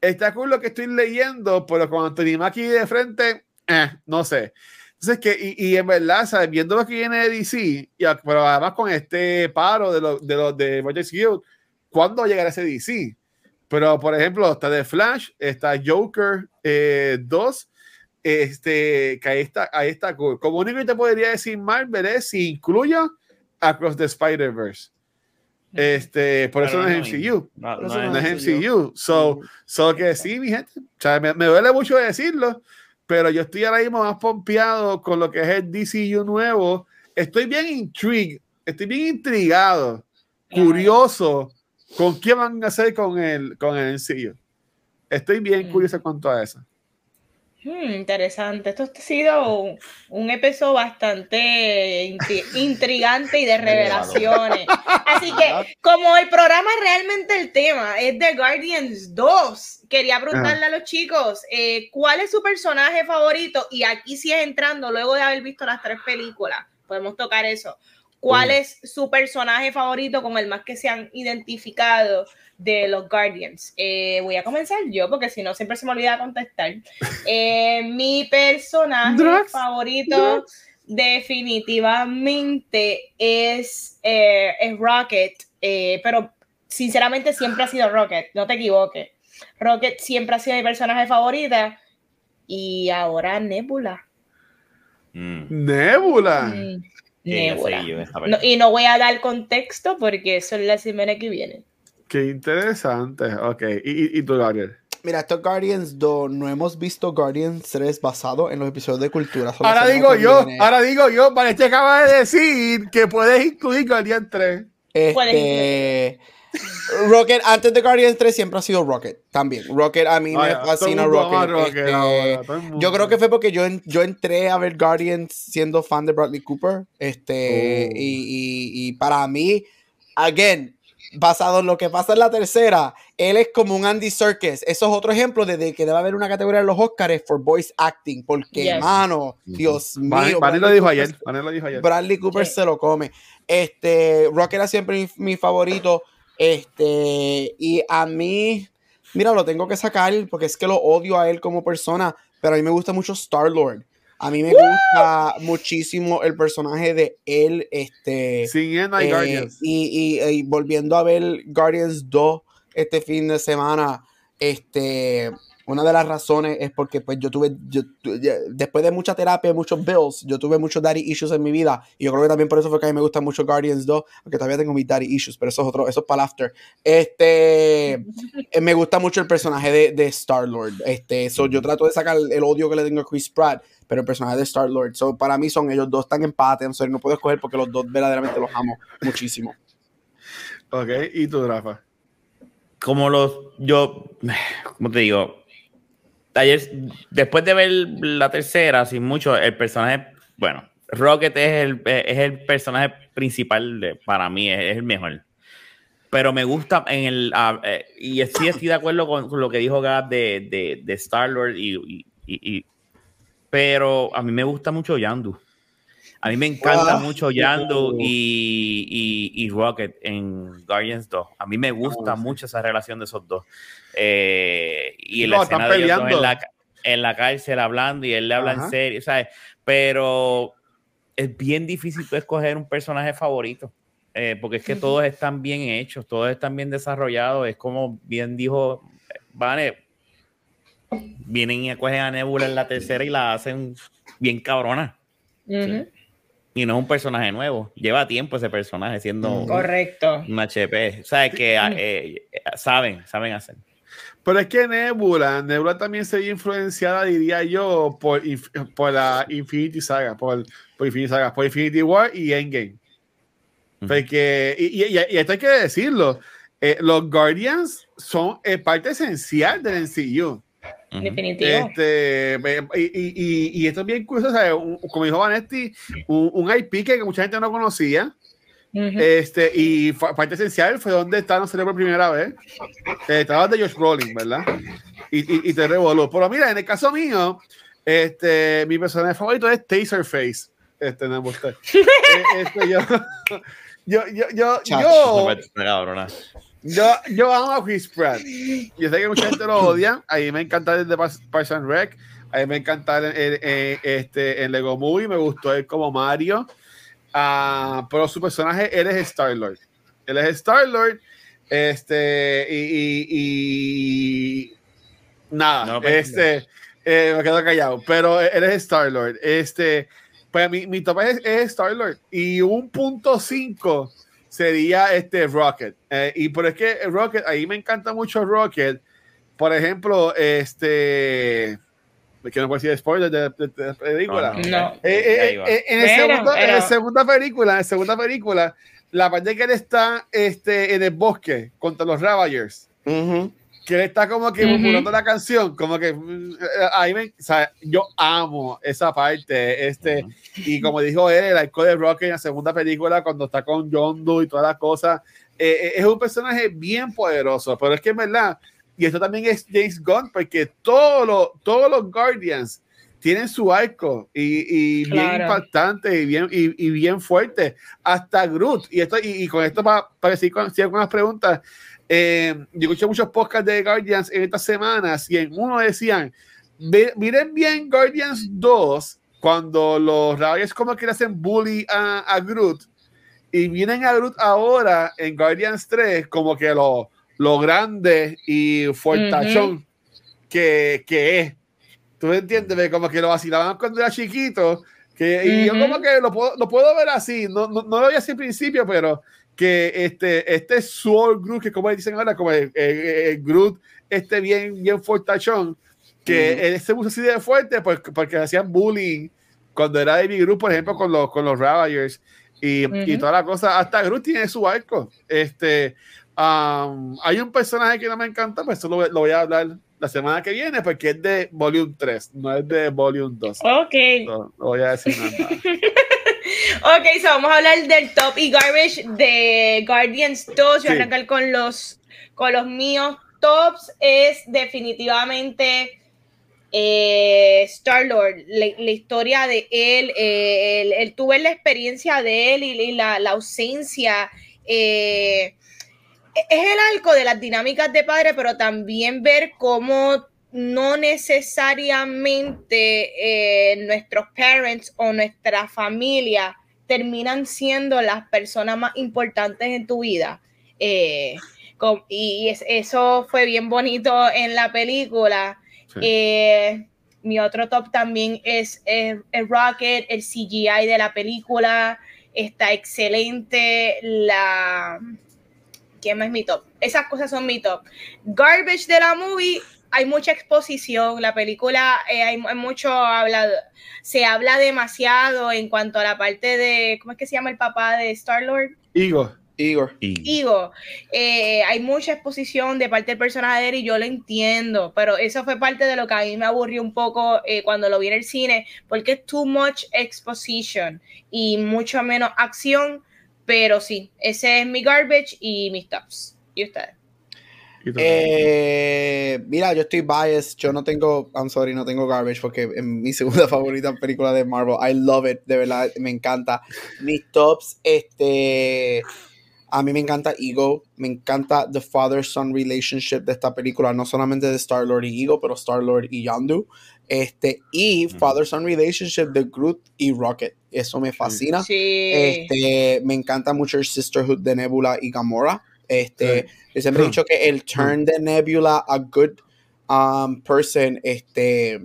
está lo que estoy leyendo, pero con Anthony Mackie de frente, eh, no sé. Entonces, que, y, y en verdad, ¿sabes? viendo lo que viene de DC, y, pero además con este paro de los de, los de Guild, cuándo llegará ese DC. Pero, por ejemplo, está The Flash, está Joker 2, eh, este, que ahí está, ahí está Como único que te podría decir Marvel es si incluyo Across the Spider-Verse. Este, por eso no, es MCU. No, no, es MCU. So, so que sí, mi gente. O sea, me, me, duele mucho decirlo, pero yo estoy ahora mismo más pompeado con lo que es el DCU nuevo. Estoy bien intrigued, estoy bien intrigado, curioso ¿Con qué van a hacer con el, con el ensillo? Estoy bien mm. curioso en cuanto a eso. Hmm, interesante. Esto ha sido un, episodio bastante intrigante y de revelaciones. Así que, como el programa realmente el tema es The Guardians 2, quería preguntarle a los chicos, eh, ¿cuál es su personaje favorito? Y aquí sí es entrando, luego de haber visto las tres películas, podemos tocar eso. ¿Cuál es su personaje favorito con el más que se han identificado de los Guardians? Eh, voy a comenzar yo, porque si no, siempre se me olvida contestar. Eh, mi personaje favorito definitivamente es, eh, es Rocket, pero sinceramente siempre ha sido Rocket, no te equivoques. Rocket siempre ha sido mi personaje favorita y ahora Nebula. Mm. Nebula. Mm. Y no voy a dar contexto porque eso es la semana que viene. Qué interesante. Ok. ¿Y, y, tú, Gabriel? Mira, estos Guardians 2, no hemos visto Guardians 3 basado en los episodios de cultura. solo Ahora digo yo, viene, ahora digo yo, vale, te acaba de decir que puedes incluir Guardian 3. Este, Rocket, antes de Guardians 3 siempre ha sido Rocket también. Rocket a mí me Vaya, fascina Rocket. Rocket este, ahora, yo creo que fue porque yo, en- yo entré a ver Guardians siendo fan de Bradley Cooper. Este, Oh. y, y- y para mí, again, basado en lo que pasa en la tercera, él es como un Andy Serkis. Eso es otro ejemplo de, de que debe haber una categoría en los Oscars for voice acting. Porque, Yes. mano, Dios Vane, mío. Vane lo Bradley dijo ayer. Lo dijo ayer. Bradley Cooper se lo come. Este, Rock era siempre mi, mi favorito. Este, y a mí, mira, lo tengo que sacar porque es que lo odio a él como persona, pero a mí me gusta mucho Star Lord. A mí me gusta muchísimo el personaje de él, este, hay eh, Guardians. y, y- y volviendo a ver Guardians 2 este fin de semana, este, una de las razones es porque pues yo tuve, yo tu- ya- después de mucha terapia, muchos bills, yo tuve muchos daddy issues en mi vida y yo creo que también por eso fue que a mí me gusta mucho Guardians 2, aunque todavía tengo mis daddy issues, pero eso es otro, eso es para after. Este, eh, me gusta mucho el personaje de, de Star-Lord, este, so yo trato de sacar el odio que le tengo a Chris Pratt, pero el personaje de Star-Lord, so para mí son ellos dos, están en empate, sorry, no puedo escoger porque los dos verdaderamente los amo muchísimo. Ok, y tú, Rafa. como los yo como te digo ayer después de ver la tercera sin mucho el personaje bueno Rocket es el, es el personaje principal para mí es, el mejor. Pero me gusta en el eh, y sí estoy de acuerdo con, lo que dijo Gab de, de, Star Lord y- y- y- pero a mí me gusta mucho Yandu a mí me encanta Ah, mucho Yandu y, y, y Rocket en Guardians 2. A mí me gusta Ah, sí. mucho esa relación de esos dos. Eh, y Sí, la no, escena están de ellos dos peleando. en la, en la cárcel hablando y él le habla Ajá. en serio, ¿sabes? Pero es bien difícil tú escoger un personaje favorito. eh, porque es que todos están bien hechos, todos están bien desarrollados. Es como bien dijo Vane, vienen y acogen a Nebula en la tercera y la hacen bien cabrona. Ujú, Y no es un personaje nuevo. Lleva tiempo ese personaje siendo Correcto. un HP. ¿Sabes? Que eh, eh, saben, saben hacer. Pero es que Nebula, Nebula también se ve influenciada, diría yo, por, por la Infinity Saga, por, por Infinity Saga, por Infinity War y Endgame. Porque, y, y- y esto hay que decirlo, eh, los Guardians son eh, parte esencial del MCU. Definitivo. Este, y, y- y- y esto es bien curioso, ¿sabes? Un- como dijo Vanetti, un, un IP que mucha gente no conocía. Este, y parte esencial fue donde Thanos salió por primera vez. Eh, estaba de Josh Brolin, ¿verdad? Y, y, y te revoló. Pero mira, en el caso mío, este, mi personaje favorito es Taserface. Este, no. Eh, este, yo, yo, yo, yo, yo, Está cabrona. Yo, yo amo a Chris Pratt. Yo sé que mucha gente lo odia. A mí me encanta el de Pas- Parks and Rec. A mí me encanta el, el- el- este, en Lego Movie. Me gustó él como Mario. Ah, pero su personaje, él es Star-Lord. Él es Star-Lord. Este, y, y- y- nada, No, pues, este, eh, me quedo callado, pero él es Star-Lord. Este, pues mi, mi top es, es Star-Lord. Y un punto 5 sería este Rocket. Eh, y por es que Rocket, ahí me encanta mucho Rocket. Por ejemplo, este. Que no puedo decir spoiler de, de- de la película. No, no. Eh, eh, eh, en, el Pero, segundo- en pero- la segunda película, en la segunda película, la parte que él está este, en el bosque contra los Ravagers. Que él está como que murmurando la canción, como que mm, eh, ahí me, o sea, yo amo esa parte, este, Ujú. y como dijo él, el alcohol de Rocky en la segunda película, cuando está con John Doe y todas las cosas, eh, eh, es un personaje bien poderoso, pero es que en verdad, y esto también es James Gunn, porque todos los, todos los Guardians tienen su arco y, y bien Claro. impactante y bien, y, y bien fuerte, hasta Groot, y, esto, y, y con esto para, para decir con, sí, algunas preguntas, eh, yo escuché muchos podcasts de Guardians en estas semanas y en uno decían, "Ve- miren bien Guardians 2, cuando los Ravagers como que le hacen bully a, a Groot, y vienen a Groot ahora en Guardians 3 como que lo, lo grande y fuertachón que, que es. ¿Tú me entiendes? Como que lo vacilaban cuando era chiquito. Que, y yo Ujú. como que lo puedo, lo puedo ver así. No, no, no lo vi así al principio, pero que este, este Sword Groot, que como dicen ahora, como el, Groot, este bien, bien fortachón, que él se puso así de fuerte porque, porque hacían bullying cuando era Baby Groot, por ejemplo, con los, con los Ravagers y, y toda la cosa. Hasta Groot tiene su arco. Este, um, hay un personaje que no me encanta, pues eso lo, lo voy a hablar la semana que viene porque es de Volume 3, no es de Volume 2. Ok. No, voy a decir nada. ok, so vamos a hablar del top y garbage de Guardians 2. Yo voy a arrancar con los, con los míos tops. Es definitivamente eh, Star Lord, la, historia de él, eh, el, tuve la experiencia de él y, la, la, ausencia. Eh, es el arco de las dinámicas de padre, pero también ver cómo no necesariamente eh, nuestros parents o nuestra familia terminan siendo las personas más importantes en tu vida. Eh, y eso fue bien bonito en la película. Eh, mi otro top también es el Rocket, el CGI de la película está excelente. La, ¿Quién más es mi top? Esas cosas son mi top. Garbage de la movie, hay mucha exposición. La película, eh, hay, mucho hablado. Se habla demasiado en cuanto a la parte de. ¿Cómo es que se llama el papá de Star-Lord? Igor. Igor. Igor. Eh, hay mucha exposición de parte del personaje de él y yo lo entiendo, pero eso fue parte de lo que a mí me aburrió un poco eh, cuando lo vi en el cine, porque es too much exposition y mucho menos acción pero sí, ese es mi garbage y mis tops. ¿Y ustedes? Eh, mira, yo estoy biased. Yo no tengo, I'm sorry, no tengo garbage porque es mi segunda favorita película de Marvel. I love it, de verdad, me encanta. Mis tops, este. A mí me encanta Ego, me encanta the father-son relationship de esta película, no solamente de Star-Lord y Ego, pero Star-Lord y Yondu. Este, y father-son relationship de Groot y Rocket. Eso me fascina. Este, me encanta mucho el sisterhood de Nebula y Gamora. Este, siempre he dicho que el turn de Nebula a good um, person este,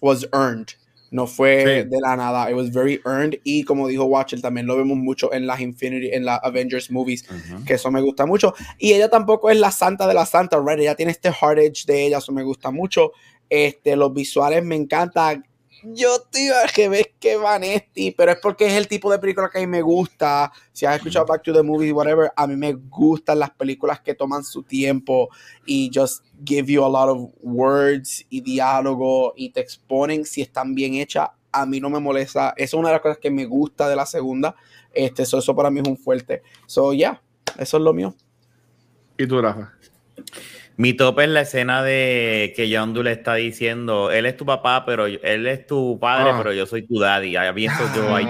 was earned. No fue de la nada. It was very earned. Y como dijo Watcher, también lo vemos mucho en las Infinity, en las Avengers movies, que eso me gusta mucho. Y ella tampoco es la santa de la santa, right? Ella tiene este hard edge de ella, eso me gusta mucho. Este, los visuales me encantan. Yo te iba a que ves que Vanesti, pero es porque es el tipo de película que a mí me gusta. Si has escuchado Back to the Movies, whatever, a mí me gustan las películas que toman su tiempo y just give you a lot of words y diálogo y te exponen si están bien hechas. A mí no me molesta. Eso es una de las cosas que me gusta de la segunda. Este, eso para mí es un fuerte. So, yeah, eso es lo mío. ¿Y tú, Rafa? Mi top es la escena de que John le está diciendo, él es tu papá, pero él es tu padre, ah. pero yo soy tu daddy. Ahí pienso yo, ahí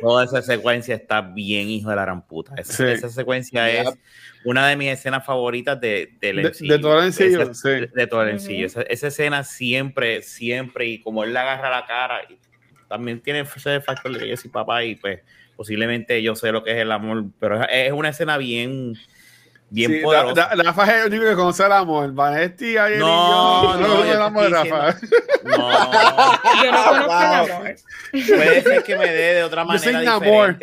Toda esa secuencia está bien, hijo de la gran puta. Esa, secuencia es una de mis escenas favoritas de, de, de, todo el encillo. De todo el encillo. esa, escena siempre, siempre, y como él le agarra la cara, también tiene ese factor de que yo soy papá y pues posiblemente yo sé lo que es el amor, pero es una escena bien bien sí, poderosa. La, Rafa es el único que conoce el amor. Vanetti, ayer no, y yo, no, no, el amor de Rafa. No, yo no conozco el amor. Puede ser que me dé de otra manera. Yo sin amor.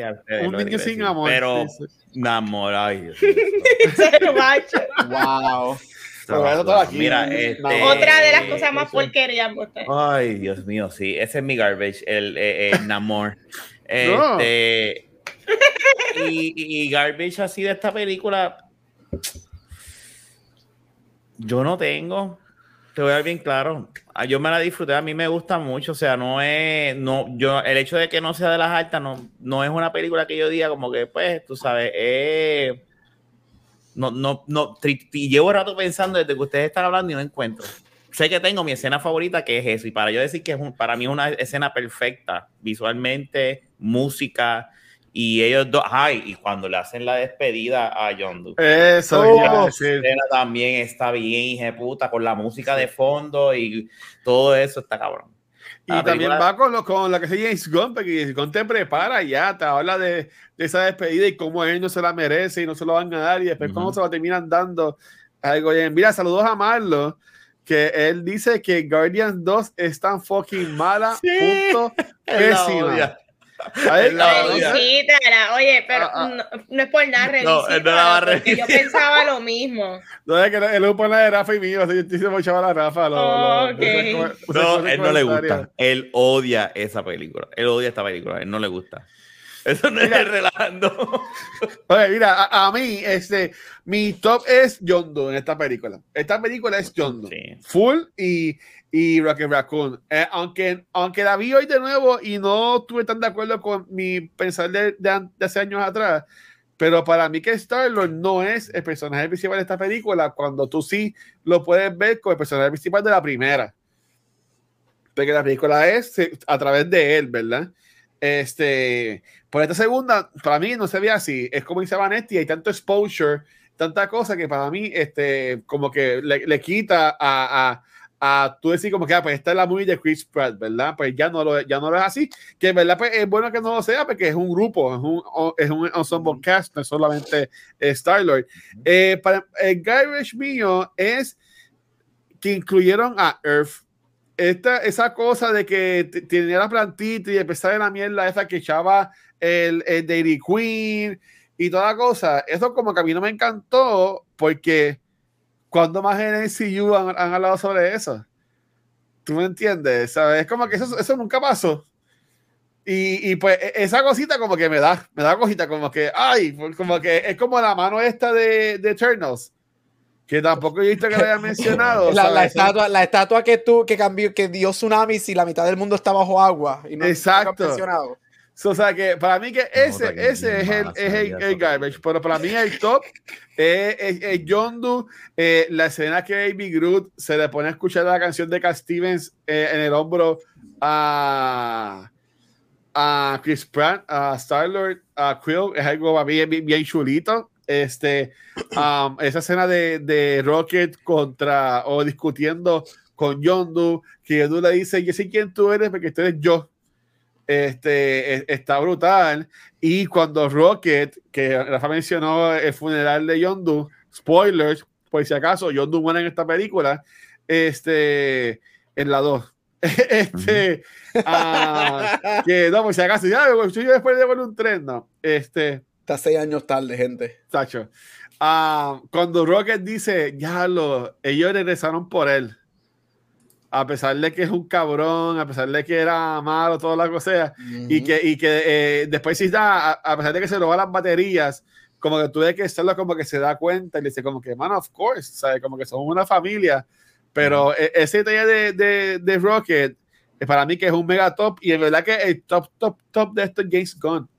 Un niño sin amor. Pero, sí, amor, ay, wow. Mira, este, otra de las cosas más porquerías. Ay, Dios mío, sí. Ese es mi garbage, el, eh, el Namor. Este, y, y, garbage así de esta película, yo no tengo, te voy a dar bien claro. Ah, yo me la disfruté, a mí me gusta mucho, o sea, no es, no, yo, el hecho de que no sea de las altas, no, no es una película que yo diga como que, pues, tú sabes, eh, no, no, no, y llevo rato pensando desde que ustedes están hablando y no encuentro. Sé que tengo mi escena favorita, que es eso, y para yo decir que es para mí es una escena perfecta, visualmente, música, y ellos dos, ay, y cuando le hacen la despedida a John Eso, oh, también está bien, hija de puta, con la música de fondo y todo eso está cabrón. Y también va con, lo, con la que se James Gunn, porque James Gunn te prepara ya, te habla de, de, esa despedida y cómo él no se la merece y no se lo van a dar y después cómo se lo terminan dando. Algo bien. Mira, saludos a Marlo, que él dice que Guardians 2 es tan fucking mala, punto, pésima. Él odia. Felicítala. Oye, pero Ah, ah. no, no es por nada, No, él no la va a yo pensaba lo mismo. No es que el grupo de Rafa y mío, así yo se a la Rafa. Lo, lo- Ok. puse como- puse No, él no le gusta. Él odia esa película. Él odia esta película. Él no le gusta. Eso no es Mira. el relajando. Oye, mira, a, a mí, este, mi top es John Doe en esta película. Esta película es John Doe. Sí. Full y, y Rocket Raccoon. Eh, aunque, aunque la vi hoy de nuevo y no estuve tan de acuerdo con mi pensar de, de de hace años atrás, pero para mí que Star-Lord no es el personaje principal de esta película cuando tú sí lo puedes ver con el personaje principal de la primera. Porque la película es eh, a través de él, ¿verdad? Este, por esta segunda, para mí no se ve así. Es como dice Vanetti, hay tanto exposure, tanta cosa que para mí, este, como que le, le quita a, a, a tú decir como que, ah, pues esta es la movie de Chris Pratt, ¿verdad? Pues ya no lo, ya no lo es así. Que en verdad, pues es bueno que no lo sea porque es un grupo, es un, es un ensemble cast, no es solamente eh, Star-Lord. Eh, para el garbage mío es que incluyeron a Earth. Esta, esa cosa de que tenía la plantita y empezar en la mierda esa que echaba el, el Dairy Queen y toda la cosa, eso como que a mí no me encantó porque cuando más en el CU han, han hablado sobre eso. ¿Tú me entiendes? ¿Sabes? Es como que eso, eso nunca pasó. Y, y pues e- esa cosita como que me da, me da cosita como que, ay, como que es como la mano esta de, de Eternals, que tampoco he visto que lo hayan mencionado. La, la estatua, la estatua que tú que cambió, que dio tsunamis y la mitad del mundo está bajo agua. Y no, Exacto. mencionado. So, o sea que para mí que ese, que ese es el, es el, el garbage, pero para mí el top es, es, es John Doe, eh, la escena que Baby Groot se le pone a escuchar la canción de Cat Stevens eh, en el hombro a, a Chris Pratt, a Star-Lord, a Quill, es algo bien, bien, bien chulito. Este, um, esa escena de, de Rocket contra o discutiendo con John Doe, que John Doe le dice, yo sé quién tú eres porque tú eres yo este, e- está brutal. Y cuando Rocket, que Rafa mencionó el funeral de Yondu, spoilers, por si acaso, Yondu muere en esta película, este, en la 2. este, ah, que no, por si acaso, ya, yo después de un tren, no. Este, Está seis años tarde, gente. Tacho. Ah, cuando Rocket dice, ya lo, ellos regresaron por él. A pesar de que es un cabrón, a pesar de que era malo, toda la cosa, y que, y que eh, después sí da, a, a pesar de que se roba las baterías, como que tú ves que Starlo como que se da cuenta y le dice como que, man, of course, ¿sabes? Como que somos una familia. Pero e- ese detalle de, de, de Rocket, eh, para mí que es un mega top, y en verdad que el top, top, top de esto es James Gunn.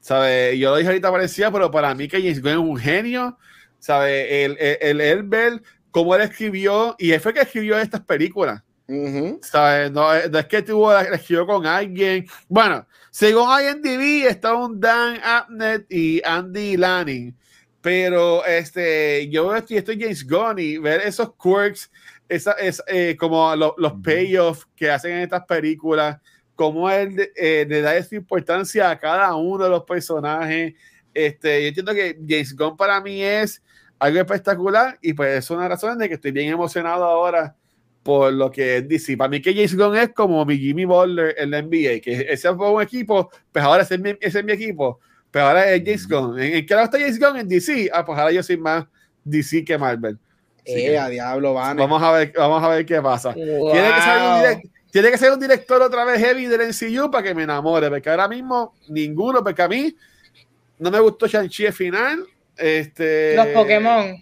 ¿Sabes? Yo lo dije ahorita parecía, pero para mí que James Gunn es un genio, ¿sabes? El, el, el, el ver cómo él escribió, y él fue que escribió estas películas. Ujú. ¿sabes? No, es- no es que tuvo la escribió con alguien. Bueno, según IMDb está un Dan Abnett y Andy Lanning. Pero este, yo estoy, estoy James Gunn y ver esos quirks, esa, es, eh, como lo- los payoffs que hacen en estas películas, cómo él eh, le da esa importancia a cada uno de los personajes. Este, yo entiendo que James Gunn para mí es algo espectacular y pues es una razones de que estoy bien emocionado ahora por lo que es DC. Para mí que James Gunn es como mi Jimmy Butler en la NBA, que ese fue un equipo, pues ahora ese es mi, ese es mi equipo, pero ahora es James Gunn. ¿En, en qué lado está James Gunn? En DC. Ah, pues ahora yo soy más DC que Marvel. Eh, que a diablo, van. vamos a ver, vamos a ver qué pasa. Wow. Tiene que, ser un direct- tiene que ser un director otra vez heavy del MCU para que me enamore, porque ahora mismo ninguno, porque a mí no me gustó Shang-Chi al final. Este, Los Pokémon.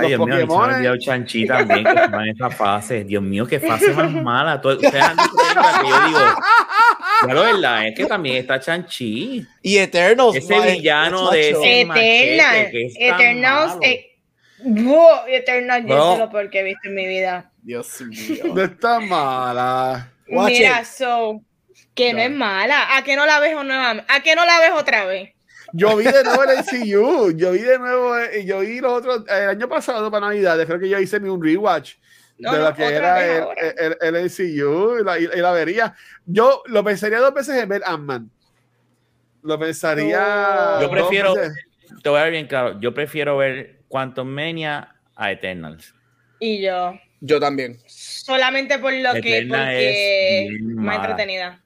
Ay, Dios mío, se me olvidó Chanchi también, que en esa fase. Dios mío, qué fase más mala. Ustedes han películas que yo digo, pero verdad, es que también está Chanchi. Y Eternals. Ese villano de ese- Eternal. machete, que es Eternals. eh, Eternals, yo sé lo peor que he visto en mi vida. Dios mío. No está mala. Watch Mira, it. so, que no No. es mala. ¿A qué no la ves o nuevamente? ¿A qué no la ves otra vez? Yo vi de nuevo el MCU. Yo vi de nuevo, eh, yo vi los otros, el año pasado para Navidad, creo que yo hice mi un rewatch No, de no, lo que otra era el, ahora. el, el MCU y la, y la vería. Yo lo pensaría dos veces en ver Ant-Man. Lo pensaría. No. Yo prefiero-. Te voy a ver bien claro. Yo prefiero ver Quantum Mania a Eternals. Y yo. Yo también. Solamente por lo que, Eterna porque es más entretenida.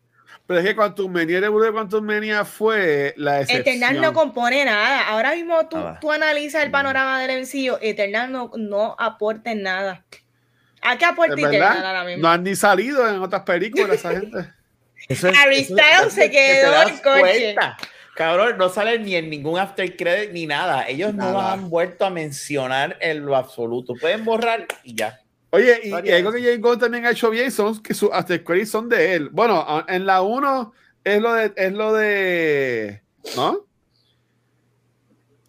Pero es que Quantum Mania, el de Quantum Mania fue la excepción. Eternal no compone nada. Ahora mismo tú, tú analizas el Mm. panorama del MCU, Eternal no, no aporta en nada. ¿A qué ¿Es aporta Eternal ahora mismo? No han ni salido en otras películas esa gente. Eso es- Harry Styles se quedó en coche. cuenta. Cabrón, no salen ni en ningún after credit ni nada. Ellos no Nada. han vuelto a mencionar en lo absoluto. Pueden borrar y ya. Oye, y, algo que James Gunn también ha hecho bien son que sus after credits son de él. Bueno, en la 1 es lo de, es lo de, ¿no?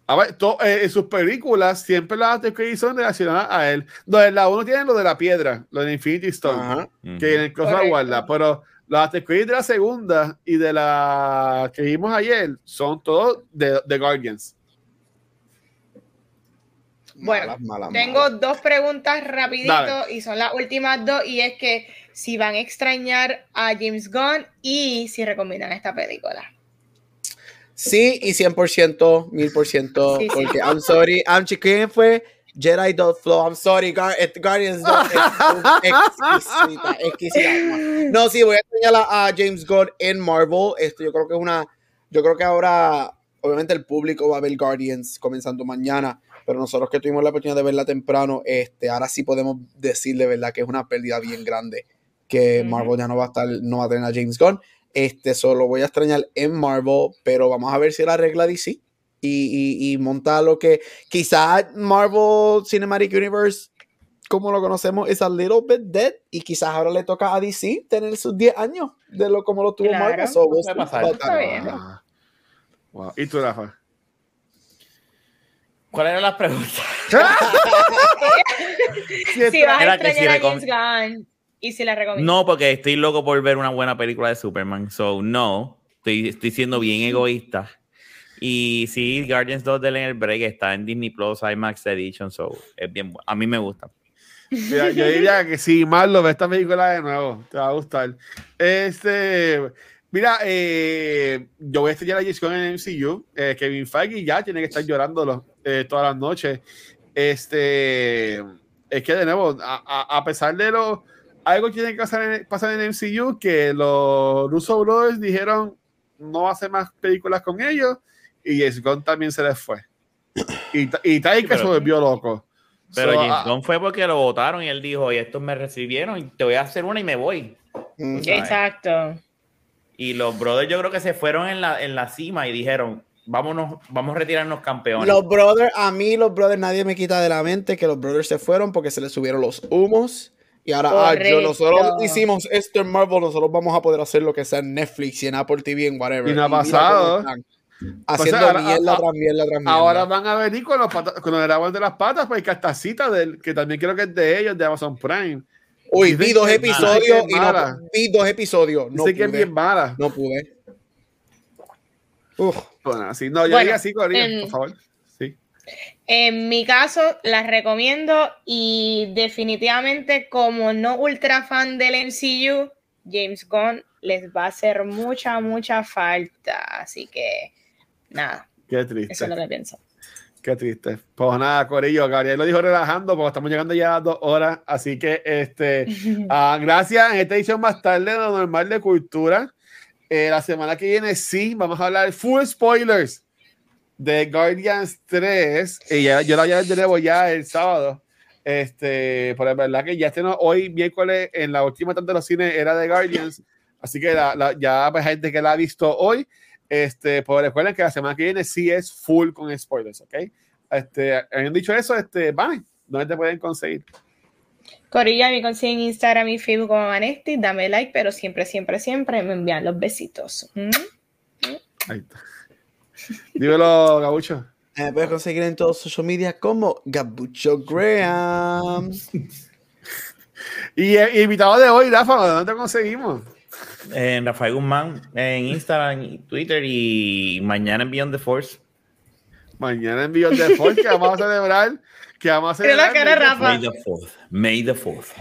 A ver, to- eh, en sus películas siempre las after credits son relacionadas a él. No, en la 1 tienen lo de la piedra, lo de Infinity Stone, Ajá. que en el cosa guarda, pero los after credits de la segunda y de la que vimos ayer son todos de, de Guardians. Bueno, Malas, malas, Tengo malas. dos preguntas rapidito Dale. y son las últimas dos y es que si van a extrañar a James Gunn y si recomiendan esta película. Sí, y 100%, 1000%, Sí, sí. porque I'm sorry, I'm ¿quién fue? Jedi Dot Flow, I'm sorry, Gar eh, Guardians Dot exquisita, exquisita. No, sí, voy a a, a James Gunn en Marvel. Esto yo creo que es una, yo creo que ahora, obviamente el público va a ver Guardians comenzando mañana, pero nosotros que tuvimos la oportunidad de verla temprano, este, ahora sí podemos decir de verdad que es una pérdida bien grande, que. Marvel ya no va a estar, no va a tener a James Gunn. Este solo voy a extrañar en Marvel, pero vamos a ver si la arregla DC y, y, y monta lo que quizás Marvel Cinematic Universe, como lo conocemos, es a little bit dead y quizás ahora le toca a DC tener sus 10 años de lo como lo tuvo Claro. Marvel. So, Puede see pasar. Está bien. Ah. Wow. ¿Y tú, Rafa? ¿Cuáles eran las preguntas? Sí, Si vas a Era que extrañar si a James Gunn y si la recomiendan. No, porque estoy loco por ver una buena película de Superman. So, no. Estoy, estoy siendo bien egoísta. Y sí, Guardians 2 de en el Break está en Disney Plus, IMAX Edition. So, es bien bu- A mí me gusta. Mira, yo diría que si Marlo ve esta película de nuevo, te va a gustar. Este, mira, eh, yo voy a estrellar a James Gunn en el MCU. Eh, Kevin Feige ya tiene que estar llorándolo eh, todas las noches. Este, es que de nuevo, a, a- a pesar de lo, algo tiene que pasar en, pasar en el MCU, que los Russo Brothers dijeron no va a hacer más películas con ellos, y James Gunn también se les fue. Y, y Taika Sí, se volvió loco. Pero So, James ah, Gunn fue porque lo votaron y él dijo, y estos me recibieron y te voy a hacer una y me voy. Mm. Exacto. Y los brothers yo creo que se fueron en la, en la cima y dijeron, vámonos, vamos a retirarnos campeones. Los brothers, a mí los brothers, nadie me quita de la mente que los brothers se fueron porque se les subieron los humos. Y ahora, ah, yo, nosotros hicimos esto en Marvel, nosotros vamos a poder hacer lo que sea en Netflix y en Apple TV, en whatever. Y no ha pasado. están, Haciendo ahora- mierda a- tras mierda tras mierda. Ahora van a venir con los, pata- con el agua de las patas, pues que hasta cita del que también creo que es de ellos, de Amazon Prime. Uy, vi dos episodios y no vi dos episodios. No Dice que es pude. bien mala. No pude. Uf. Bueno, así, no, yo Bueno, diría así, Corillo, en- por favor. Sí. En mi caso, las recomiendo y definitivamente como no ultra fan del MCU, James Gunn les va a hacer mucha, mucha falta. Así que, nada, Qué triste. eso es lo que pienso. Qué triste. Pues nada, Corillo, Gabriel lo dijo relajando, porque estamos llegando ya a dos horas. Así que, este, ah, gracias. En esta edición más tarde de lo normal de cultura. Eh, la semana que viene, sí, vamos a hablar full spoilers de Guardians 3. Y ya, yo la voy a ver de nuevo ya el sábado. Este, pero es verdad que ya no, hoy, miércoles, en la última tanto de los cines era de Guardians. Así que la, la- ya hay gente que la ha visto hoy. Este, pues recuerden que la semana que viene sí es full con spoilers, ¿ok? Este, habiendo dicho eso, este, Vane, ¿dónde te pueden conseguir? Corilla me consiguen en Instagram y Facebook como Vanesti. Dame like, pero siempre, siempre, siempre me envían los besitos. ¿Mm? Ahí está. Dímelo, Gabucho. Me puedes conseguir en todos social media como Gabucho Graham. Y eh, invitado de hoy, Rafa, ¿dónde te conseguimos? En Rafael Guzmán, en Instagram y Twitter y mañana en Beyond the Force. Mañana en Beyond the Force, que vamos a celebrar. Que vamos a Mira la cara, May the Rafa. May the Fourth. May the Fourth.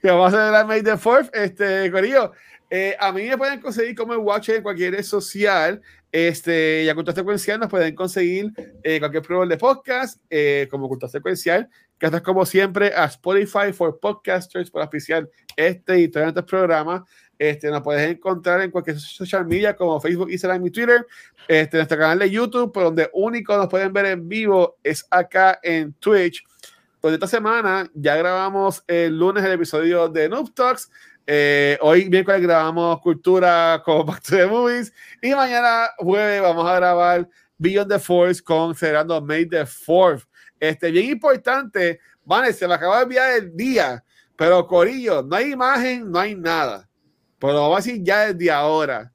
que vamos a celebrar May the Fourth. Este, Corillo, eh, a mí me pueden conseguir como el Watch en cualquier red social. Este, y a Cultura Secuencial nos pueden conseguir eh, cualquier programa de podcast, eh, como Cultura Secuencial. Gracias, como siempre, a Spotify for Podcasters por auspiciar este y todos estos programas. Este, nos puedes encontrar en cualquier social media como Facebook, Instagram y Twitter. Este, nuestro canal de YouTube, por donde único nos pueden ver en vivo es acá en Twitch. Pues esta semana ya grabamos el lunes el episodio de Noob Talks. Eh, hoy miércoles grabamos Cultura con Back to Movies. Y mañana jueves vamos a grabar Beyond the Force con celebrando May the Fourth. Este, bien importante, vale, se me acaba de enviar el día, pero Corillo, no hay imagen, no hay nada. Pero lo vamos a decir ya desde ahora.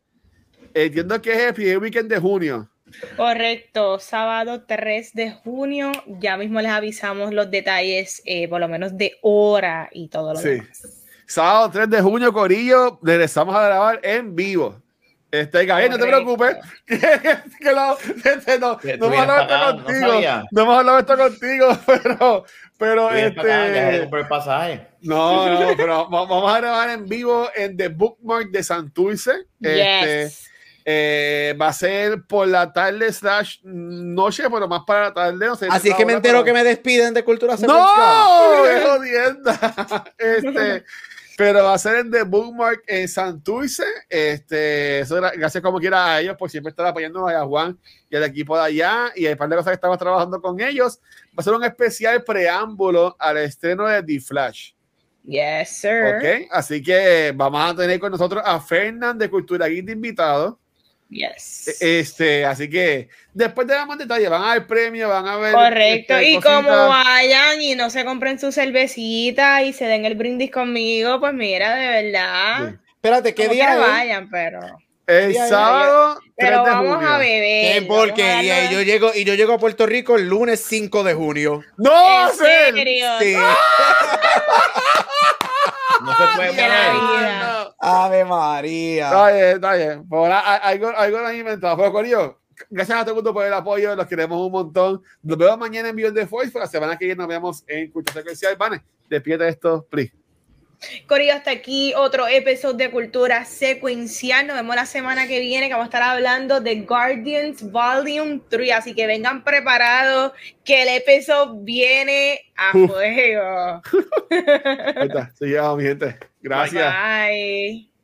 Entiendo que es el primer weekend de junio. Correcto, sábado 3 de junio. Ya mismo les avisamos los detalles, eh, por lo menos de hora y todo lo Sí. demás. Sábado 3 de junio, Corillo, regresamos a grabar en vivo. Este, Gabriel, no te preocupes. Que, que lo- este, no, no hemos hablado esto no contigo. sabía. No hemos hablado esto contigo, pero, pero acá, este. comprar el pasaje. No, no, pero va- vamos a grabar en vivo en The Bookmark de Santurce. Este, Yes. eh, va a ser por la tarde slash noche, pero más para la tarde. No sé, Así es que me entero que me despiden de cultura secuencial. ¡No! ¡Qué jodienda! Este, pero va a ser en The Bookmark en Santurce. Este, eso era- gracias como quiera a ellos por siempre estar apoyando a Juan y al equipo de allá. Y hay un par de cosas que estamos trabajando con ellos. Va a ser un especial preámbulo al estreno de The Flash. Yes, sir. ¿Ok? Así que vamos a tener con nosotros a Fernand de Cultura Geek de invitado. Yes. Este, así que después de más detalles, van a ver premios, van a ver. Correcto. este, Y cositas. como vayan y no se compren su cervecita y se den el brindis conmigo, pues mira, de verdad. Sí. Espérate, ¿qué Como día es? vayan, pero. El sábado 3 Pero de vamos junio. a beber. Qué porquería. Y yo llego, y yo llego a Puerto Rico el lunes 5 de junio. ¡No, ¿En serio? Sí. No se puede De la vida. Ave María. Está bien, está bien. Por a- algo, algo lo han inventado. Pero, Corillo, gracias a todo el mundo por el apoyo. Los queremos un montón. Nos vemos mañana en Beyond the Voice. Pero la semana que viene nos vemos en Cultura Secuencial. Vane, despídete de esto, please. Corillo, hasta aquí otro episodio de Cultura Secuencial. Nos vemos la semana que viene que vamos a estar hablando de Guardians Volume 3. Así que vengan preparados que el episodio viene a Uf. fuego. Ahí está. Se lleva, mi gente. Gracias. Bye.